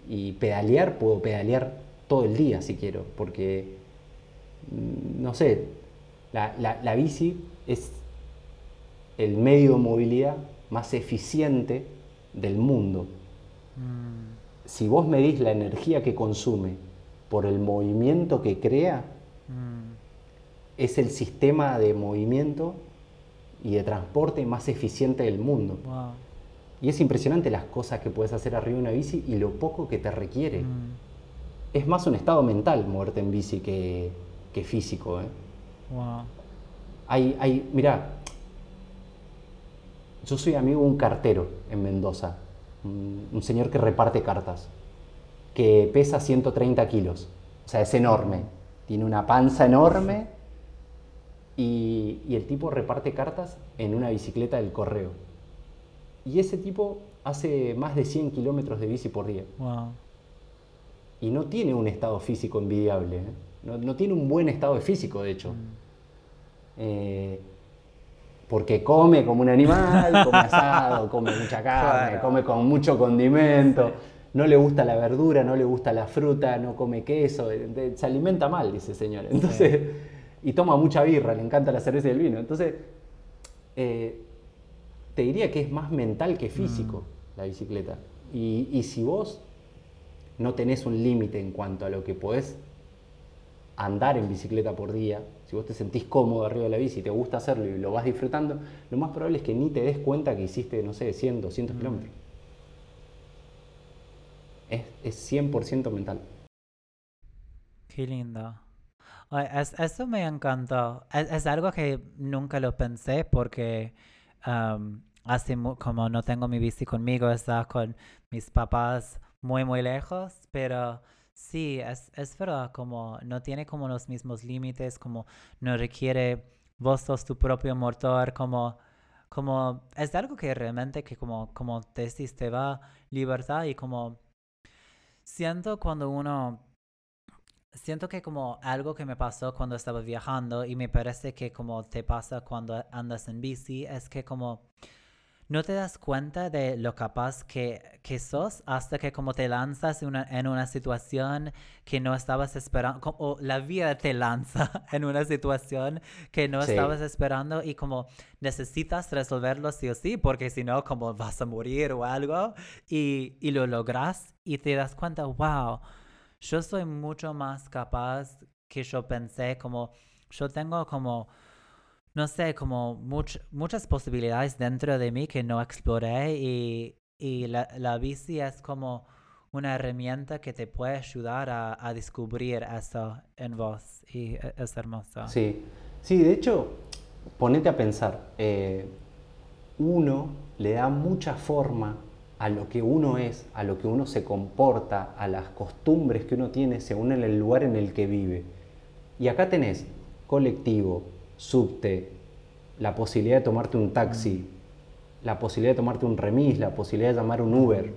Y pedalear, puedo pedalear todo el día si quiero. Porque, mm, no sé, la, la bici es el medio de movilidad más eficiente del mundo. Mm. Si vos medís la energía que consume por el movimiento que crea, mm. es el sistema de movimiento y de transporte más eficiente del mundo. Y es impresionante las cosas que puedes hacer arriba de una bici y lo poco que te requiere. Mm. Es más un estado mental moverte en bici que, físico. ¿eh? Hay, hay, mira, yo soy amigo de un cartero en Mendoza, un, señor que reparte cartas, que pesa 130 kilos, o sea, es enorme, tiene una panza enorme y, el tipo reparte cartas en una bicicleta del correo. Y ese tipo hace más de 100 kilómetros de bici por día. Y no tiene un estado físico envidiable, ¿eh? no, tiene un buen estado de físico, de hecho. Mm. Eh, porque come como un animal, (laughs) come asado, come mucha carne, come con mucho condimento, no le gusta la verdura, no le gusta la fruta, no come queso, eh, se alimenta mal, dice el señor. Entonces, y toma mucha birra, le encanta la cerveza y el vino. Entonces, eh, te diría que es más mental que físico mm. la bicicleta. Y, y si vos no tenés un límite en cuanto a lo que podés andar en bicicleta por día, si vos te sentís cómodo arriba de la bici y te gusta hacerlo y lo vas disfrutando, lo más probable es que ni te des cuenta que hiciste, no sé, 100, 200 mm. kilómetros. Es, es 100% mental. Qué lindo. eso me encantó. Es, algo que nunca lo pensé porque um, como no tengo mi bici conmigo, está con mis papás muy, muy lejos, pero Sí, es, es verdad, como no tiene como los mismos límites, como no requiere vos sos tu propio motor, como, como es algo que realmente que como, como decís, te va libertad y como siento cuando uno siento que como algo que me pasó cuando estaba viajando y me parece que como te pasa cuando andas en bici es que como no te das cuenta de lo capaz que, que sos hasta que como te lanzas en una situación que no estabas esperando, o la vida te lanza (laughs) en una situación que no estabas esperando y como necesitas resolverlo sí o sí, porque si no, como vas a morir o algo, y, y lo logras y te das cuenta, wow, yo soy mucho más capaz que yo pensé, como yo tengo como no sé, como muchas posibilidades dentro de mí que no exploré y, y la, la, bici es como una herramienta que te puede ayudar a, a, descubrir eso en vos y e, es hermoso. Sí, sí, de hecho, ponete a pensar, eh, uno le da mucha forma a lo que uno es, a lo que uno se comporta, a las costumbres que uno tiene según el lugar en el que vive. Y acá tenés colectivo, subte, la posibilidad de tomarte un taxi, la posibilidad de tomarte un remis, la posibilidad de llamar un Uber.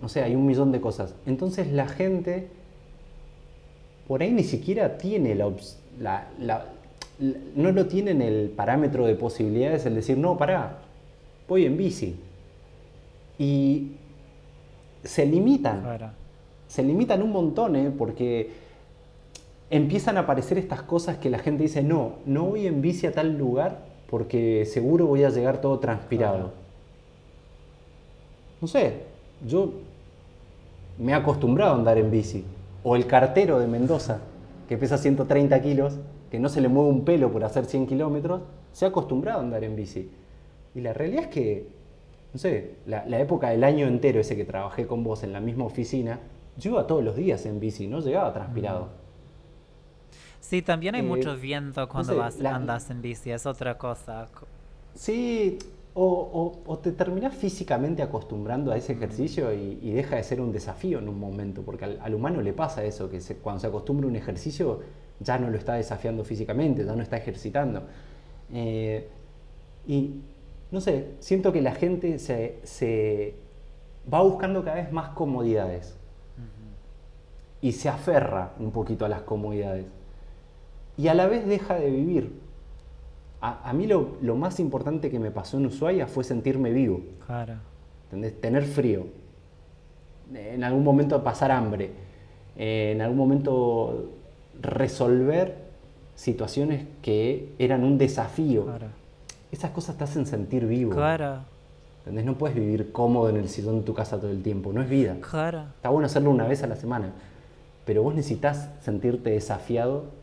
No sé, hay un millón de cosas. Entonces la gente por ahí ni siquiera tiene la, no lo tiene en el parámetro de posibilidades el decir, no, pará, voy en bici. Y se limitan. Se limitan un montón, ¿eh? porque empiezan a aparecer estas cosas que la gente dice, no, no voy en bici a tal lugar porque seguro voy a llegar todo transpirado. No sé, yo me he acostumbrado a andar en bici. O el cartero de Mendoza, que pesa 130 kilos, que no se le mueve un pelo por hacer 100 kilómetros, se ha acostumbrado a andar en bici. Y la realidad es que, no sé, la, época del año entero ese que trabajé con vos en la misma oficina, yo iba todos los días en bici, no llegaba transpirado. Sí, también hay mucho eh, viento cuando vas, andas en bici, es otra cosa. Sí, o, te terminas físicamente acostumbrando a ese ejercicio y, deja de ser un desafío en un momento, porque al, humano le pasa eso, que cuando se acostumbra a un ejercicio ya no lo está desafiando físicamente, ya no está ejercitando. Eh, y no sé, siento que la gente se, va buscando cada vez más comodidades y se aferra un poquito a las comodidades y a la vez deja de vivir. A, mí lo, más importante que me pasó en Ushuaia fue sentirme vivo. Claro. Tener frío. En algún momento pasar hambre. En algún momento resolver situaciones que eran un desafío. Claro. Esas cosas te hacen sentir vivo. Claro. ¿Entendés? No puedes vivir cómodo en el sillón de tu casa todo el tiempo. No es vida. Claro. Está bueno hacerlo una vez a la semana. Pero vos necesitas sentirte desafiado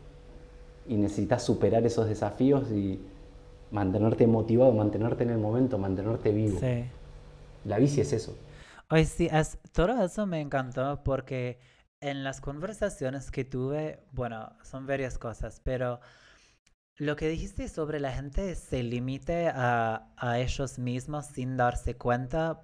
y necesitas superar esos desafíos y mantenerte motivado, mantenerte en el momento, mantenerte vivo. Sí. La bici es eso. Hoy sí, es, todo eso me encantó porque en las conversaciones que tuve, bueno, son varias cosas, pero lo que dijiste sobre la gente se limite a, a ellos mismos sin darse cuenta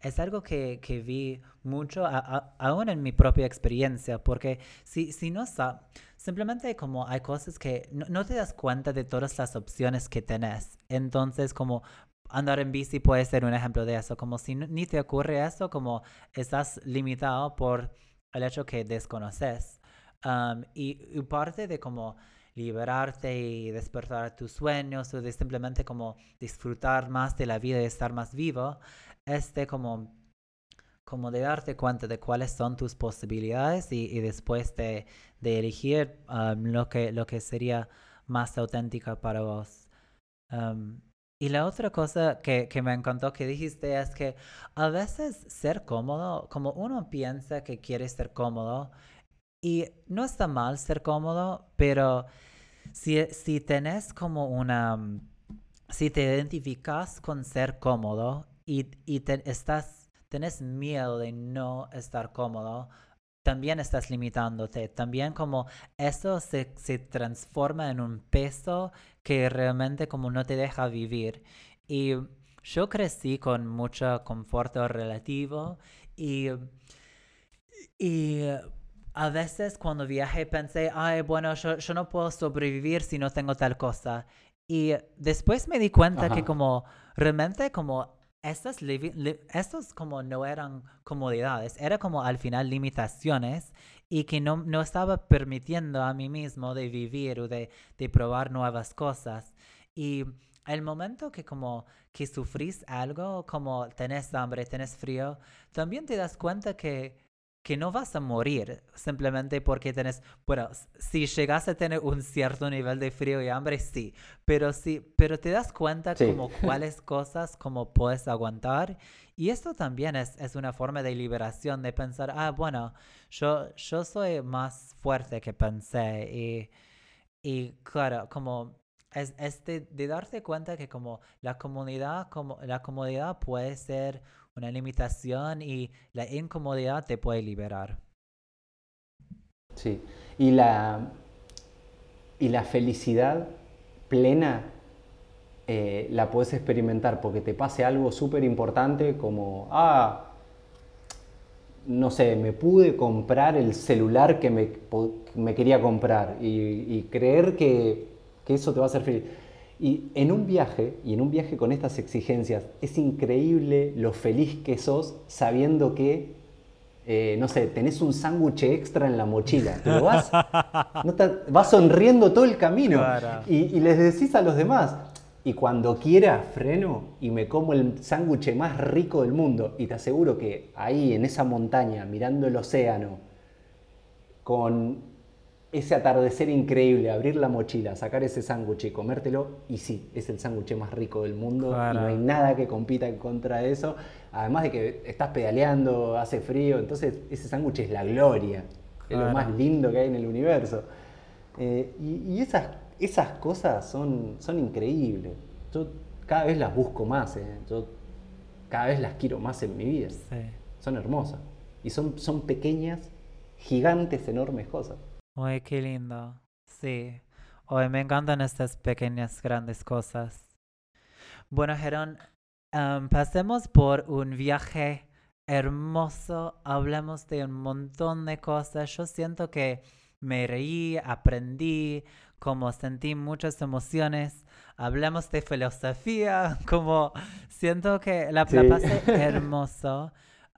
es algo que, que, vi mucho, aún en mi propia experiencia, porque si, si no sabes, simplemente como hay cosas que no, te das cuenta de todas las opciones que tenés. Entonces, como andar en bici puede ser un ejemplo de eso, como si ni te ocurre eso, como estás limitado por el hecho que desconoces. y, y parte de como liberarte y despertar tus sueños o de simplemente como disfrutar más de la vida y estar más vivo, es de como, como de darte cuenta de cuáles son tus posibilidades y, después de, de elegir um, lo, que, lo que sería más auténtica para vos. Um, y la otra cosa que, que, me encantó que dijiste es que a veces ser cómodo, como uno piensa que quiere ser cómodo, y no está mal ser cómodo, pero si, si tenés como una, mm, si te identificas con ser cómodo y, y estás, tenés miedo de no estar cómodo, también estás limitándote. También como eso se, se transforma en un peso que realmente como no te deja vivir. Y yo crecí con mucho conforto relativo y, y a veces cuando viajé pensé, ay, bueno, yo, yo, no puedo sobrevivir si no tengo tal cosa. Y después me di cuenta que como realmente como estas, estos como no eran comodidades, era como al final limitaciones y que no, no estaba permitiendo a mí mismo de vivir o de, de probar nuevas cosas. Y el momento que como que sufrís algo, como tenés hambre, tenés frío, también te das cuenta que que no vas a morir simplemente porque tenés, bueno, si llegas a tener un cierto nivel de frío y hambre, sí, pero sí, pero te das cuenta como (laughs) cuáles cosas como puedes aguantar y esto también es, es, una forma de liberación, de pensar, ah, bueno, yo, yo soy más fuerte que pensé y, y claro, como es, es de, de, darte cuenta que como la comunidad, como la comodidad puede ser una limitación y la incomodidad te puede liberar. Sí, y la, y la felicidad plena eh, la puedes experimentar porque te pase algo súper importante como, ah, no sé, me pude comprar el celular que me, me quería comprar y, creer que, que eso te va a hacer feliz. Y en un viaje, y en un viaje con estas exigencias, es increíble lo feliz que sos sabiendo que, eh, no sé, tenés un sándwich extra en la mochila. Pero (laughs) vas, vas sonriendo todo el camino y, les decís a los demás, y cuando quiera freno y me como el sándwich más rico del mundo. Y te aseguro que ahí en esa montaña, mirando el océano, con ese atardecer increíble, abrir la mochila, sacar ese sándwich y comértelo, y sí, es el sándwich más rico del mundo y no hay nada que compita en contra de eso. Además de que estás pedaleando, hace frío, entonces ese sándwich es la gloria, es lo más lindo que hay en el universo. Eh, y, esas, esas cosas son, son increíbles. Yo cada vez las busco más, eh. yo cada vez las quiero más en mi vida. Son hermosas. Y son, son pequeñas, gigantes, enormes cosas. Uy, qué lindo. Sí. Hoy me encantan estas pequeñas, grandes cosas. Bueno, Gerón, pasemos por un viaje hermoso. Hablemos de un montón de cosas. Yo siento que me reí, aprendí, como sentí muchas emociones. Hablamos de filosofía, (laughs) como siento que la, la pasé (laughs) hermoso.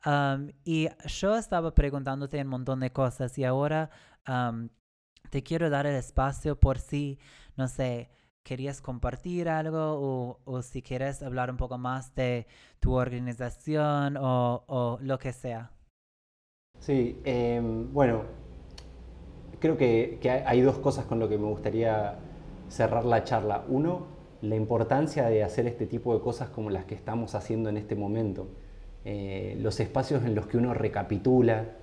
Um, y yo estaba preguntándote un montón de cosas y ahora um, te quiero dar el espacio por si, no sé, querías compartir algo o, si quieres hablar un poco más de tu organización o, lo que sea. Sí, em, bueno, creo que, hay dos cosas con lo que me gustaría cerrar la charla. Uno, la importancia de hacer este tipo de cosas como las que estamos haciendo en este momento. Eh, los espacios en los que uno recapitula,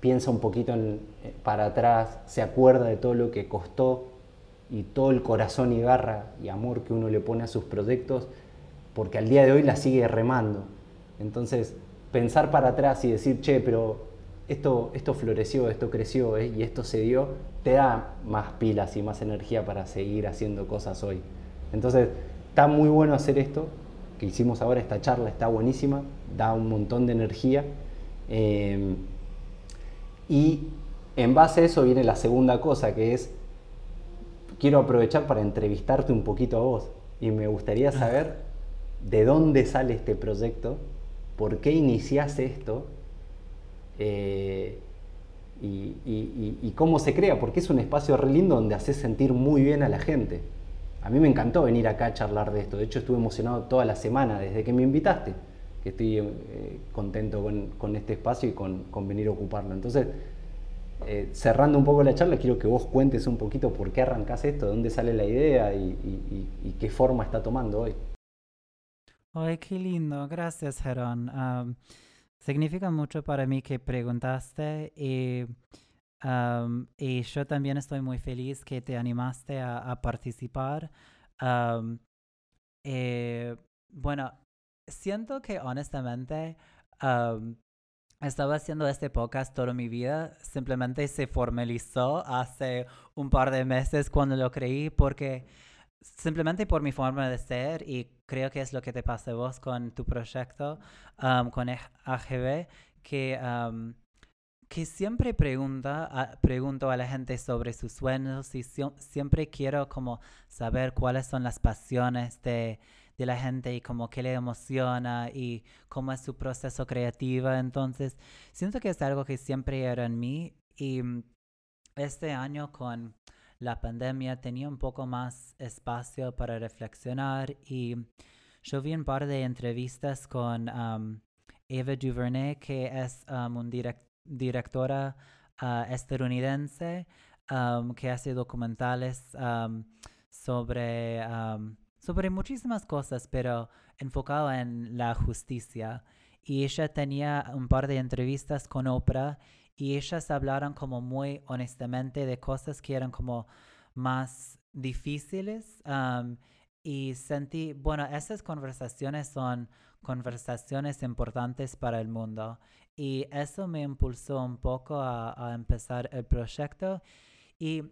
piensa un poquito eh, para atrás, se acuerda de todo lo que costó y todo el corazón y garra y amor que uno le pone a sus proyectos, porque al día de hoy la sigue remando. Entonces, pensar para atrás y decir, che, pero esto, esto floreció, esto creció eh, y esto se dio, te da más pilas y más energía para seguir haciendo cosas hoy. Entonces, está muy bueno hacer esto que hicimos ahora, esta charla está buenísima, da un montón de energía. Eh, y en base a eso viene la segunda cosa, que es quiero aprovechar para entrevistarte un poquito a vos. Y me gustaría saber de dónde sale este proyecto, por qué iniciaste esto eh, y, cómo se crea, porque es un espacio re lindo donde haces sentir muy bien a la gente. A mí me encantó venir acá a charlar de esto, de hecho estuve emocionado toda la semana desde que me invitaste, estoy eh, contento con, este espacio y con, con venir a ocuparlo. Entonces, eh, cerrando un poco la charla, quiero que vos cuentes un poquito por qué arrancás esto, de dónde sale la idea y, qué forma está tomando hoy. Ay, qué lindo, gracias Gerón. significa mucho para mí que preguntaste y, y, yo también estoy muy feliz que te animaste a, participar. Eh, bueno, siento que honestamente estaba haciendo este podcast toda mi vida, simplemente se formalizó hace un par de meses cuando lo creí porque simplemente por mi forma de ser y creo que es lo que te pasa a vos con tu proyecto, um, con AGB, que, um, que siempre pregunta, pregunto a la gente sobre sus sueños y siempre quiero como saber cuáles son las pasiones de de la gente y como qué le emociona y cómo es su proceso creativo. Entonces, siento que es algo que siempre era en mí y mm, este año con la pandemia tenía un poco más espacio para reflexionar y yo vi un par de entrevistas con Eva DuVernay, que es una directora uh, estadounidense que hace documentales sobre sobre muchísimas cosas, pero enfocado en la justicia. Y ella tenía un par de entrevistas con Oprah y ellas hablaron como muy honestamente de cosas que eran como más difíciles. y sentí, bueno, esas conversaciones son conversaciones importantes para el mundo. Y eso me impulsó un poco a, a empezar el proyecto. Y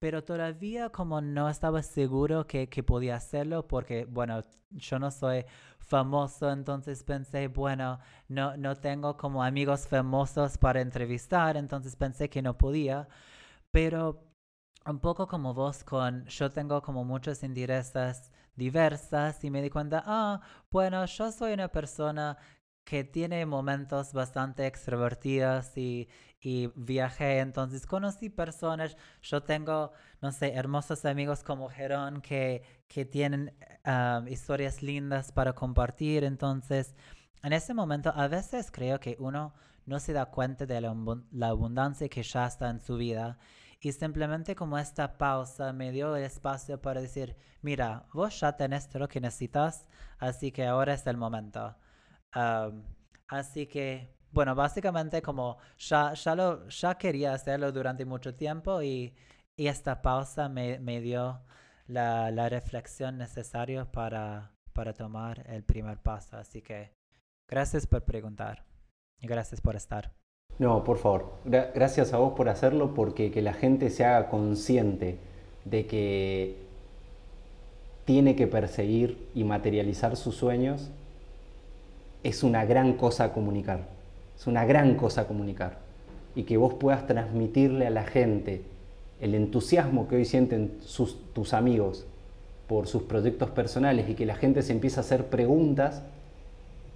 pero todavía como no estaba seguro que, podía hacerlo porque, bueno, yo no soy famoso, entonces pensé, bueno, no, no tengo como amigos famosos para entrevistar, entonces pensé que no podía, pero un poco como vos con, yo tengo como muchos intereses diversas y me di cuenta, ah, bueno, yo soy una persona que tiene momentos bastante extrovertidos y, y viajé, entonces conocí personas, yo tengo, no sé, hermosos amigos como Gerón que, que tienen historias lindas para compartir, entonces en ese momento a veces creo que uno no se da cuenta de la, la abundancia que ya está en su vida y simplemente como esta pausa me dio el espacio para decir, mira, vos ya tenés lo que necesitas, así que ahora es el momento así que, bueno, básicamente como ya, ya, lo, ya quería hacerlo durante mucho tiempo y, y esta pausa me, me dio la, la, reflexión necesaria para, para tomar el primer paso. Así que gracias por preguntar y gracias por estar. No, por favor, gracias a vos por hacerlo porque que la gente se haga consciente de que tiene que perseguir y materializar sus sueños es una gran cosa comunicar. Es una gran cosa comunicar. Y que vos puedas transmitirle a la gente el entusiasmo que hoy sienten tus amigos por sus proyectos personales y que la gente se empieza a hacer preguntas,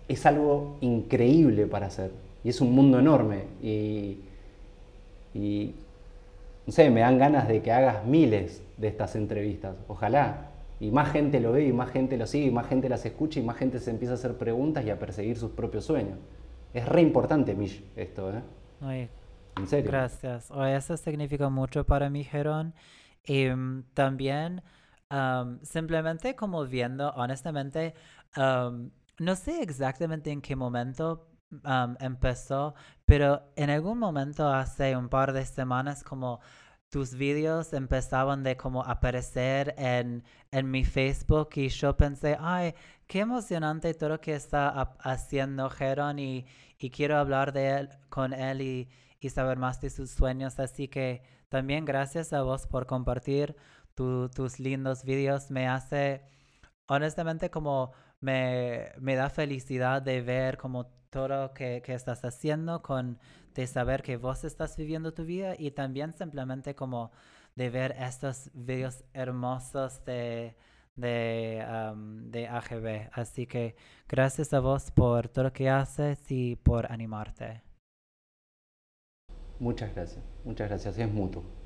es algo increíble para hacer. Y es un mundo enorme. Y, y, no sé, me dan ganas de que hagas miles de estas entrevistas. Ojalá. Y más gente lo ve, y más gente lo sigue, y más gente las escucha, y más gente se empieza a hacer preguntas y a perseguir sus propios sueños. Es re importante, Mish, esto, ¿eh? en serio. Gracias. eso significa mucho para mí, Gerón. Y mm, también, simplemente como viendo, honestamente, no sé exactamente en qué momento empezó, pero en algún momento hace un par de semanas como tus vídeos empezaban de como aparecer en, en mi Facebook y yo pensé, ay, qué emocionante todo lo que está haciendo Geron y, y, quiero hablar de él con él y, y, saber más de sus sueños. Así que también gracias a vos por compartir tus lindos vídeos. Me hace, honestamente, como me, me da felicidad de ver como todo que, que, estás haciendo, con de saber que vos estás viviendo tu vida y también simplemente como de ver estos videos hermosos de, de, de AGB. Así que gracias a vos por todo lo que haces y por animarte. Muchas gracias, muchas gracias, es mutuo.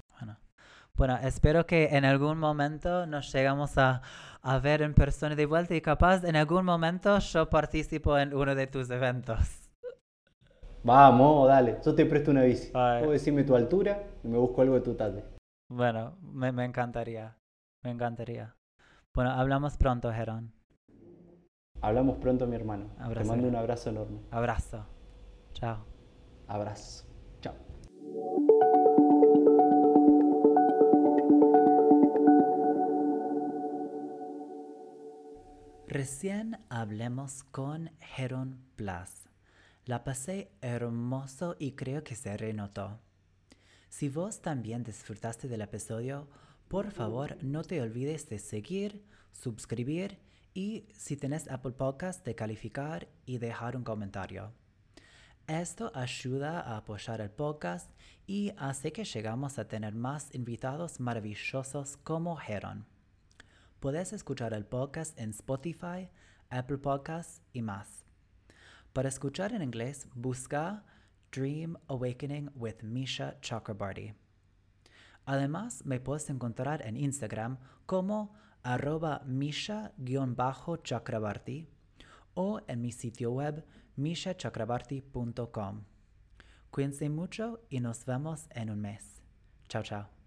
Bueno, espero que en algún momento nos llegamos a, a, ver en persona de vuelta y capaz en algún momento yo participo en uno de tus eventos. Vamos, dale, yo te presto una bici. Puedo decirme tu altura y me busco algo de tu tarde. Bueno, me, me encantaría, me encantaría. Bueno, hablamos pronto, Gerón. Hablamos pronto, mi hermano. Te mando un abrazo enorme. Abrazo. Chao. Abrazo. Chao. Recién hablemos con Heron Plus. La pasé hermoso y creo que se renotó. Si vos también disfrutaste del episodio, por favor no te olvides de seguir, suscribir y si tenés Apple Podcast de calificar y dejar un comentario. Esto ayuda a apoyar el podcast y hace que llegamos a tener más invitados maravillosos como Heron. Puedes escuchar el podcast en Spotify, Apple Podcasts y más. Para escuchar en inglés, busca Dream Awakening with Misha Chakrabarty. Además, me puedes encontrar en Instagram como arroba misha-chakrabarty o en mi sitio web mishachakrabarty.com. Cuídense mucho y nos vemos en un mes. Chao, chao.